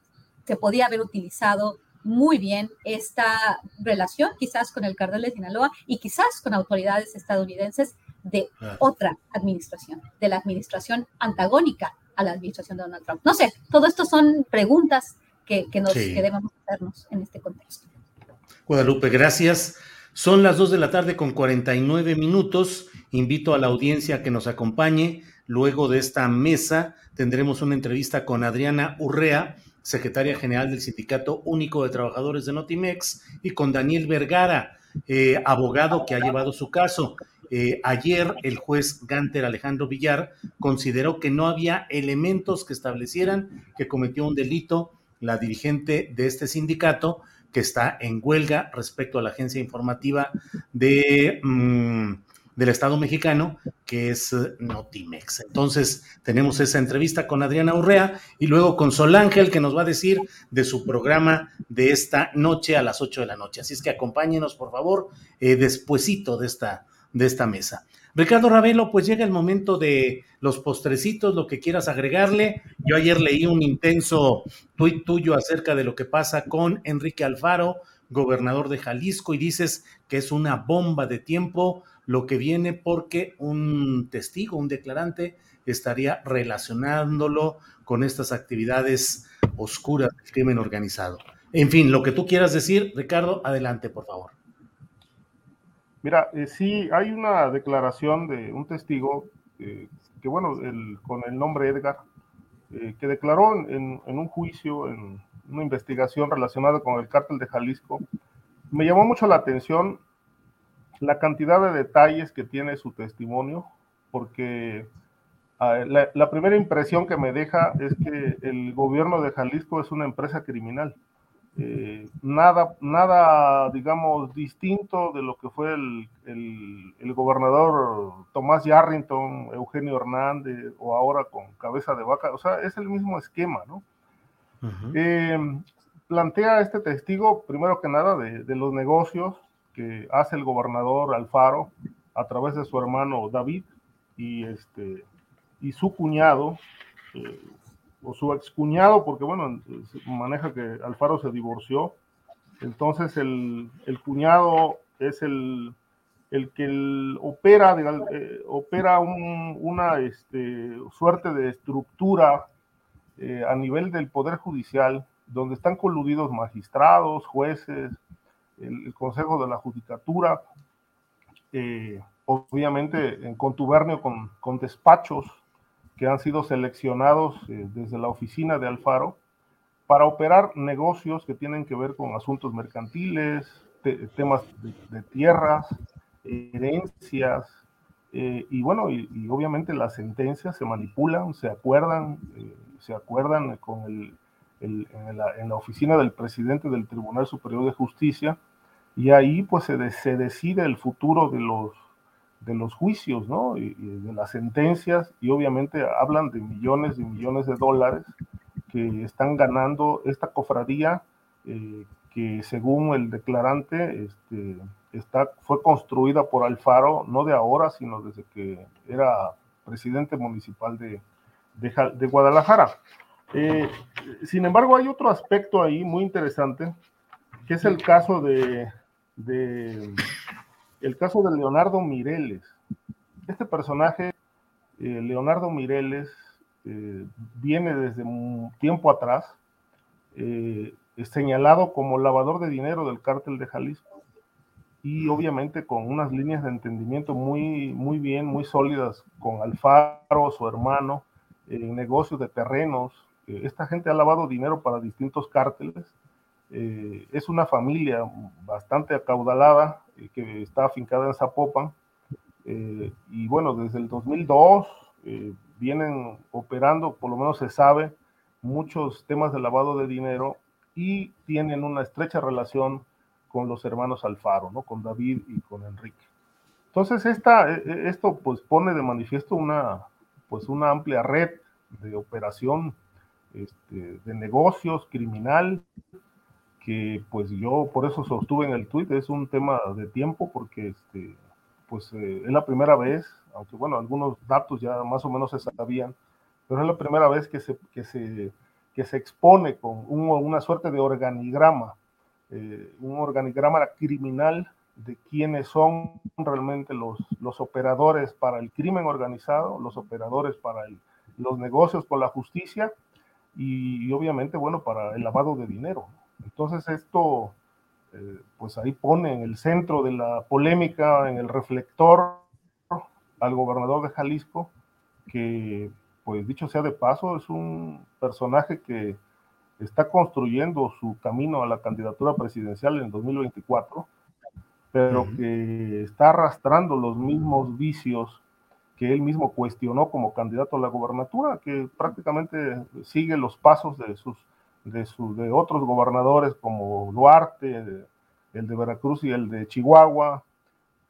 se podía haber utilizado muy bien esta relación quizás con el cartel de Sinaloa y quizás con autoridades estadounidenses de otra administración, de la administración antagónica a la administración de Donald Trump. No sé, todo esto son preguntas que, nos, que debemos hacernos en este contexto. Guadalupe, gracias. Son las 2 de la tarde con 49 minutos. Invito a la audiencia a que nos acompañe. Luego de esta mesa tendremos una entrevista con Adriana Urrea, secretaria general del Sindicato Único de Trabajadores de Notimex, y con Daniel Vergara, eh, abogado que ha llevado su caso. Eh, ayer el juez Ganter Alejandro Villar consideró que no había elementos que establecieran que cometió un delito la dirigente de este sindicato que está en huelga respecto a la agencia informativa de, mm, del Estado mexicano, que es eh, Notimex. Entonces, tenemos esa entrevista con Adriana Urrea y luego con Sol Ángel, que nos va a decir de su programa de esta noche a las 8 de la noche. Así es que acompáñenos, por favor, eh, despuesito de esta, de esta mesa. Ricardo Ravelo, pues llega el momento de los postrecitos, lo que quieras agregarle. Yo ayer leí un intenso tuit tuyo acerca de lo que pasa con Enrique Alfaro, gobernador de Jalisco, y dices que es una bomba de tiempo lo que viene porque un testigo, un declarante, estaría relacionándolo con estas actividades oscuras del crimen organizado. En fin, lo que tú quieras decir, Ricardo, adelante, por favor. Mira, eh, sí, hay una declaración de un testigo eh, que, bueno, con el nombre Edgar, eh, que declaró en, un juicio, en una investigación relacionada con el cártel de Jalisco. Me llamó mucho la atención la cantidad de detalles que tiene su testimonio, porque ah, la primera impresión que me deja es que el gobierno de Jalisco es una empresa criminal eh, nada, nada, digamos, distinto de lo que fue el, el, gobernador Tomás Yarrington, Eugenio Hernández, o ahora con cabeza de vaca, o sea, es el mismo esquema, ¿no? Eh, plantea este testigo, primero que nada, de, de, los negocios que hace el gobernador Alfaro a través de su hermano David y, este, y su cuñado, eh, o su excuñado, porque bueno, maneja que Alfaro se divorció. Entonces el, el cuñado es el, el que opera, eh, opera una este, suerte de estructura eh, a nivel del Poder Judicial, donde están coludidos magistrados, jueces, el, Consejo de la Judicatura, eh, obviamente en contubernio con, con, despachos que han sido seleccionados desde la oficina de Alfaro para operar negocios que tienen que ver con asuntos mercantiles, temas de tierras, herencias, eh, y bueno, y, obviamente las sentencias se manipulan, se acuerdan, eh, se acuerdan con el, en, la, oficina del presidente del Tribunal Superior de Justicia, y ahí pues se, se decide el futuro de los, de los juicios, ¿no? Y, de las sentencias, y obviamente hablan de millones y millones de dólares que están ganando esta cofradía, eh, que según el declarante, este, está, fue construida por Alfaro, no de ahora, sino desde que era presidente municipal de, de, Guadalajara. Eh, sin embargo, hay otro aspecto ahí muy interesante, que es el caso de, de el caso de Leonardo Mireles. Este personaje, eh, Leonardo Mireles, eh, viene desde un tiempo atrás, señalado como lavador de dinero del cártel de Jalisco y obviamente con unas líneas de entendimiento muy, muy bien, muy sólidas con Alfaro, su hermano, en negocios de terrenos. Eh, esta gente ha lavado dinero para distintos cárteles. Eh, es una familia bastante acaudalada eh, que está afincada en Zapopan. y bueno, desde el 2002 vienen operando, por lo menos se sabe, muchos temas de lavado de dinero y tienen una estrecha relación con los hermanos Alfaro, ¿no? Con David y con Enrique. Entonces, esta, e, e, esto pues pone de manifiesto una, pues una amplia red de operación este, de negocios criminal que pues yo por eso sostuve en el tuit, es un tema de tiempo porque este, pues eh, es la primera vez, aunque bueno, algunos datos ya más o menos se sabían, pero es la primera vez que se, que se, que se expone con una suerte de organigrama eh, un organigrama criminal de quiénes son realmente los, los operadores para el crimen organizado, los operadores para los negocios con la justicia y, obviamente, bueno, para el lavado de dinero. Entonces esto, eh, pues ahí pone en el centro de la polémica, en el reflector al gobernador de Jalisco, que, pues dicho sea de paso, es un personaje que está construyendo su camino a la candidatura presidencial en 2024, pero que está arrastrando los mismos vicios que él mismo cuestionó como candidato a la gobernatura, que prácticamente sigue los pasos de sus de, de otros gobernadores como Duarte, el de Veracruz y el de Chihuahua,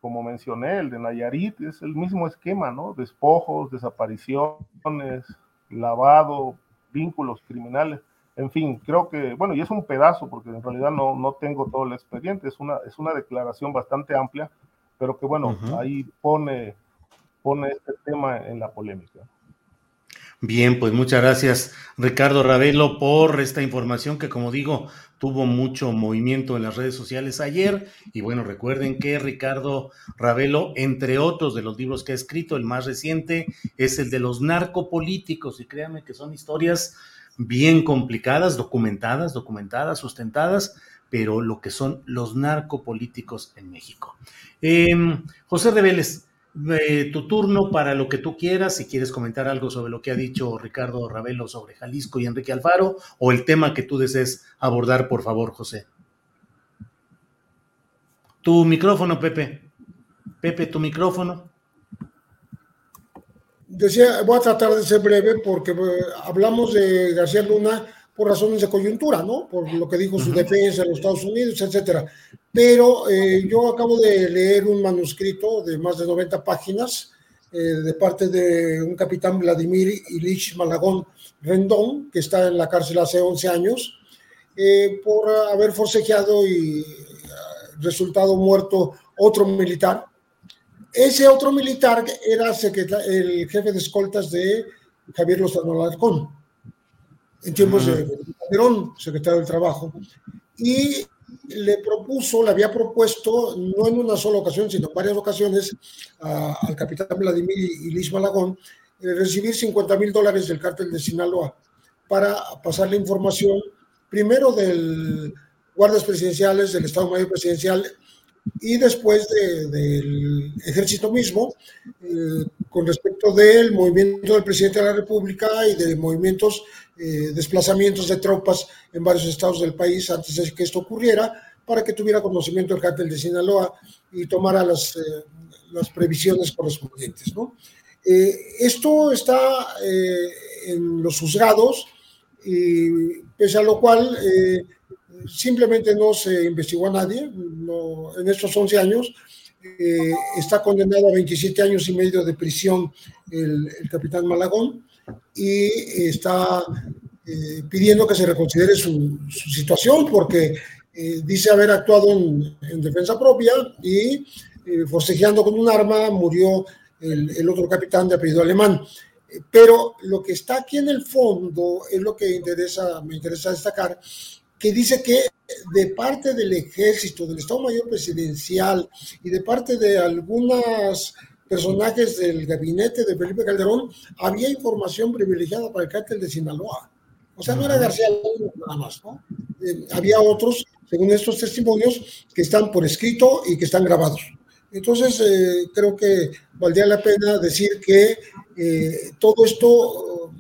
como mencioné, el de Nayarit, es el mismo esquema, ¿no? Despojos, desapariciones, lavado, vínculos criminales en fin, creo que, bueno, y es un pedazo, porque en realidad no, no tengo todo el expediente, es una, es una declaración bastante amplia, pero que bueno, ahí pone, pone este tema en la polémica. Bien, pues muchas gracias Ricardo Ravelo por esta información que como digo tuvo mucho movimiento en las redes sociales ayer y bueno recuerden que Ricardo Ravelo entre otros de los libros que ha escrito el más reciente es el de los narcopolíticos y créanme que son historias bien complicadas, documentadas, documentadas, sustentadas, pero lo que son los narcopolíticos en México. Em, José Reveles, tu turno para lo que tú quieras, si quieres comentar algo sobre lo que ha dicho Ricardo Ravelo sobre Jalisco y Enrique Alfaro, o el tema que tú desees abordar, por favor, José. Tu micrófono, Pepe. Pepe, tu micrófono decía, voy a tratar de ser breve porque eh, hablamos de García Luna por razones de coyuntura, ¿no? Por lo que dijo su defensa en los Estados Unidos, etcétera. Pero eh, yo acabo de leer un manuscrito de más de 90 páginas eh, de parte de un capitán Vladimir Ilich Malagón Rendón, que está en la cárcel hace 11 años, por haber forcejeado y resultado muerto otro militar ese otro militar era el jefe de escoltas de Javier Lozano Alarcón, en tiempos de Calderón, secretario del Trabajo. Y le propuso, le había propuesto, no en una sola ocasión, sino en varias ocasiones, al capitán Vladimir y Liz Malagón, eh, recibir 50 mil dólares del cártel de Sinaloa para pasar la información, primero del guardas presidenciales, del Estado Mayor Presidencial y después del ejército mismo, eh, con respecto del movimiento del presidente de la República y de movimientos, eh, desplazamientos de tropas en varios estados del país antes de que esto ocurriera, para que tuviera conocimiento del cártel de Sinaloa y tomara las, eh, las previsiones correspondientes. ¿no? esto está en los juzgados, y pese a lo cual simplemente no se investigó a nadie en estos 11 años. Eh, está condenado a 27 años y medio de prisión el, capitán Malagón y está eh, pidiendo que se reconsidere su, situación porque eh, dice haber actuado en, defensa propia y forcejeando con un arma murió el, el, otro capitán de apellido alemán. Pero lo que está aquí en el fondo es lo que interesa, me interesa destacar, que dice que de parte del ejército, del Estado Mayor Presidencial y de parte de algunos personajes del gabinete de Felipe Calderón, había información privilegiada para el cártel de Sinaloa. O sea, no era García nada más, ¿no? Eh, había otros, según estos testimonios, que están por escrito y que están grabados. Entonces, eh, creo que valdría la pena decir que eh, todo esto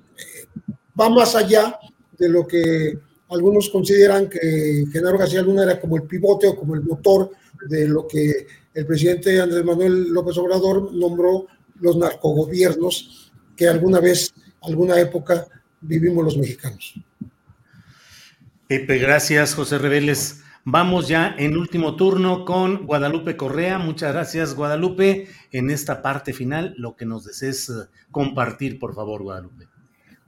va más allá de lo que algunos consideran que Genaro García Luna era como el pivote o como el motor de lo que el presidente Andrés Manuel López Obrador nombró los narcogobiernos que alguna vez, alguna época vivimos los mexicanos. Pepe, gracias, José Reveles. Vamos ya en último turno con Guadalupe Correa. Muchas gracias, Guadalupe. En esta parte final, lo que nos desees eh, compartir, por favor, Guadalupe.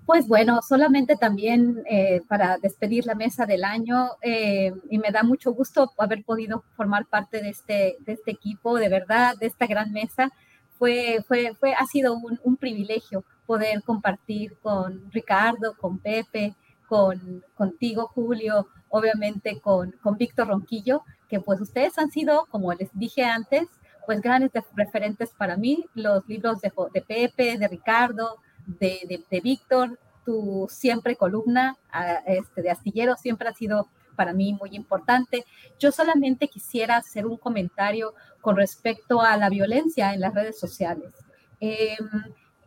Pues bueno, solamente también eh, para despedir la mesa del año eh, y me da mucho gusto haber podido formar parte de este, de este equipo, de verdad, de esta gran mesa. Fue, fue, fue, ha sido un, privilegio poder compartir con Ricardo, con Pepe, con, contigo, Julio, obviamente con, con Víctor Ronquillo, que pues ustedes han sido, como les dije antes, pues grandes referentes para mí, los libros de Pepe, de Ricardo, de, de, Víctor, tu siempre columna este, de astillero siempre ha sido para mí muy importante. Yo solamente quisiera hacer un comentario con respecto a la violencia en las redes sociales. Em,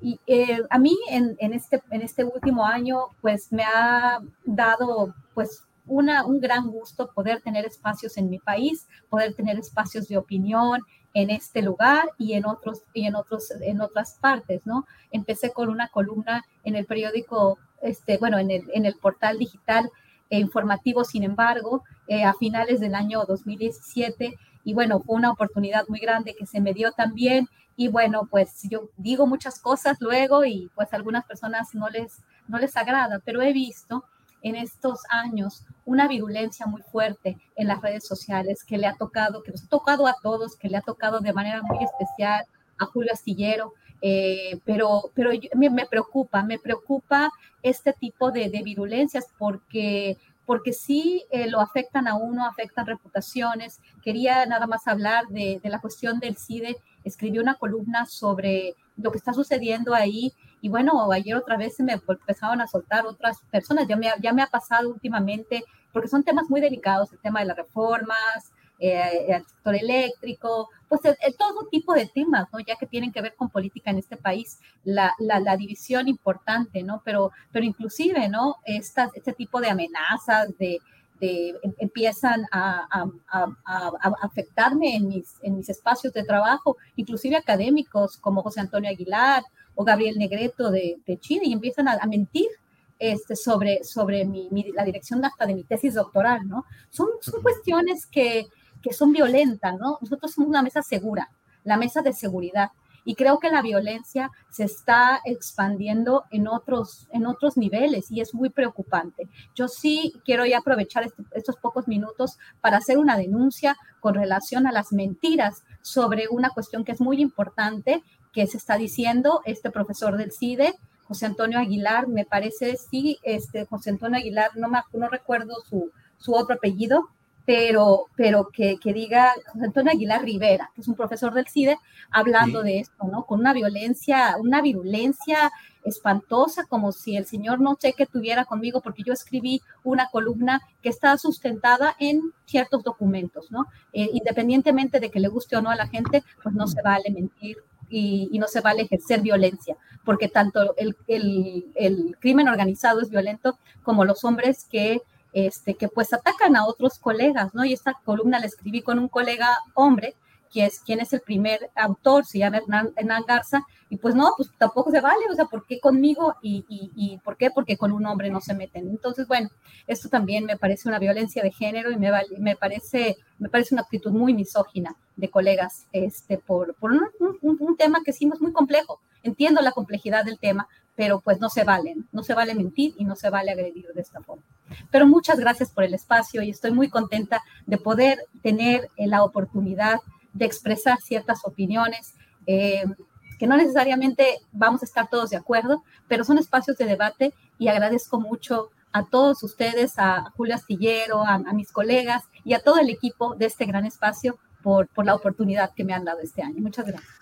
y eh, a mí en, en, este, en este último año, pues me ha dado pues una, un gran gusto poder tener espacios en mi país, poder tener espacios de opinión, en este lugar y en otros y en otros en otras partes, ¿no? Empecé con una columna en el periódico, este, bueno, en el, en el portal digital e informativo, sin embargo, eh, a finales del año 2017 y bueno, fue una oportunidad muy grande que se me dio también y bueno, pues yo digo muchas cosas luego y pues a algunas personas no les no les agrada, pero he visto en estos años una virulencia muy fuerte en las redes sociales que le ha tocado, que nos ha tocado a todos, que le ha tocado de manera muy especial a Julio Astillero, eh, pero, pero me, preocupa, me preocupa este tipo de, virulencias porque, porque sí eh, lo afectan a uno, afectan reputaciones. Quería nada más hablar de, de la cuestión del CIDE, escribió una columna sobre lo que está sucediendo ahí y bueno, ayer otra vez se me empezaron a soltar otras personas, ya me, ya me ha pasado últimamente, porque son temas muy delicados, el tema de las reformas, eh, el sector eléctrico, pues todo tipo de temas, ¿no? Ya que tienen que ver con política en este país, la, la, división importante, ¿no? Pero, pero inclusive, ¿no? Esta, este tipo de amenazas, de, de em, empiezan a, a, a, a, afectarme en mis, en mis espacios de trabajo, inclusive académicos como José Antonio Aguilar o Gabriel Negreto de, de Chile y empiezan a, mentir este, sobre, sobre mi, la dirección hasta de mi tesis doctoral, ¿no? Son, son cuestiones que, que son violentas, ¿no? Nosotros somos una mesa segura, la mesa de seguridad. Y creo que la violencia se está expandiendo en otros, en otros niveles y es muy preocupante. Yo sí quiero ya aprovechar este, estos pocos minutos para hacer una denuncia con relación a las mentiras sobre una cuestión que es muy importante que se está diciendo este profesor del CIDE, José Antonio Aguilar, me parece, sí, este José Antonio Aguilar, no, me, no recuerdo su, su otro apellido, pero, pero que, que, diga José Antonio Aguilar Rivera, que es un profesor del CIDE, hablando de esto, ¿no? Con una violencia, una virulencia espantosa, como si el señor no sé qué tuviera conmigo, porque yo escribí una columna que está sustentada en ciertos documentos, ¿no? Eh, independientemente de que le guste o no a la gente, pues no se vale mentir y, y, no se vale ejercer violencia, porque tanto el, el, el, crimen organizado es violento como los hombres que este, que pues atacan a otros colegas, ¿no? Y esta columna la escribí con un colega hombre, que es quien es el primer autor, se llama Hernán, Garza, y pues no, pues tampoco se vale, o sea, ¿por qué conmigo y, y, y, por qué? Porque con un hombre no se meten. Entonces, bueno, esto también me parece una violencia de género y me, me, parece, me parece una actitud muy misógina de colegas este, por, por un, un, un tema que sí es muy complejo. Entiendo la complejidad del tema, pero pues no se valen, no se vale mentir y no se vale agredir de esta forma. Pero muchas gracias por el espacio y estoy muy contenta de poder tener la oportunidad de expresar ciertas opiniones, eh, que no necesariamente vamos a estar todos de acuerdo, pero son espacios de debate y agradezco mucho a todos ustedes, a Julio Astillero, a, mis colegas y a todo el equipo de este gran espacio por, por la oportunidad que me han dado este año. Muchas gracias.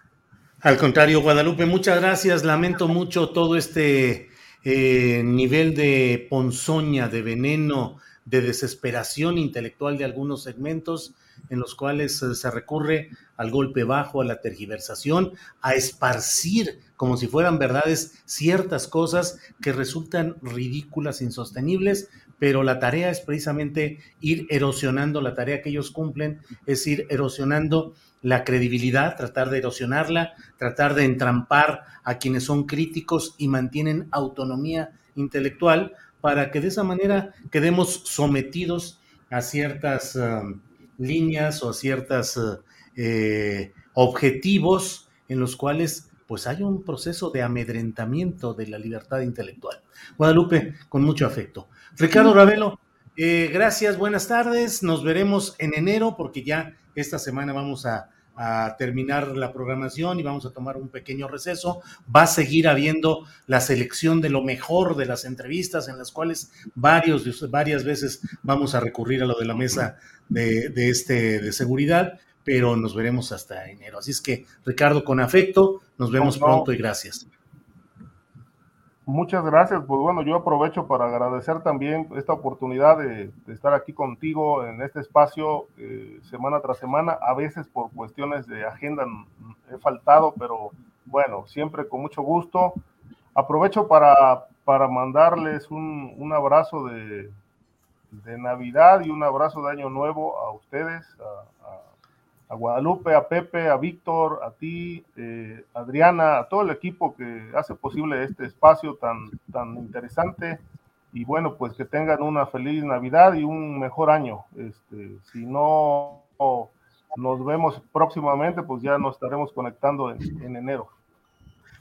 Al contrario, Guadalupe, muchas gracias. Lamento mucho todo este eh, nivel de ponzoña, de veneno, de desesperación intelectual de algunos segmentos en los cuales eh, se recurre al golpe bajo, a la tergiversación, a esparcir como si fueran verdades ciertas cosas que resultan ridículas, insostenibles, pero la tarea es precisamente ir erosionando la tarea que ellos cumplen, es ir erosionando la credibilidad, tratar de erosionarla, tratar de entrampar a quienes son críticos y mantienen autonomía intelectual para que de esa manera quedemos sometidos a ciertas uh, líneas o a ciertos uh, eh, objetivos en los cuales pues hay un proceso de amedrentamiento de la libertad intelectual. Guadalupe, con mucho afecto. Ricardo Ravelo, eh, gracias, buenas tardes. Nos veremos en enero porque ya esta semana vamos a a terminar la programación y vamos a tomar un pequeño receso. Va a seguir habiendo la selección de lo mejor de las entrevistas en las cuales varios, varias veces vamos a recurrir a lo de la mesa de, de, este, de seguridad, pero nos veremos hasta enero. Así es que, Ricardo, con afecto, nos vemos pronto y gracias. Muchas gracias. Pues bueno, yo aprovecho para agradecer también esta oportunidad de, estar aquí contigo en este espacio eh, semana tras semana. A veces por cuestiones de agenda he faltado, pero bueno, siempre con mucho gusto. Aprovecho para, para mandarles un, un abrazo de, de, Navidad y un abrazo de Año Nuevo a ustedes, a a Guadalupe, a Pepe, a Víctor, a ti, eh, Adriana, a todo el equipo que hace posible este espacio tan, tan interesante. Y bueno, pues que tengan una feliz Navidad y un mejor año. Este, si no nos vemos próximamente, pues ya nos estaremos conectando en, en enero.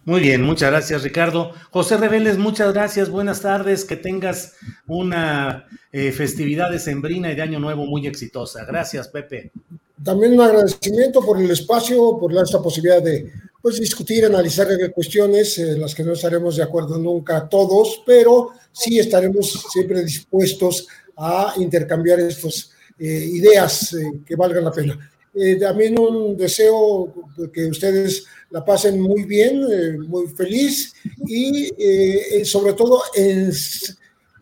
Muy bien, muchas gracias Ricardo. José Reveles, muchas gracias, buenas tardes, que tengas una eh, festividad de Sembrina y de Año Nuevo muy exitosa. Gracias, Pepe. También un agradecimiento por el espacio, por esta posibilidad de pues, discutir, analizar cuestiones en las que no estaremos de acuerdo nunca todos, pero sí estaremos siempre dispuestos a intercambiar estas eh, ideas eh, que valgan la pena. Eh, también un deseo que ustedes la pasen muy bien, eh, muy feliz y eh, sobre todo en,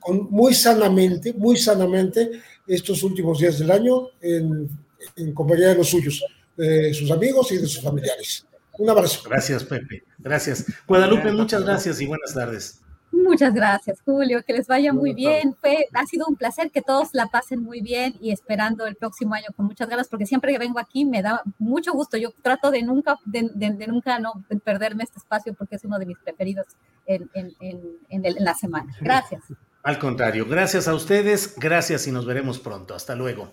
con, muy sanamente, muy sanamente estos últimos días del año en, en compañía de los suyos, de sus amigos y de sus familiares. Un abrazo. Gracias, Pepe. Gracias. Guadalupe, muchas gracias y buenas tardes. Muchas gracias, Julio. Que les vaya muy bien. Fue, ha sido un placer que todos la pasen muy bien y esperando el próximo año con muchas ganas, porque siempre que vengo aquí me da mucho gusto. Yo trato de nunca, de, de, de nunca no perderme este espacio porque es uno de mis preferidos en, en, en, en la semana. Gracias. Al contrario, gracias a ustedes, gracias y nos veremos pronto. Hasta luego.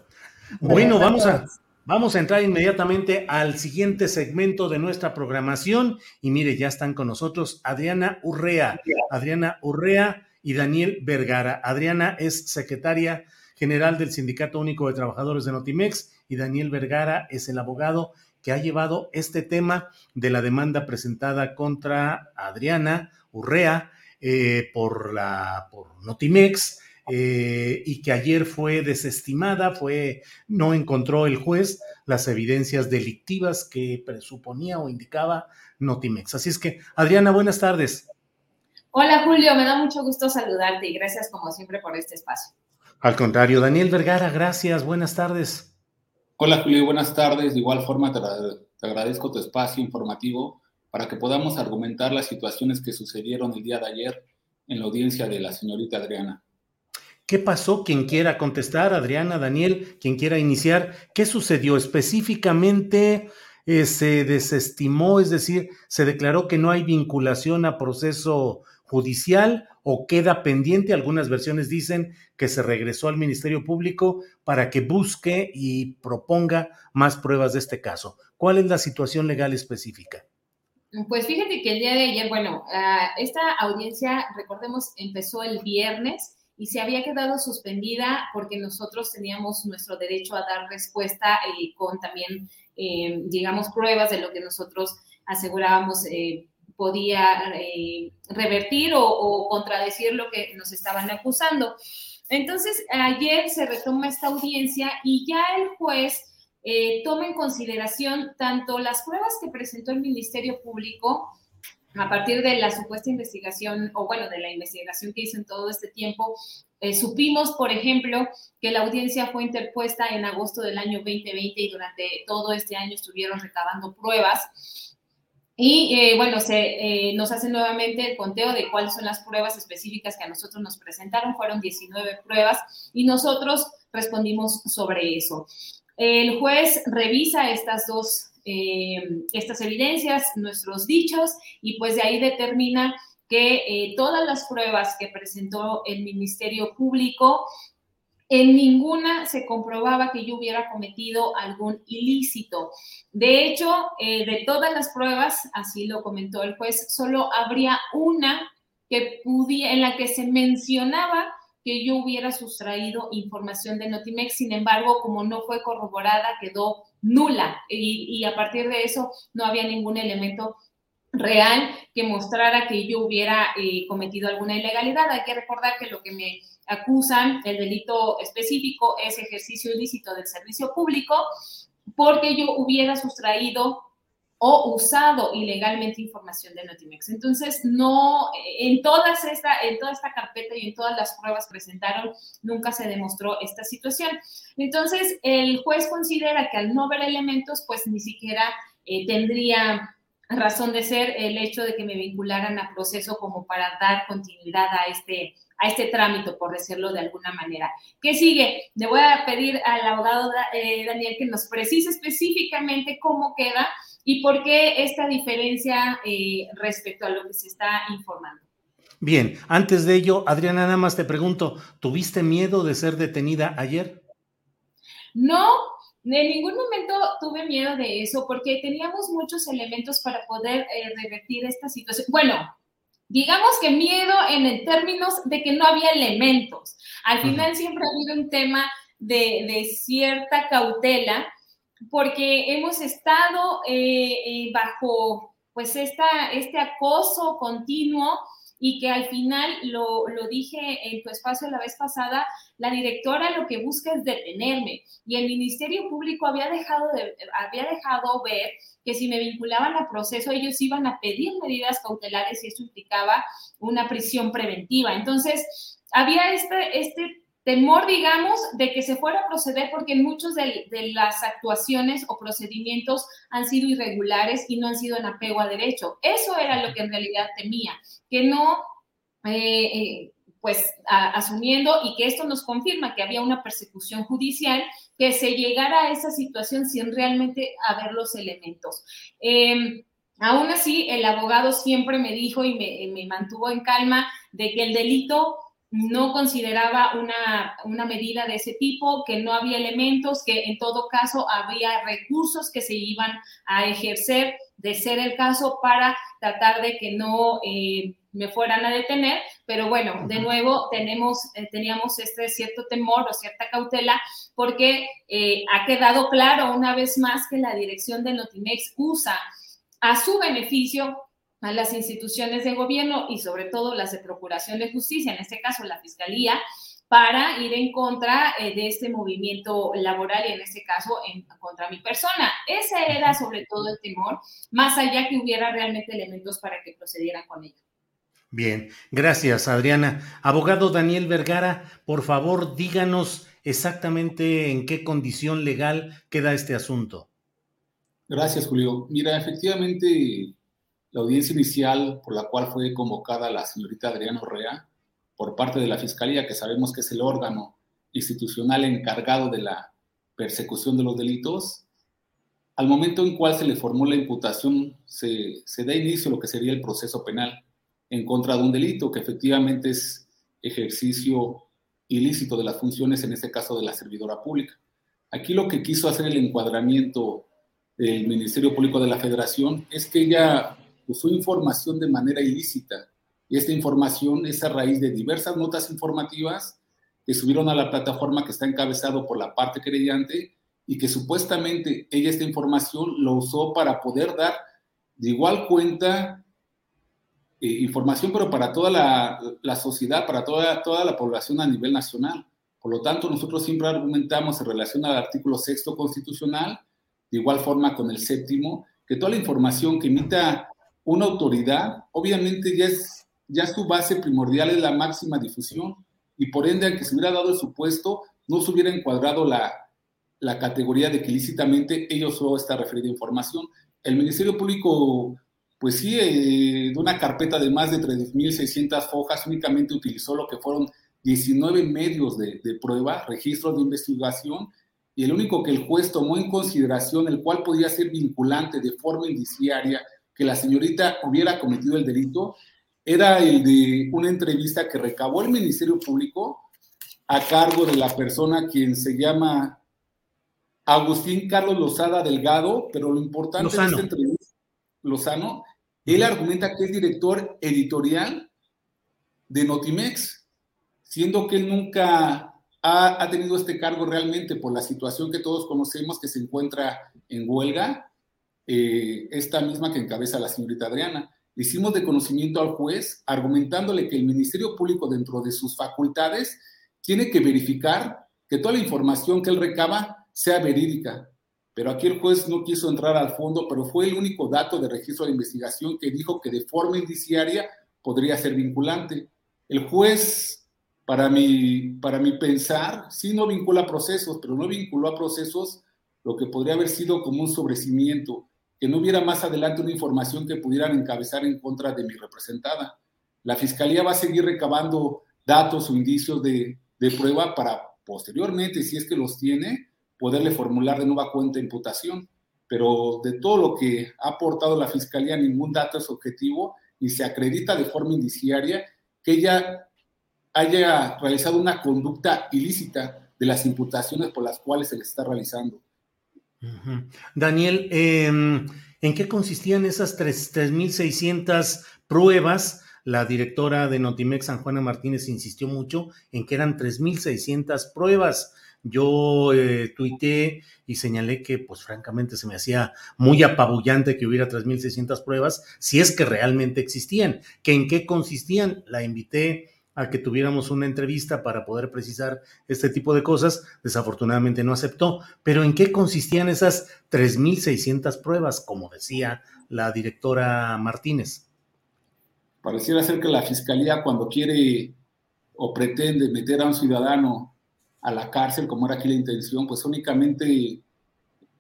Bueno, vamos a, Vamos a entrar inmediatamente al siguiente segmento de nuestra programación. Y mire, ya están con nosotros Adriana Urrea, Adriana Urrea y Daniel Vergara. Adriana es secretaria general del Sindicato Único de Trabajadores de Notimex y Daniel Vergara es el abogado que ha llevado este tema de la demanda presentada contra Adriana Urrea eh, por, la, por Notimex eh, y que ayer fue desestimada, fue, no encontró el juez las evidencias delictivas que presuponía o indicaba Notimex. Así es que, Adriana, buenas tardes. Hola Julio, me da mucho gusto saludarte y gracias como siempre por este espacio. Al contrario, Daniel Vergara, gracias, buenas tardes. Hola Julio, buenas tardes. De igual forma te, te agradezco tu espacio informativo para que podamos argumentar las situaciones que sucedieron el día de ayer en la audiencia de la señorita Adriana. ¿Qué pasó? Quien quiera contestar, Adriana, Daniel, quien quiera iniciar, ¿qué sucedió específicamente? Eh, se desestimó, es decir, se declaró que no hay vinculación a proceso judicial o queda pendiente. Algunas versiones dicen que se regresó al Ministerio Público para que busque y proponga más pruebas de este caso. ¿Cuál es la situación legal específica? Pues fíjate que el día de ayer, bueno, ah, esta audiencia, recordemos, empezó el viernes y se había quedado suspendida porque nosotros teníamos nuestro derecho a dar respuesta y con también, eh, digamos, pruebas de lo que nosotros asegurábamos eh, podía eh, revertir o, contradecir lo que nos estaban acusando. Entonces, ayer se retoma esta audiencia y ya el juez toma en consideración tanto las pruebas que presentó el Ministerio Público, a partir de la supuesta investigación, o bueno, de la investigación que hizo en todo este tiempo, eh, supimos, por ejemplo, que la audiencia fue interpuesta en agosto del año 2020 y durante todo este año estuvieron recabando pruebas. Y eh, bueno, se eh, nos hace nuevamente el conteo de cuáles son las pruebas específicas que a nosotros nos presentaron. Fueron 19 pruebas y nosotros respondimos sobre eso. El juez revisa estas dos eh, estas evidencias, nuestros dichos, y pues de ahí determina que eh, todas las pruebas que presentó el Ministerio Público, en ninguna se comprobaba que yo hubiera cometido algún ilícito. De hecho, eh, de todas las pruebas, así lo comentó el juez, solo habría una que pudiera, en la que se mencionaba que yo hubiera sustraído información de Notimex. Sin embargo, como no fue corroborada, quedó nula y, a partir de eso no había ningún elemento real que mostrara que yo hubiera eh, cometido alguna ilegalidad. Hay que recordar que lo que me acusan, el delito específico, es ejercicio ilícito del servicio público, porque yo hubiera sustraído o usado ilegalmente información de Notimex. Entonces, no, en, todas esta, en toda esta carpeta y en todas las pruebas presentaron, nunca se demostró esta situación. Entonces, el juez considera que al no ver elementos, pues ni siquiera eh, tendría razón de ser el hecho de que me vincularan a proceso como para dar continuidad a este, a este trámite, por decirlo de alguna manera. ¿Qué sigue? Le voy a pedir al abogado eh, Daniel que nos precise específicamente cómo queda y por qué esta diferencia eh, respecto a lo que se está informando. Bien, antes de ello, Adriana, nada más te pregunto, ¿tuviste miedo de ser detenida ayer? No, en ningún momento tuve miedo de eso porque teníamos muchos elementos para poder eh, revertir esta situación. Bueno, digamos que miedo en términos de que no había elementos. Al final siempre ha habido un tema de, de cierta cautela porque hemos estado eh, eh, bajo pues esta, este acoso continuo y que al final, lo, dije en tu espacio la vez pasada, la directora lo que busca es detenerme y el Ministerio Público había dejado, de, había dejado ver que si me vinculaban al proceso ellos iban a pedir medidas cautelares y eso implicaba una prisión preventiva. Entonces, había este, este temor, digamos, de que se fuera a proceder porque muchos de, las actuaciones o procedimientos han sido irregulares y no han sido en apego a derecho. Eso era lo que en realidad temía, que no, eh, eh, pues asumiendo y que esto nos confirma que había una persecución judicial, que se llegara a esa situación sin realmente haber los elementos. Em, aún así, el abogado siempre me dijo y me, me mantuvo en calma de que el delito no consideraba una, medida de ese tipo, que no había elementos, que en todo caso había recursos que se iban a ejercer, de ser el caso, para tratar de que no eh, me fueran a detener. Pero bueno, de nuevo tenemos, eh, teníamos este cierto temor o cierta cautela porque eh, ha quedado claro una vez más que la dirección de Notimex usa a su beneficio a las instituciones de gobierno y sobre todo las de Procuración de Justicia, en este caso la Fiscalía, para ir en contra eh, de este movimiento laboral y en este caso en contra mi persona. Ese era sobre todo el temor, más allá que hubiera realmente elementos para que procedieran con ello. Bien, gracias Adriana. Abogado Daniel Vergara, por favor díganos exactamente en qué condición legal queda este asunto. Gracias, Julio. Mira, efectivamente, la audiencia inicial por la cual fue convocada la señorita Adriana Orrea por parte de la Fiscalía, que sabemos que es el órgano institucional encargado de la persecución de los delitos, al momento en cual se le formó la imputación, se, se da inicio a lo que sería el proceso penal en contra de un delito, que efectivamente es ejercicio ilícito de las funciones, en este caso de la servidora pública. Aquí lo que quiso hacer el encuadramiento del Ministerio Público de la Federación es que ella usó información de manera ilícita. Y esta información es a raíz de diversas notas informativas que subieron a la plataforma que está encabezado por la parte creyente y que supuestamente ella esta información lo usó para poder dar de igual cuenta eh, información, pero para toda la, sociedad, para toda, toda la población a nivel nacional. Por lo tanto, nosotros siempre argumentamos en relación al artículo sexto constitucional, de igual forma con el séptimo, que toda la información que emita una autoridad, obviamente ya ya su base primordial es la máxima difusión y por ende, aunque se hubiera dado el supuesto, no se hubiera encuadrado la, la categoría de que ilícitamente ellos solo está referida información. El Ministerio Público pues sí, eh, de una carpeta de más de 3.600 hojas, únicamente utilizó lo que fueron 19 medios de, de, prueba, registros de investigación, y el único que el juez tomó en consideración, el cual podía ser vinculante de forma indiciaria, que la señorita hubiera cometido el delito, era el de una entrevista que recabó el Ministerio Público a cargo de la persona quien se llama Agustín Carlos Lozada Delgado, pero lo importante de esta entrevista Lozano, él argumenta que es director editorial de Notimex, siendo que él nunca ha, tenido este cargo realmente por la situación que todos conocemos que se encuentra en huelga, eh, esta misma que encabeza la señorita Adriana. Hicimos de conocimiento al juez argumentándole que el Ministerio Público dentro de sus facultades tiene que verificar que toda la información que él recaba sea verídica, pero aquí el juez no quiso entrar al fondo, pero fue el único dato de registro de investigación que dijo que de forma indiciaria podría ser vinculante. El juez, para mi, para mi pensar, sí no vincula procesos, pero no vinculó a procesos lo que podría haber sido como un sobrecimiento, que no hubiera más adelante una información que pudieran encabezar en contra de mi representada. La fiscalía va a seguir recabando datos o indicios de, de prueba para posteriormente, si es que los tiene, poderle formular de nueva cuenta imputación, pero de todo lo que ha aportado la Fiscalía, ningún dato es objetivo y se acredita de forma indiciaria que ella haya realizado una conducta ilícita de las imputaciones por las cuales se le está realizando. Daniel, em, ¿en qué consistían esas 3.600 pruebas? La directora de Notimex, San Juana Martínez, insistió mucho en que eran 3.600 pruebas. Yo eh, tuiteé y señalé que, pues francamente, se me hacía muy apabullante que hubiera 3.600 pruebas, si es que realmente existían. ¿Que ¿En qué consistían? La invité a que tuviéramos una entrevista para poder precisar este tipo de cosas. Desafortunadamente no aceptó. Pero ¿en qué consistían esas 3.600 pruebas, como decía la directora Martínez? Pareciera ser que la fiscalía cuando quiere o pretende meter a un ciudadano a la cárcel, como era aquí la intención, pues únicamente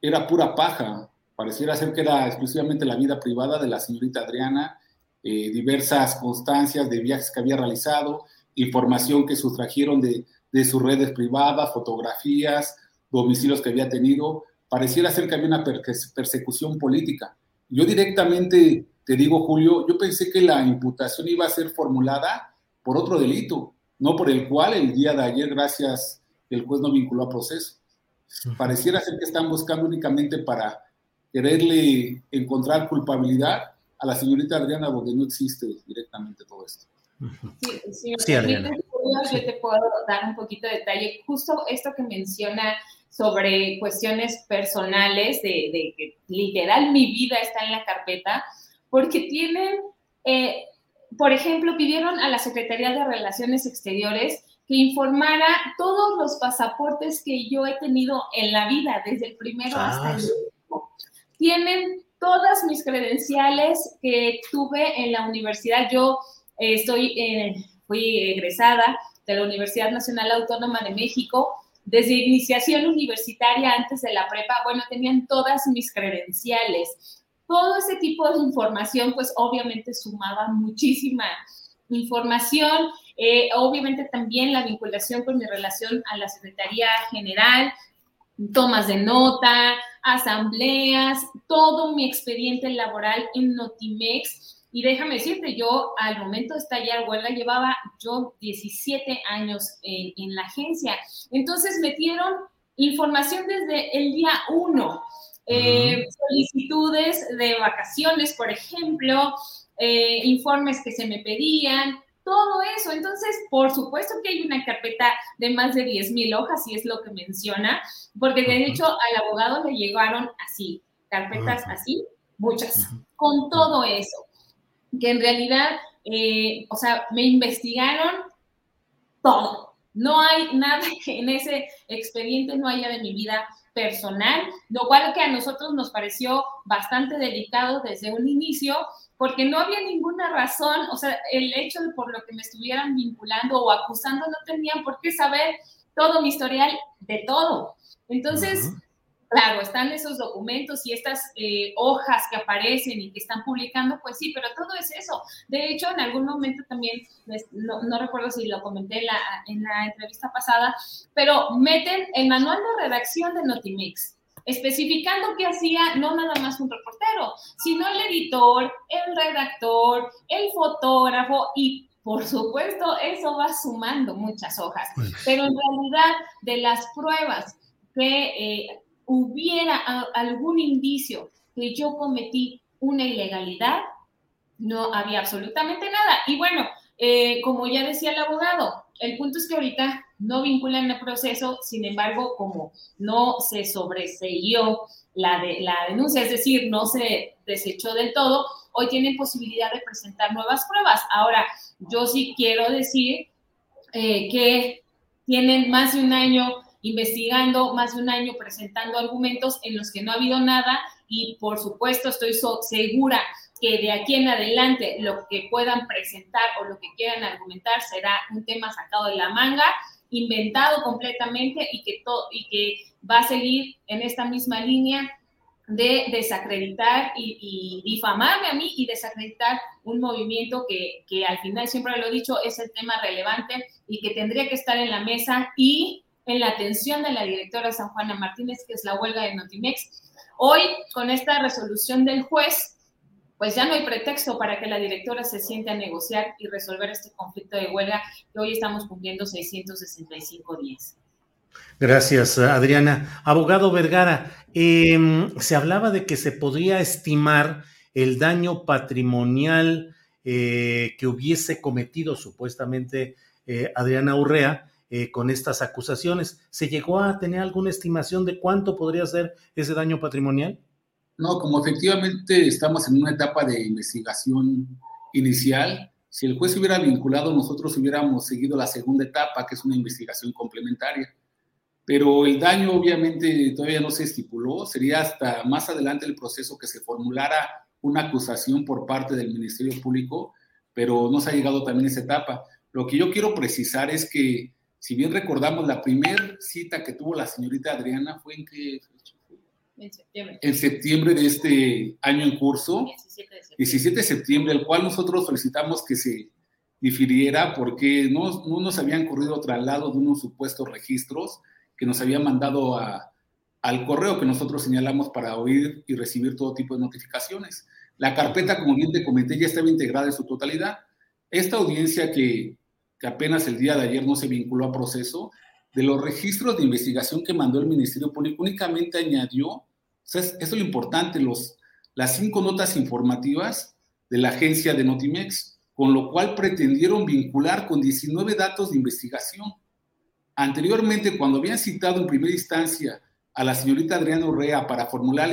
era pura paja. Pareciera ser que era exclusivamente la vida privada de la señorita Adriana, eh, diversas constancias de viajes que había realizado, información que sustrajeron de, de sus redes privadas, fotografías, domicilios que había tenido. Pareciera ser que había una persecución política. Yo directamente te digo, Julio, yo pensé que la imputación iba a ser formulada por otro delito, no por el cual el día de ayer, gracias el juez no vinculó a proceso. Pareciera ser que están buscando únicamente para quererle encontrar culpabilidad a la señorita Adriana, donde no existe directamente todo esto. Sí, sí, Adriana. Yo te puedo dar un poquito de detalle. Justo esto que menciona sobre cuestiones personales, de, que literal mi vida está en la carpeta, porque tienen, eh, por ejemplo, pidieron a la Secretaría de Relaciones Exteriores que informara todos los pasaportes que yo he tenido en la vida, desde el primero hasta el último. Tienen todas mis credenciales que tuve en la universidad. Yo eh, estoy, fui egresada de la Universidad Nacional Autónoma de México. Desde iniciación universitaria, antes de la prepa, bueno, tenían todas mis credenciales. Todo ese tipo de información, pues obviamente sumaba muchísima información, eh, obviamente también la vinculación con mi relación a la Secretaría General, tomas de nota, asambleas, todo mi expediente laboral en Notimex. Y déjame decirte, yo al momento de estallar huelga llevaba yo 17 años en, en la agencia. Entonces metieron información desde el día 1. Eh, solicitudes de vacaciones, por ejemplo, eh, informes que se me pedían, todo eso. Entonces, por supuesto que hay una carpeta de más de 10 mil hojas, y es lo que menciona, porque de hecho al abogado le llegaron así, carpetas así, muchas, con todo eso, que en realidad, eh, o sea, me investigaron todo. No hay nada que en ese expediente no haya de mi vida personal, lo cual que a nosotros nos pareció bastante delicado desde un inicio, porque no había ninguna razón, o sea, el hecho de por lo que me estuvieran vinculando o acusando no tenían por qué saber todo mi historial de todo. Entonces, claro, están esos documentos y estas eh, hojas que aparecen y que están publicando, pues sí, pero todo es eso. De hecho, en algún momento también, no, recuerdo si lo comenté en la, en la entrevista pasada, pero meten el manual de redacción de Notimix especificando qué hacía no nada más un reportero, sino el editor, el redactor, el fotógrafo y por supuesto eso va sumando muchas hojas, pues. pero en realidad de las pruebas que eh, hubiera algún indicio que yo cometí una ilegalidad, no había absolutamente nada. Y bueno, eh, como ya decía el abogado, el punto es que ahorita no vinculan el proceso, sin embargo, como no se sobreseyó la, de, la denuncia, es decir, no se desechó del todo, hoy tienen posibilidad de presentar nuevas pruebas. Ahora, yo sí quiero decir eh, que tienen más de un año investigando, más de un año presentando argumentos en los que no ha habido nada y por supuesto estoy segura que de aquí en adelante lo que puedan presentar o lo que quieran argumentar será un tema sacado de la manga, inventado completamente y que, y va a seguir en esta misma línea de desacreditar y, difamarme a mí y desacreditar un movimiento que, que al final, siempre lo he dicho, es el tema relevante y que tendría que estar en la mesa y en la atención de la directora San Juana Martínez, que es la huelga de Notimex. Hoy, con esta resolución del juez, pues ya no hay pretexto para que la directora se siente a negociar y resolver este conflicto de huelga que hoy estamos cumpliendo 665 días. Gracias, Adriana. Abogado Vergara, em, se hablaba de que se podría estimar el daño patrimonial eh, que hubiese cometido supuestamente eh, Adriana Urrea eh, con estas acusaciones. ¿Se llegó a tener alguna estimación de cuánto podría ser ese daño patrimonial? No, como efectivamente estamos en una etapa de investigación inicial, si el juez hubiera vinculado, nosotros hubiéramos seguido la segunda etapa, que es una investigación complementaria. Pero el daño obviamente todavía no se estipuló, sería hasta más adelante el proceso que se formulara una acusación por parte del Ministerio Público, pero no se ha llegado también a esa etapa. Lo que yo quiero precisar es que, si bien recordamos, la primera cita que tuvo la señorita Adriana fue en que en septiembre. En septiembre de este año en curso, 17 de septiembre, el cual nosotros solicitamos que se difiriera porque no, no nos habían corrido traslado de unos supuestos registros que nos habían mandado a, al correo que nosotros señalamos para oír y recibir todo tipo de notificaciones. La carpeta, como bien te comenté, ya estaba integrada en su totalidad. Esta audiencia que, que apenas el día de ayer no se vinculó a proceso, de los registros de investigación que mandó el Ministerio Público, únicamente añadió eso es lo importante, los, las cinco notas informativas de la agencia de Notimex, con lo cual pretendieron vincular con 19 datos de investigación. Anteriormente, cuando habían citado en primera instancia a la señorita Adriana Urrea para formular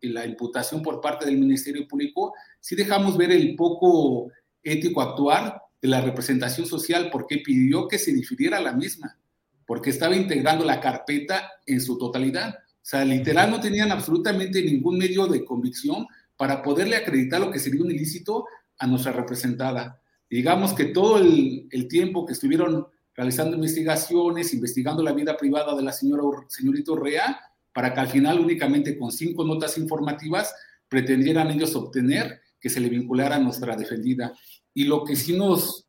la imputación por parte del Ministerio Público, sí dejamos ver el poco ético actuar de la representación social porque pidió que se difiriera la misma, porque estaba integrando la carpeta en su totalidad. O sea, literal no tenían absolutamente ningún medio de convicción para poderle acreditar lo que sería un ilícito a nuestra representada. Digamos que todo el, tiempo que estuvieron realizando investigaciones, investigando la vida privada de la señora, señorita Urrea, para que al final únicamente con cinco notas informativas pretendieran ellos obtener que se le vinculara a nuestra defendida. Y lo que sí nos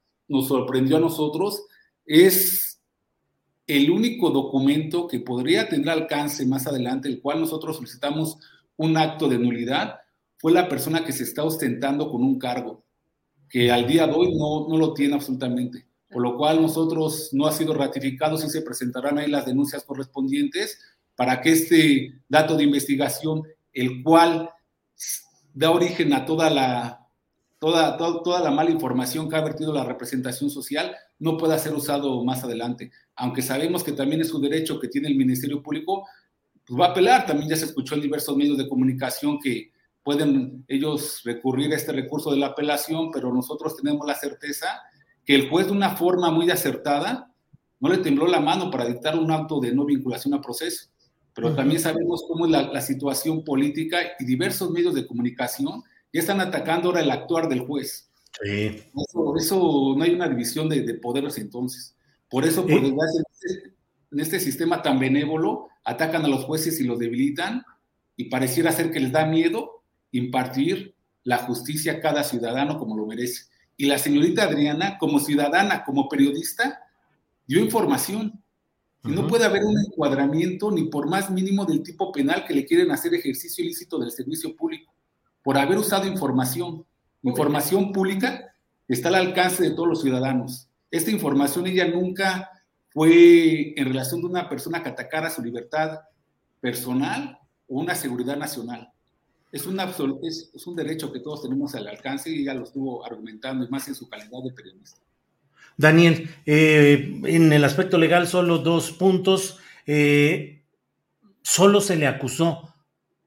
sorprendió a nosotros es el único documento que podría tener alcance más adelante, el cual nosotros solicitamos un acto de nulidad, fue la persona que se está ostentando con un cargo, que al día de hoy no, no lo tiene absolutamente. Por lo cual nosotros no ha sido ratificado si se presentarán ahí las denuncias correspondientes para que este dato de investigación, el cual da origen a toda la, toda, toda, la mala información que ha vertido la representación social, no pueda ser usado más adelante. Aunque sabemos que también es un derecho que tiene el Ministerio Público, pues va a apelar. También ya se escuchó en diversos medios de comunicación que pueden ellos recurrir a este recurso de la apelación, pero nosotros tenemos la certeza que el juez de una forma muy acertada no le tembló la mano para dictar un acto de no vinculación a proceso. Pero también sabemos cómo es la, situación política y diversos medios de comunicación ya están atacando ahora el actuar del juez. Sí. Eso, no hay una división de, poderes entonces. Por eso, por desgracia, este, en este sistema tan benévolo, atacan a los jueces y los debilitan y pareciera ser que les da miedo impartir la justicia a cada ciudadano como lo merece. Y la señorita Adriana, como ciudadana, como periodista, dio información. Y no puede haber un encuadramiento ni por más mínimo del tipo penal que le quieren hacer ejercicio ilícito del servicio público, por haber usado información. Información pública está al alcance de todos los ciudadanos. Esta información ella nunca fue en relación de una persona que atacara su libertad personal o una seguridad nacional es un, es, es, un derecho que todos tenemos al alcance y ella lo estuvo argumentando, y más en su calidad de periodista. Daniel, eh, en el aspecto legal, solo dos puntos. Eh, solo se le acusó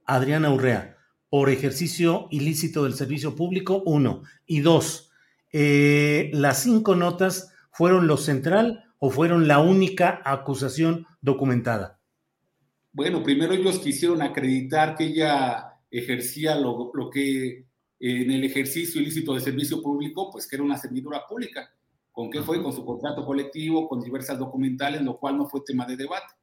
a Adriana Urrea por ejercicio ilícito del servicio público, uno. Y dos, eh, ¿las cinco notas fueron lo central o fueron la única acusación documentada? Bueno, primero ellos quisieron acreditar que ella ejercía lo, que en el ejercicio ilícito de servicio público, pues que era una servidora pública. ¿Con qué fue? Con su contrato colectivo, con diversas documentales, lo cual no fue tema de debate.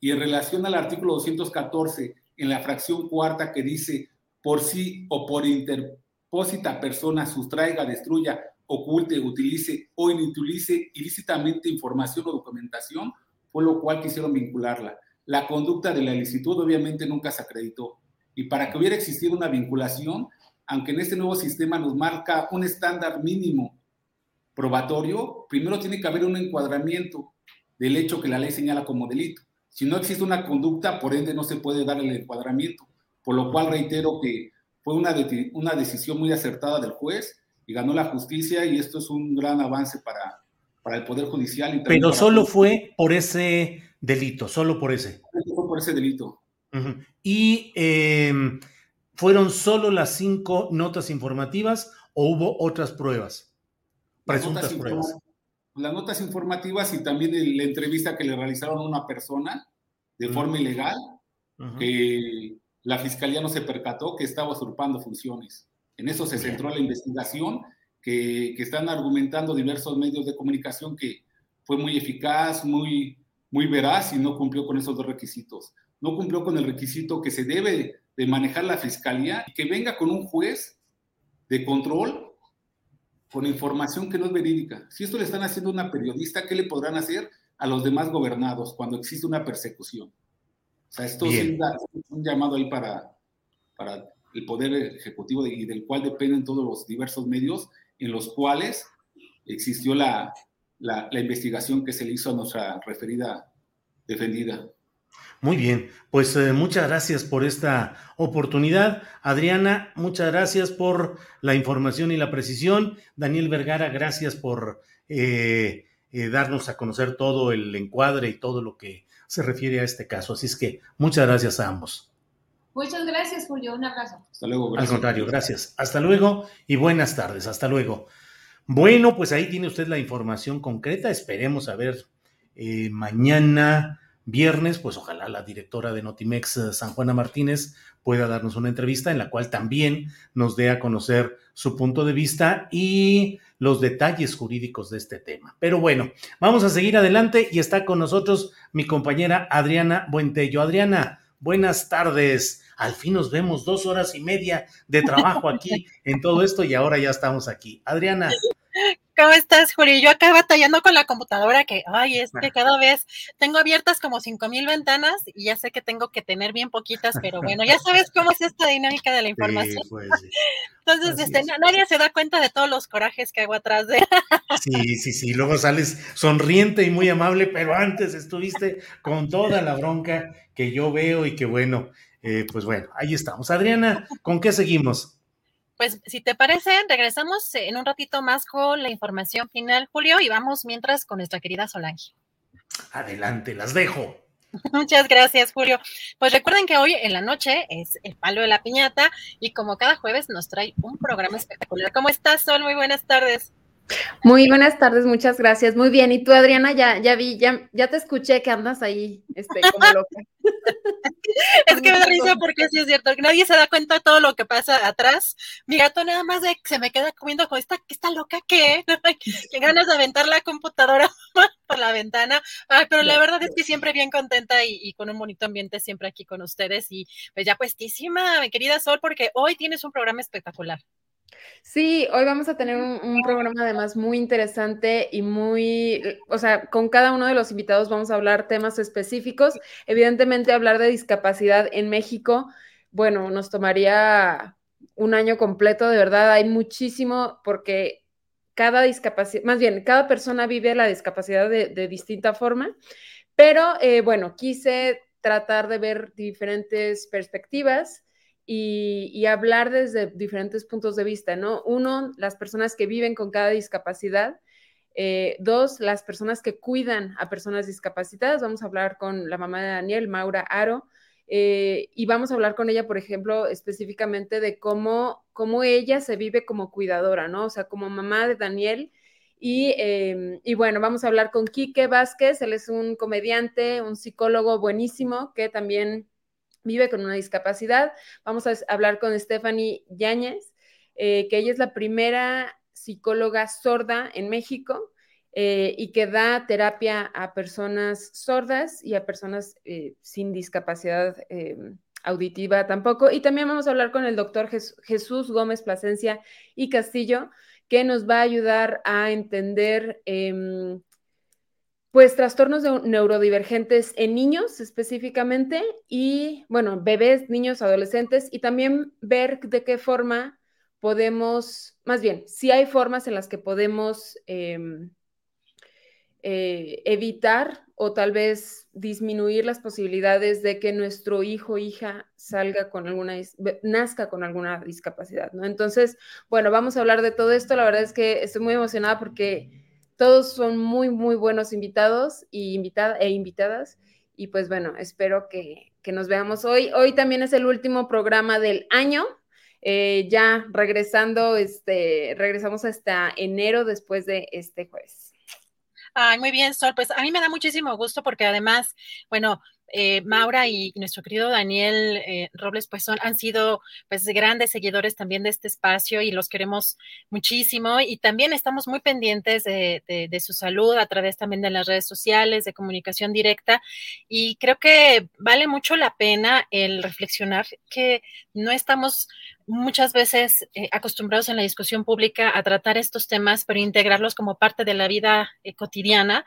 Y en relación al artículo 214, en la fracción cuarta que dice, por sí o por interpósita persona sustraiga, destruya, oculte, utilice o inutilice ilícitamente información o documentación, fue lo cual quisieron vincularla. La conducta de la ilicitud obviamente nunca se acreditó y para que hubiera existido una vinculación, aunque en este nuevo sistema nos marca un estándar mínimo probatorio, primero tiene que haber un encuadramiento del hecho que la ley señala como delito. Si no existe una conducta, por ende no se puede dar el encuadramiento, por lo cual reitero que fue una, una decisión muy acertada del juez y ganó la justicia y esto es un gran avance para, para el Poder Judicial. Pero solo fue por ese delito, solo por ese. Fue por ese delito. ¿Y em, fueron solo las cinco notas informativas o hubo otras pruebas? Presuntas pruebas. Las notas informativas y también la entrevista que le realizaron a una persona de forma ilegal, que la fiscalía no se percató que estaba usurpando funciones. En eso se centró la investigación, que, que, están argumentando diversos medios de comunicación que fue muy eficaz, muy, muy veraz y no cumplió con esos dos requisitos. No cumplió con el requisito que se debe de manejar la fiscalía y que venga con un juez de control con información que no es verídica. Si esto le están haciendo a una periodista, ¿qué le podrán hacer a los demás gobernados cuando existe una persecución? O sea, esto es un, llamado ahí para, para el Poder Ejecutivo y del cual dependen todos los diversos medios en los cuales existió la, la investigación que se le hizo a nuestra referida defendida. Muy bien, pues eh, muchas gracias por esta oportunidad. Adriana, muchas gracias por la información y la precisión. Daniel Vergara, gracias por eh, eh, darnos a conocer todo el encuadre y todo lo que se refiere a este caso. Así es que muchas gracias a ambos. Muchas gracias, Julio. Un abrazo. Hasta luego. Al contrario, gracias. Hasta luego y buenas tardes. Hasta luego. Bueno, pues ahí tiene usted la información concreta. Esperemos a ver eh, mañana viernes, pues ojalá la directora de Notimex, eh, San Juana Martínez, pueda darnos una entrevista en la cual también nos dé a conocer su punto de vista y los detalles jurídicos de este tema. Pero bueno, vamos a seguir adelante y está con nosotros mi compañera Adriana Buentello. Adriana, buenas tardes. Al fin nos vemos dos horas y media de trabajo aquí en todo esto y ahora ya estamos aquí. Adriana, ¿Cómo estás, Julio? Yo acá batallando con la computadora que, ay, es que cada vez tengo abiertas como cinco mil ventanas y ya sé que tengo que tener bien poquitas, pero bueno, ya sabes cómo es esta dinámica de la información. Pues, Entonces, este, nadie se da cuenta de todos los corajes que hago atrás de. Sí, sí, sí. Luego sales sonriente y muy amable, pero antes estuviste con toda la bronca que yo veo y que bueno, eh, pues bueno, ahí estamos. Adriana, ¿con qué seguimos? Pues si te parece, regresamos en un ratito más con la información final, Julio, y vamos mientras con nuestra querida Solange. Adelante, las dejo. Muchas gracias, Julio. Pues recuerden que hoy en la noche es el palo de la piñata y como cada jueves nos trae un programa espectacular. ¿Cómo estás, Sol? Muy buenas tardes. Muy buenas tardes, muchas gracias. Muy bien. Y tú, Adriana, ya, ya vi, ya, ya te escuché que andas ahí, este, como loca. es que me da risa porque sí es cierto, nadie se da cuenta de todo lo que pasa atrás. Mi gato nada más de se me queda comiendo con esta, esta loca que, que ganas de aventar la computadora por la ventana. Ay, pero la verdad es que siempre bien contenta y, y, con un bonito ambiente siempre aquí con ustedes. Y pues ya puestísima, mi querida Sol, porque hoy tienes un programa espectacular. Sí, hoy vamos a tener un, programa además muy interesante y muy, o sea, con cada uno de los invitados vamos a hablar temas específicos. Evidentemente, hablar de discapacidad en México, bueno, nos tomaría un año completo, de verdad, hay muchísimo porque cada discapacidad, más bien, cada persona vive la discapacidad de, distinta forma, pero eh, bueno, quise tratar de ver diferentes perspectivas y, hablar desde diferentes puntos de vista, ¿no? Uno, las personas que viven con cada discapacidad. Eh, dos, las personas que cuidan a personas discapacitadas. Vamos a hablar con la mamá de Daniel, Maura Aro, eh, y vamos a hablar con ella, por ejemplo, específicamente de cómo, cómo ella se vive como cuidadora, ¿no? O sea, como mamá de Daniel. Y, em, y, bueno, vamos a hablar con Quique Vázquez, él es un comediante, un psicólogo buenísimo que también vive con una discapacidad. Vamos a hablar con Stephanie Yáñez, eh, que ella es la primera psicóloga sorda en México eh, y que da terapia a personas sordas y a personas eh, sin discapacidad auditiva tampoco. Y también vamos a hablar con el doctor Jesús Gómez Plasencia y Castillo, que nos va a ayudar a entender em, pues trastornos neurodivergentes en niños específicamente y, bueno, bebés, niños, adolescentes y también ver de qué forma podemos, más bien, si hay formas en las que podemos em, eh, evitar o tal vez disminuir las posibilidades de que nuestro hijo o hija salga con alguna, nazca con alguna discapacidad, ¿no? Entonces, bueno, vamos a hablar de todo esto. La verdad es que estoy muy emocionada porque todos son muy, muy buenos invitados y invitada, e invitadas. Y pues bueno, espero que, nos veamos hoy. Hoy también es el último programa del año. Eh, ya regresando, este, regresamos hasta enero después de este jueves. Ay, muy bien, Sol. Pues a mí me da muchísimo gusto porque además, bueno, eh, Maura y, nuestro querido Daniel eh, Robles, pues son, han sido pues grandes seguidores también de este espacio y los queremos muchísimo y también estamos muy pendientes de, su salud a través también de las redes sociales, de comunicación directa y creo que vale mucho la pena el reflexionar que no estamos muchas veces eh, acostumbrados en la discusión pública a tratar estos temas, pero integrarlos como parte de la vida cotidiana.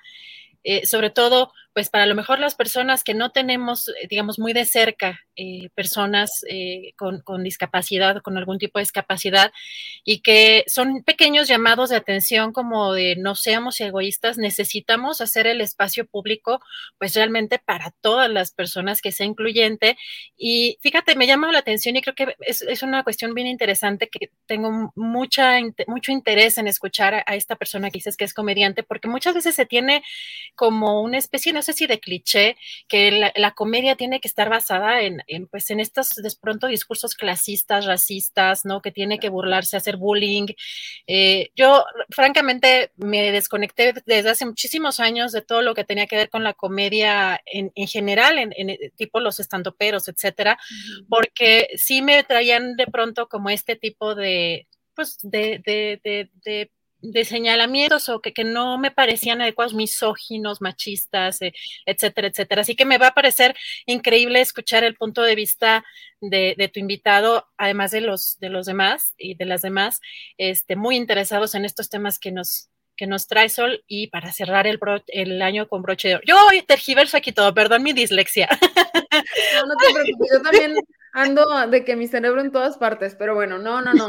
sobre todo pues para lo mejor las personas que no tenemos, eh, digamos, muy de cerca eh, personas eh, con, con, discapacidad, con algún tipo de discapacidad, y que son pequeños llamados de atención como de no seamos egoístas, necesitamos hacer el espacio público, pues realmente para todas las personas que sea incluyente. Y fíjate, me llama la atención y creo que es, es una cuestión bien interesante que tengo mucha, mucho interés en escuchar a, esta persona que dices que es comediante, porque muchas veces se tiene como una especie, no sé si de cliché, que la, comedia tiene que estar basada en, pues, en estos de pronto discursos clasistas, racistas, ¿no? Que tiene que burlarse, hacer bullying. Eh, yo, francamente, me desconecté desde hace muchísimos años de todo lo que tenía que ver con la comedia en, general, en, tipo los estandoperos, etcétera, porque sí me traían de pronto como este tipo de, pues, de, de, de de señalamientos o que, que, no me parecían adecuados, misóginos, machistas, eh, etcétera, etcétera. Así que me va a parecer increíble escuchar el punto de vista de, de, tu invitado, además de los, de los demás y de las demás, este, muy interesados en estos temas que nos, que nos trae Sol y para cerrar el, año con broche de oro. Yo hoy tergiverso aquí todo, perdón mi dislexia. No, no te preocupes, yo también ando de que mi cerebro en todas partes, pero bueno, no, no, no.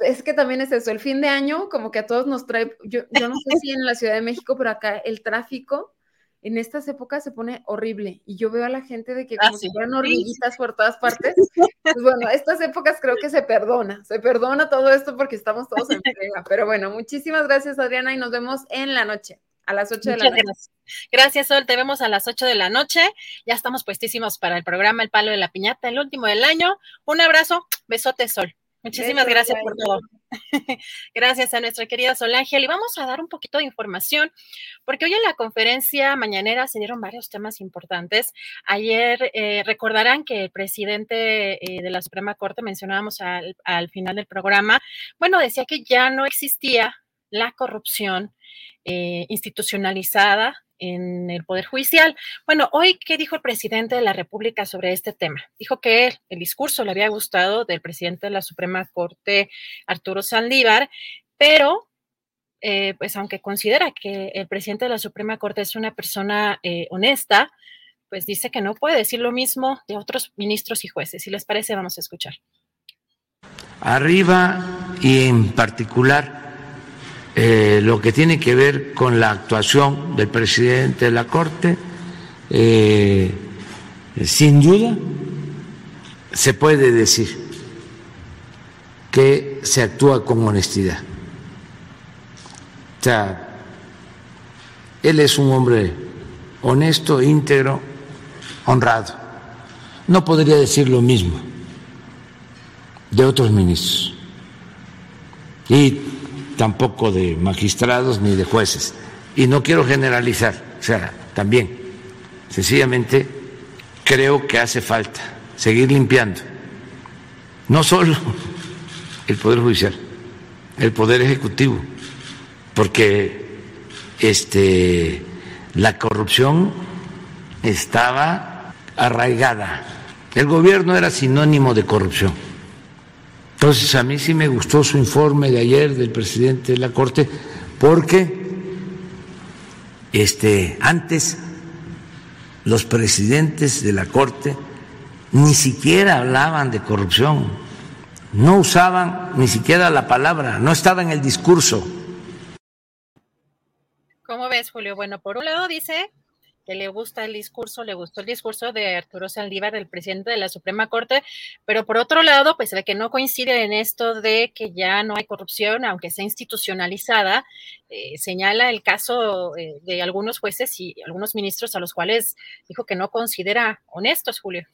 Es, que también es eso, el fin de año como que a todos nos trae, yo, yo no sé si en la Ciudad de México, pero acá el tráfico en estas épocas se pone horrible y yo veo a la gente de que ah, como si fueran hormiguitas por todas partes. Pues bueno, estas épocas creo que se perdona, se perdona todo esto porque estamos todos en frega. Pero bueno, muchísimas gracias Adriana y nos vemos en la noche. A las 8 de la noche. Gracias. gracias, Sol. Te vemos a las 8 de la noche. Ya estamos puestísimos para el programa El Palo de la Piñata, el último del año. Un abrazo. Besote, Sol. Muchísimas gracias por todo. gracias a nuestra querida Sol Ángel. Y vamos a dar un poquito de información, porque hoy en la conferencia mañanera se dieron varios temas importantes. Ayer eh, recordarán que el presidente eh, de la Suprema Corte, mencionábamos al, al final del programa, bueno, decía que ya no existía la corrupción eh, institucionalizada en el Poder Judicial. Bueno, hoy, ¿qué dijo el presidente de la República sobre este tema? Dijo que el discurso le había gustado del presidente de la Suprema Corte, Arturo Saldívar, pero, eh, pues aunque considera que el presidente de la Suprema Corte es una persona eh, honesta, pues dice que no puede decir lo mismo de otros ministros y jueces. Si les parece, vamos a escuchar. Arriba y en particular eh, lo que tiene que ver con la actuación del presidente de la Corte, eh, sin duda se puede decir que se actúa con honestidad. O sea, él es un hombre honesto, íntegro, honrado. No podría decir lo mismo de otros ministros. Y tampoco de magistrados ni de jueces. Y no quiero generalizar, o sea, también, sencillamente creo que hace falta seguir limpiando, no solo el Poder Judicial, el Poder Ejecutivo, porque este, la corrupción estaba arraigada. El gobierno era sinónimo de corrupción entonces, a mí sí me gustó su informe de ayer del presidente de la Corte, porque este, antes los presidentes de la Corte ni siquiera hablaban de corrupción, no usaban ni siquiera la palabra, no estaba en el discurso. ¿Cómo ves, Julio? Bueno, por un lado dice que le gusta el discurso, le gustó el discurso de Arturo Saldívar, el presidente de la Suprema Corte, pero por otro lado, pues ve que no coincide en esto de que ya no hay corrupción, aunque sea institucionalizada, eh, señala el caso eh, de algunos jueces y algunos ministros a los cuales dijo que no considera honestos, Julio.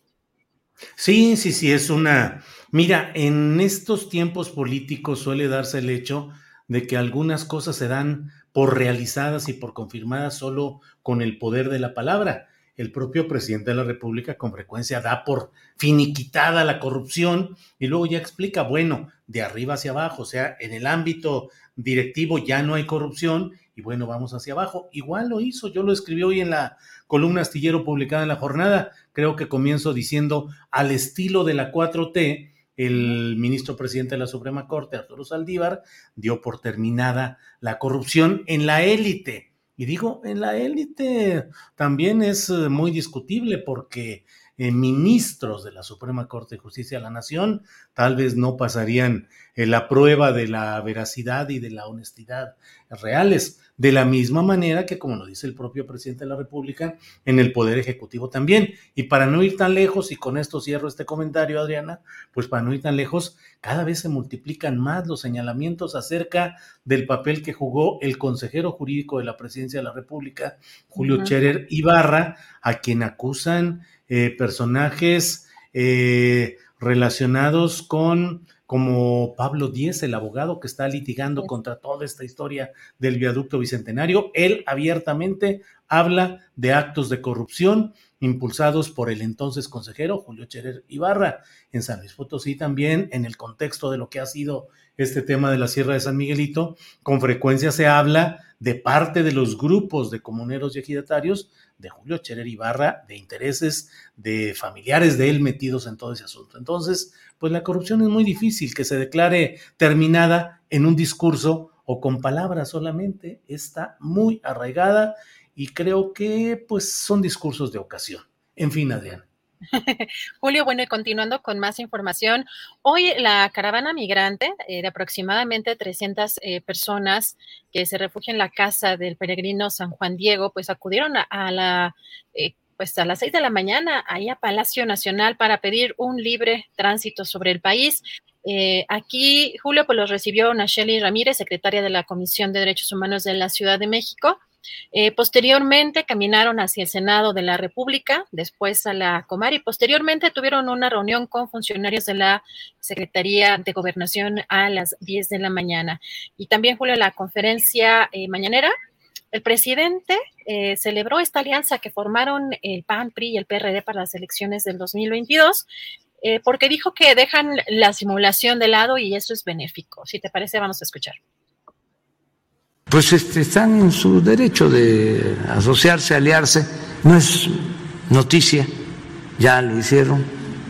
Sí, sí, sí, es una... Mira, en estos tiempos políticos suele darse el hecho de que algunas cosas se dan por realizadas y por confirmadas solo con el poder de la palabra. El propio presidente de la República con frecuencia da por finiquitada la corrupción y luego ya explica, bueno, de arriba hacia abajo, o sea, en el ámbito directivo ya no hay corrupción y bueno, vamos hacia abajo. Igual lo hizo, yo lo escribí hoy en la columna astillero publicada en la jornada, creo que comienzo diciendo al estilo de la 4T, el ministro presidente de la Suprema Corte, Arturo Saldívar, dio por terminada la corrupción en la élite. Y digo, en la élite también es eh, muy discutible porque eh, ministros de la Suprema Corte de Justicia de la Nación, tal vez no pasarían eh, la prueba de la veracidad y de la honestidad reales, de la misma manera que, como lo dice el propio presidente de la República, en el Poder Ejecutivo también. Y para no ir tan lejos, y con esto cierro este comentario, Adriana, pues para no ir tan lejos, cada vez se multiplican más los señalamientos acerca del papel que jugó el consejero jurídico de la Presidencia de la República, Julio uh Cherer Ibarra, a quien acusan eh, personajes eh, relacionados con como Pablo Díez, el abogado que está litigando contra toda esta historia del viaducto bicentenario. Él abiertamente habla de actos de corrupción impulsados por el entonces consejero Julio Cherer Ibarra en San Luis Potosí también en el contexto de lo que ha sido este tema de la Sierra de San Miguelito, con frecuencia se habla de parte de los grupos de comuneros y ejidatarios de Julio Cherer Ibarra, de intereses de familiares de él metidos en todo ese asunto. Entonces, pues la corrupción es muy difícil que se declare terminada en un discurso o con palabras solamente, está muy arraigada y creo que pues son discursos de ocasión. En fin, Adrián. Julio, bueno, y continuando con más información, hoy la caravana migrante eh, de aproximadamente 300 eh, personas que se refugian en la casa del peregrino San Juan Diego, pues acudieron a, la... Eh, pues a las seis de la mañana ahí a Palacio Nacional para pedir un libre tránsito sobre el país. aquí, Julio, pues los recibió Nacheli Ramírez, secretaria de la Comisión de Derechos Humanos de la Ciudad de México. Eh, posteriormente caminaron hacia el Senado de la República, después a la Comar y posteriormente tuvieron una reunión con funcionarios de la Secretaría de Gobernación a las 10 de la mañana. Y también, Julio, la conferencia eh, mañanera, el presidente eh, celebró esta alianza que formaron el PAN, PRI y el PRD para las elecciones del 2022 porque dijo que dejan la simulación de lado y eso es benéfico. Si te parece, vamos a escuchar pues este, están en su derecho de asociarse, aliarse. No es noticia, ya lo hicieron.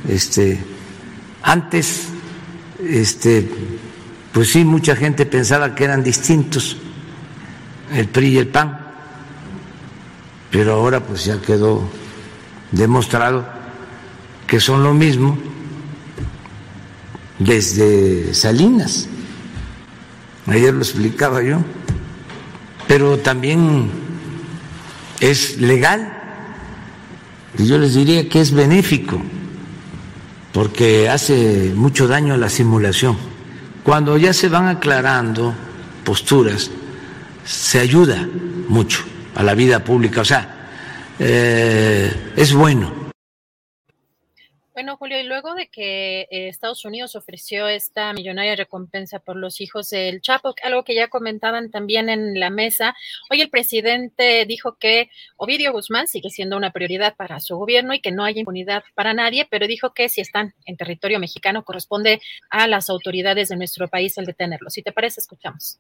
Este, antes, este, pues sí, mucha gente pensaba que eran distintos el PRI y el PAN, pero ahora pues ya quedó demostrado que son lo mismo desde Salinas. Ayer lo explicaba yo pero también es legal. Y yo les diría que es benéfico, porque hace mucho daño a la simulación. Cuando ya se van aclarando posturas, se ayuda mucho a la vida pública. O sea, eh, es bueno bueno, Julio, y luego de que eh, Estados Unidos ofreció esta millonaria recompensa por los hijos del Chapo, algo que ya comentaban también en la mesa, hoy el presidente dijo que Ovidio Guzmán sigue siendo una prioridad para su gobierno y que no hay impunidad para nadie, pero dijo que si están en territorio mexicano corresponde a las autoridades de nuestro país el detenerlos. Si te parece, escuchamos.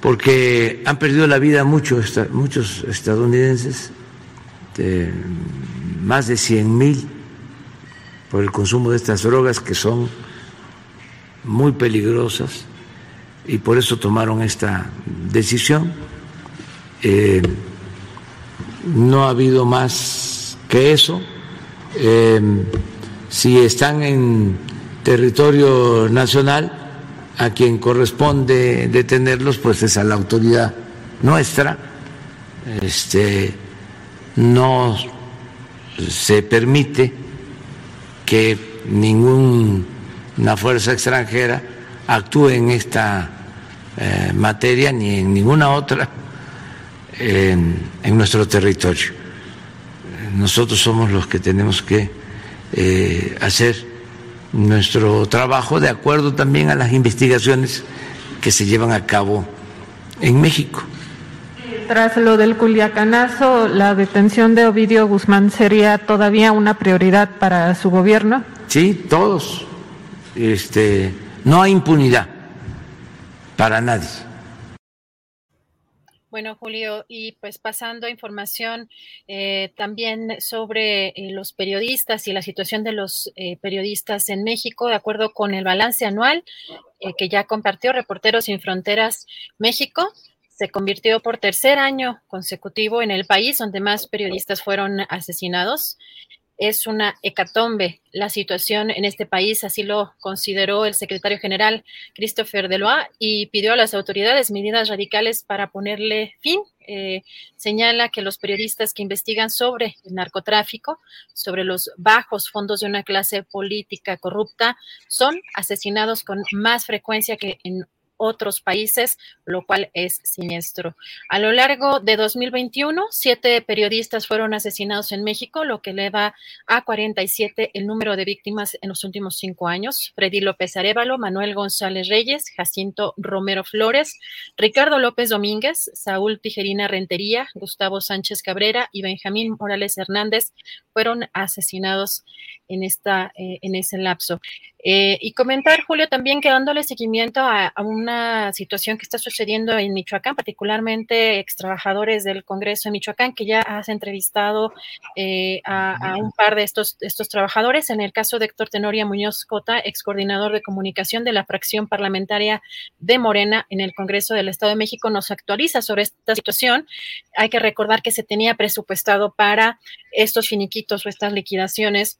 Porque han perdido la vida muchos, muchos estadounidenses, más de 100 mil por el consumo de estas drogas que son muy peligrosas y por eso tomaron esta decisión. Eh, no ha habido más que eso. Eh, si están en territorio nacional, a quien corresponde detenerlos, pues es a la autoridad nuestra. Este, no se permite que ninguna fuerza extranjera actúe en esta eh, materia ni en ninguna otra en, nuestro territorio. Nosotros somos los que tenemos que eh, hacer nuestro trabajo de acuerdo también a las investigaciones que se llevan a cabo en México. Tras lo del Culiacanazo, ¿la detención de Ovidio Guzmán sería todavía una prioridad para su gobierno? Sí, todos. Este, no hay impunidad para nadie. Bueno, Julio, y pues pasando a información eh, también sobre eh, los periodistas y la situación de los eh, periodistas en México, de acuerdo con el balance anual que ya compartió Reporteros Sin Fronteras México, se convirtió por tercer año consecutivo en el país donde más periodistas fueron asesinados. Es una hecatombe la situación en este país, así lo consideró el secretario general Christopher Delois y pidió a las autoridades medidas radicales para ponerle fin. Eh, señala que los periodistas que investigan sobre el narcotráfico, sobre los bajos fondos de una clase política corrupta, son asesinados con más frecuencia que en otros países, lo cual es siniestro. A lo largo de 2021, siete periodistas fueron asesinados en México, lo que eleva a 47 el número de víctimas en los últimos cinco años. Freddy López Arevalo, Manuel González Reyes, Jacinto Romero Flores, Ricardo López Domínguez, Saúl Tijerina Rentería, Gustavo Sánchez Cabrera y Benjamín Morales Hernández fueron asesinados en, esta, eh, en ese lapso. Eh, y comentar, Julio, también que dándole seguimiento a, una situación que está sucediendo en Michoacán, particularmente ex trabajadores del Congreso de Michoacán, que ya has entrevistado eh, a, un par de estos, estos trabajadores. En el caso de Héctor Tenoria Muñoz Cota, ex coordinador de comunicación de la fracción parlamentaria de Morena en el Congreso del Estado de México, nos actualiza sobre esta situación. Hay que recordar que se tenía presupuestado para estos finiquitos o estas liquidaciones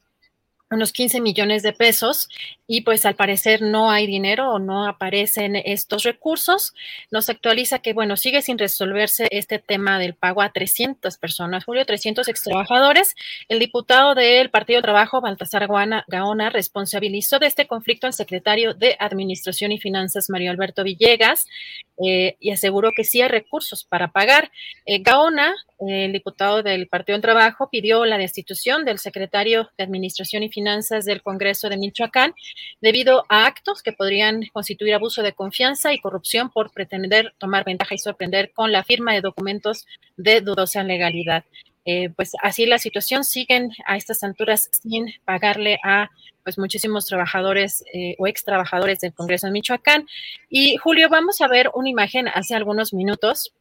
unos 15 millones de pesos y pues al parecer no hay dinero o no aparecen estos recursos. Nos actualiza que, bueno, sigue sin resolverse este tema del pago a 300 personas, Julio, 300 ex trabajadores. El diputado del Partido de Trabajo, Baltasar Gaona, responsabilizó de este conflicto al secretario de Administración y Finanzas, Mario Alberto Villegas, eh, y aseguró que sí hay recursos para pagar. Eh, Gaona, el diputado del Partido del Trabajo, pidió la destitución del secretario de Administración y Finanzas del Congreso de Michoacán debido a actos que podrían constituir abuso de confianza y corrupción por pretender tomar ventaja y sorprender con la firma de documentos de dudosa legalidad. Eh, pues así la situación siguen a estas alturas sin pagarle a pues muchísimos trabajadores eh, o ex trabajadores del Congreso de Michoacán. Y Julio, vamos a ver una imagen hace algunos minutos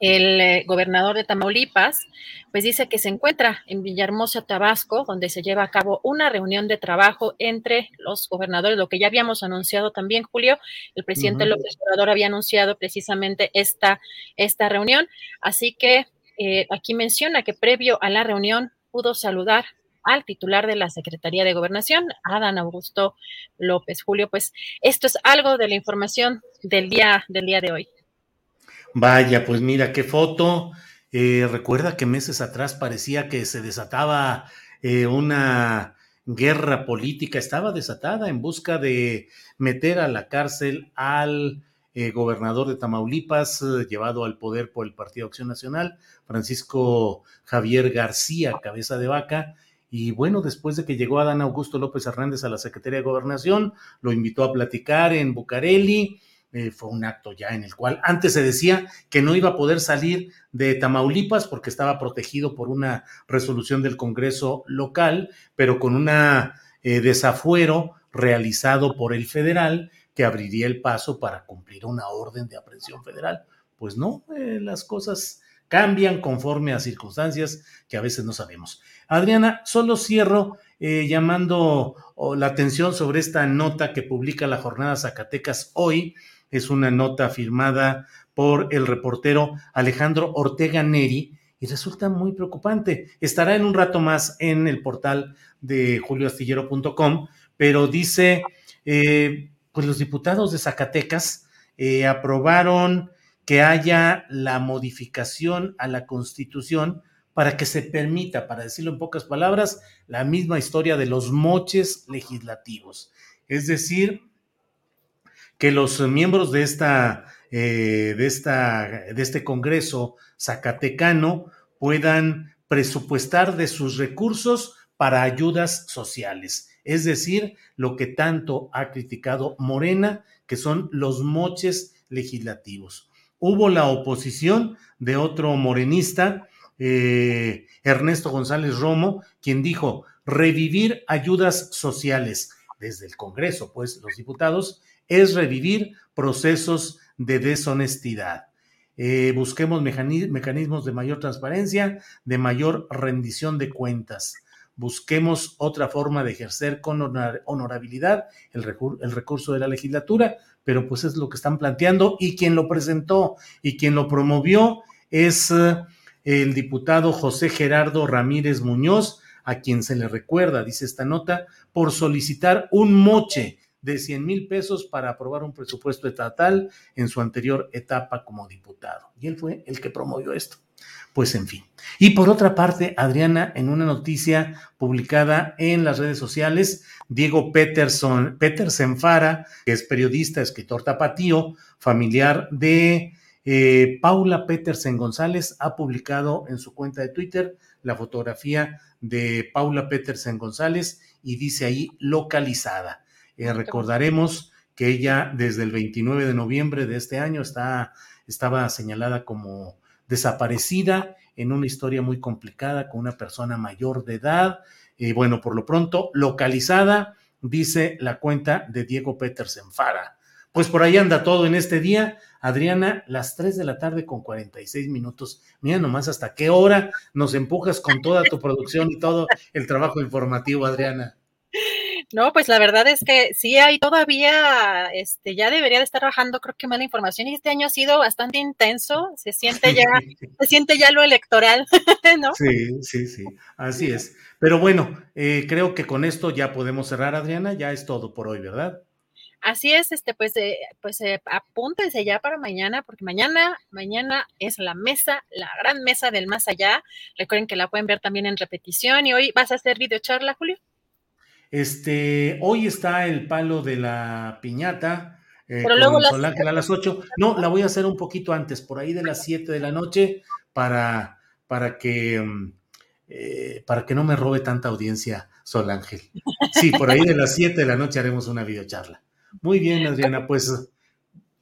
el eh, gobernador de Tamaulipas, pues dice que se encuentra en Villahermosa, Tabasco, donde se lleva a cabo una reunión de trabajo entre los gobernadores, lo que ya habíamos anunciado también, Julio, el presidente López Obrador había anunciado precisamente esta, esta reunión, así que eh, aquí menciona que previo a la reunión pudo saludar al titular de la Secretaría de Gobernación, Adán Augusto López. Julio, pues esto es algo de la información del día, del día de hoy. Vaya, pues mira qué foto. Eh, recuerda que meses atrás parecía que se desataba eh, una guerra política, estaba desatada en busca de meter a la cárcel al eh, gobernador de Tamaulipas, llevado al poder por el Partido Acción Nacional, Francisco Javier García, cabeza de vaca. Y bueno, después de que llegó Adán Augusto López Hernández a la Secretaría de Gobernación, lo invitó a platicar en Bucareli eh, fue un acto ya en el cual antes se decía que no iba a poder salir de Tamaulipas porque estaba protegido por una resolución del Congreso local, pero con un eh, desafuero realizado por el federal que abriría el paso para cumplir una orden de aprehensión federal. Pues no, eh, las cosas cambian conforme a circunstancias que a veces no sabemos. Adriana, solo cierro llamando la atención sobre esta nota que publica la jornada Zacatecas hoy, es una nota firmada por el reportero Alejandro Ortega Neri y resulta muy preocupante. Estará en un rato más en el portal de julioastillero.com, pero dice, eh, pues los diputados de Zacatecas eh, aprobaron que haya la modificación a la constitución para que se permita, para decirlo en pocas palabras, la misma historia de los moches legislativos. Es decir, que los miembros de esta, eh, de esta, de este Congreso Zacatecano puedan presupuestar de sus recursos para ayudas sociales, es decir, lo que tanto ha criticado Morena, que son los moches legislativos. Hubo la oposición de otro morenista, eh, Ernesto González Romo, quien dijo revivir ayudas sociales desde el Congreso, pues los diputados, es revivir procesos de deshonestidad. Eh, busquemos mecanismos de mayor transparencia, de mayor rendición de cuentas. Busquemos otra forma de ejercer con honorabilidad el, recurso de la legislatura, pero pues es lo que están planteando y quien lo presentó y quien lo promovió es eh, el diputado José Gerardo Ramírez Muñoz, a quien se le recuerda, dice esta nota, por solicitar un moche de 100 mil pesos para aprobar un presupuesto estatal en su anterior etapa como diputado. Y él fue el que promovió esto. Pues en fin. Y por otra parte, Adriana, en una noticia publicada en las redes sociales, Diego Peterson, Petersen Fara, que es periodista, escritor tapatío, familiar de eh, Paula Petersen González, ha publicado en su cuenta de Twitter la fotografía de Paula Petersen González y dice ahí localizada. Eh, recordaremos que ella desde el 29 de noviembre de este año está, estaba señalada como desaparecida en una historia muy complicada con una persona mayor de edad. Y bueno, por lo pronto, localizada, dice la cuenta de Diego Petersen Fara. Pues por ahí anda todo en este día. Adriana, las 3 de la tarde con 46 minutos. Mira nomás hasta qué hora nos empujas con toda tu producción y todo el trabajo informativo, Adriana. No, pues la verdad es que sí hay todavía, este, ya debería de estar trabajando, creo que más la información y este año ha sido bastante intenso, se siente ya, se siente ya lo electoral, ¿no? Sí, sí, sí, así es. Pero bueno, eh, creo que con esto ya podemos cerrar, Adriana, ya es todo por hoy, ¿verdad? Así es, este, pues, eh, pues eh, apúntense ya para mañana, porque mañana, mañana es la mesa, la gran mesa del más allá. Recuerden que la pueden ver también en repetición y hoy vas a hacer videocharla, Julio. Este, hoy está el palo de la piñata. Eh, Pero luego las... a las 8. No, la voy a hacer un poquito antes, por ahí de las 7 de la noche, para, para que mm, eh, para que no me robe tanta audiencia Sol Ángel. Sí, por ahí de las 7 de la noche haremos una videocharla. Muy bien, Adriana, pues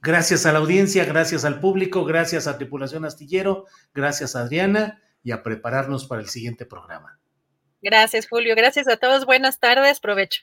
gracias a la audiencia, gracias al público, gracias a Tripulación Astillero, gracias Adriana y a prepararnos para el siguiente programa. Gracias, Julio. Gracias a todos. Buenas tardes. Provecho.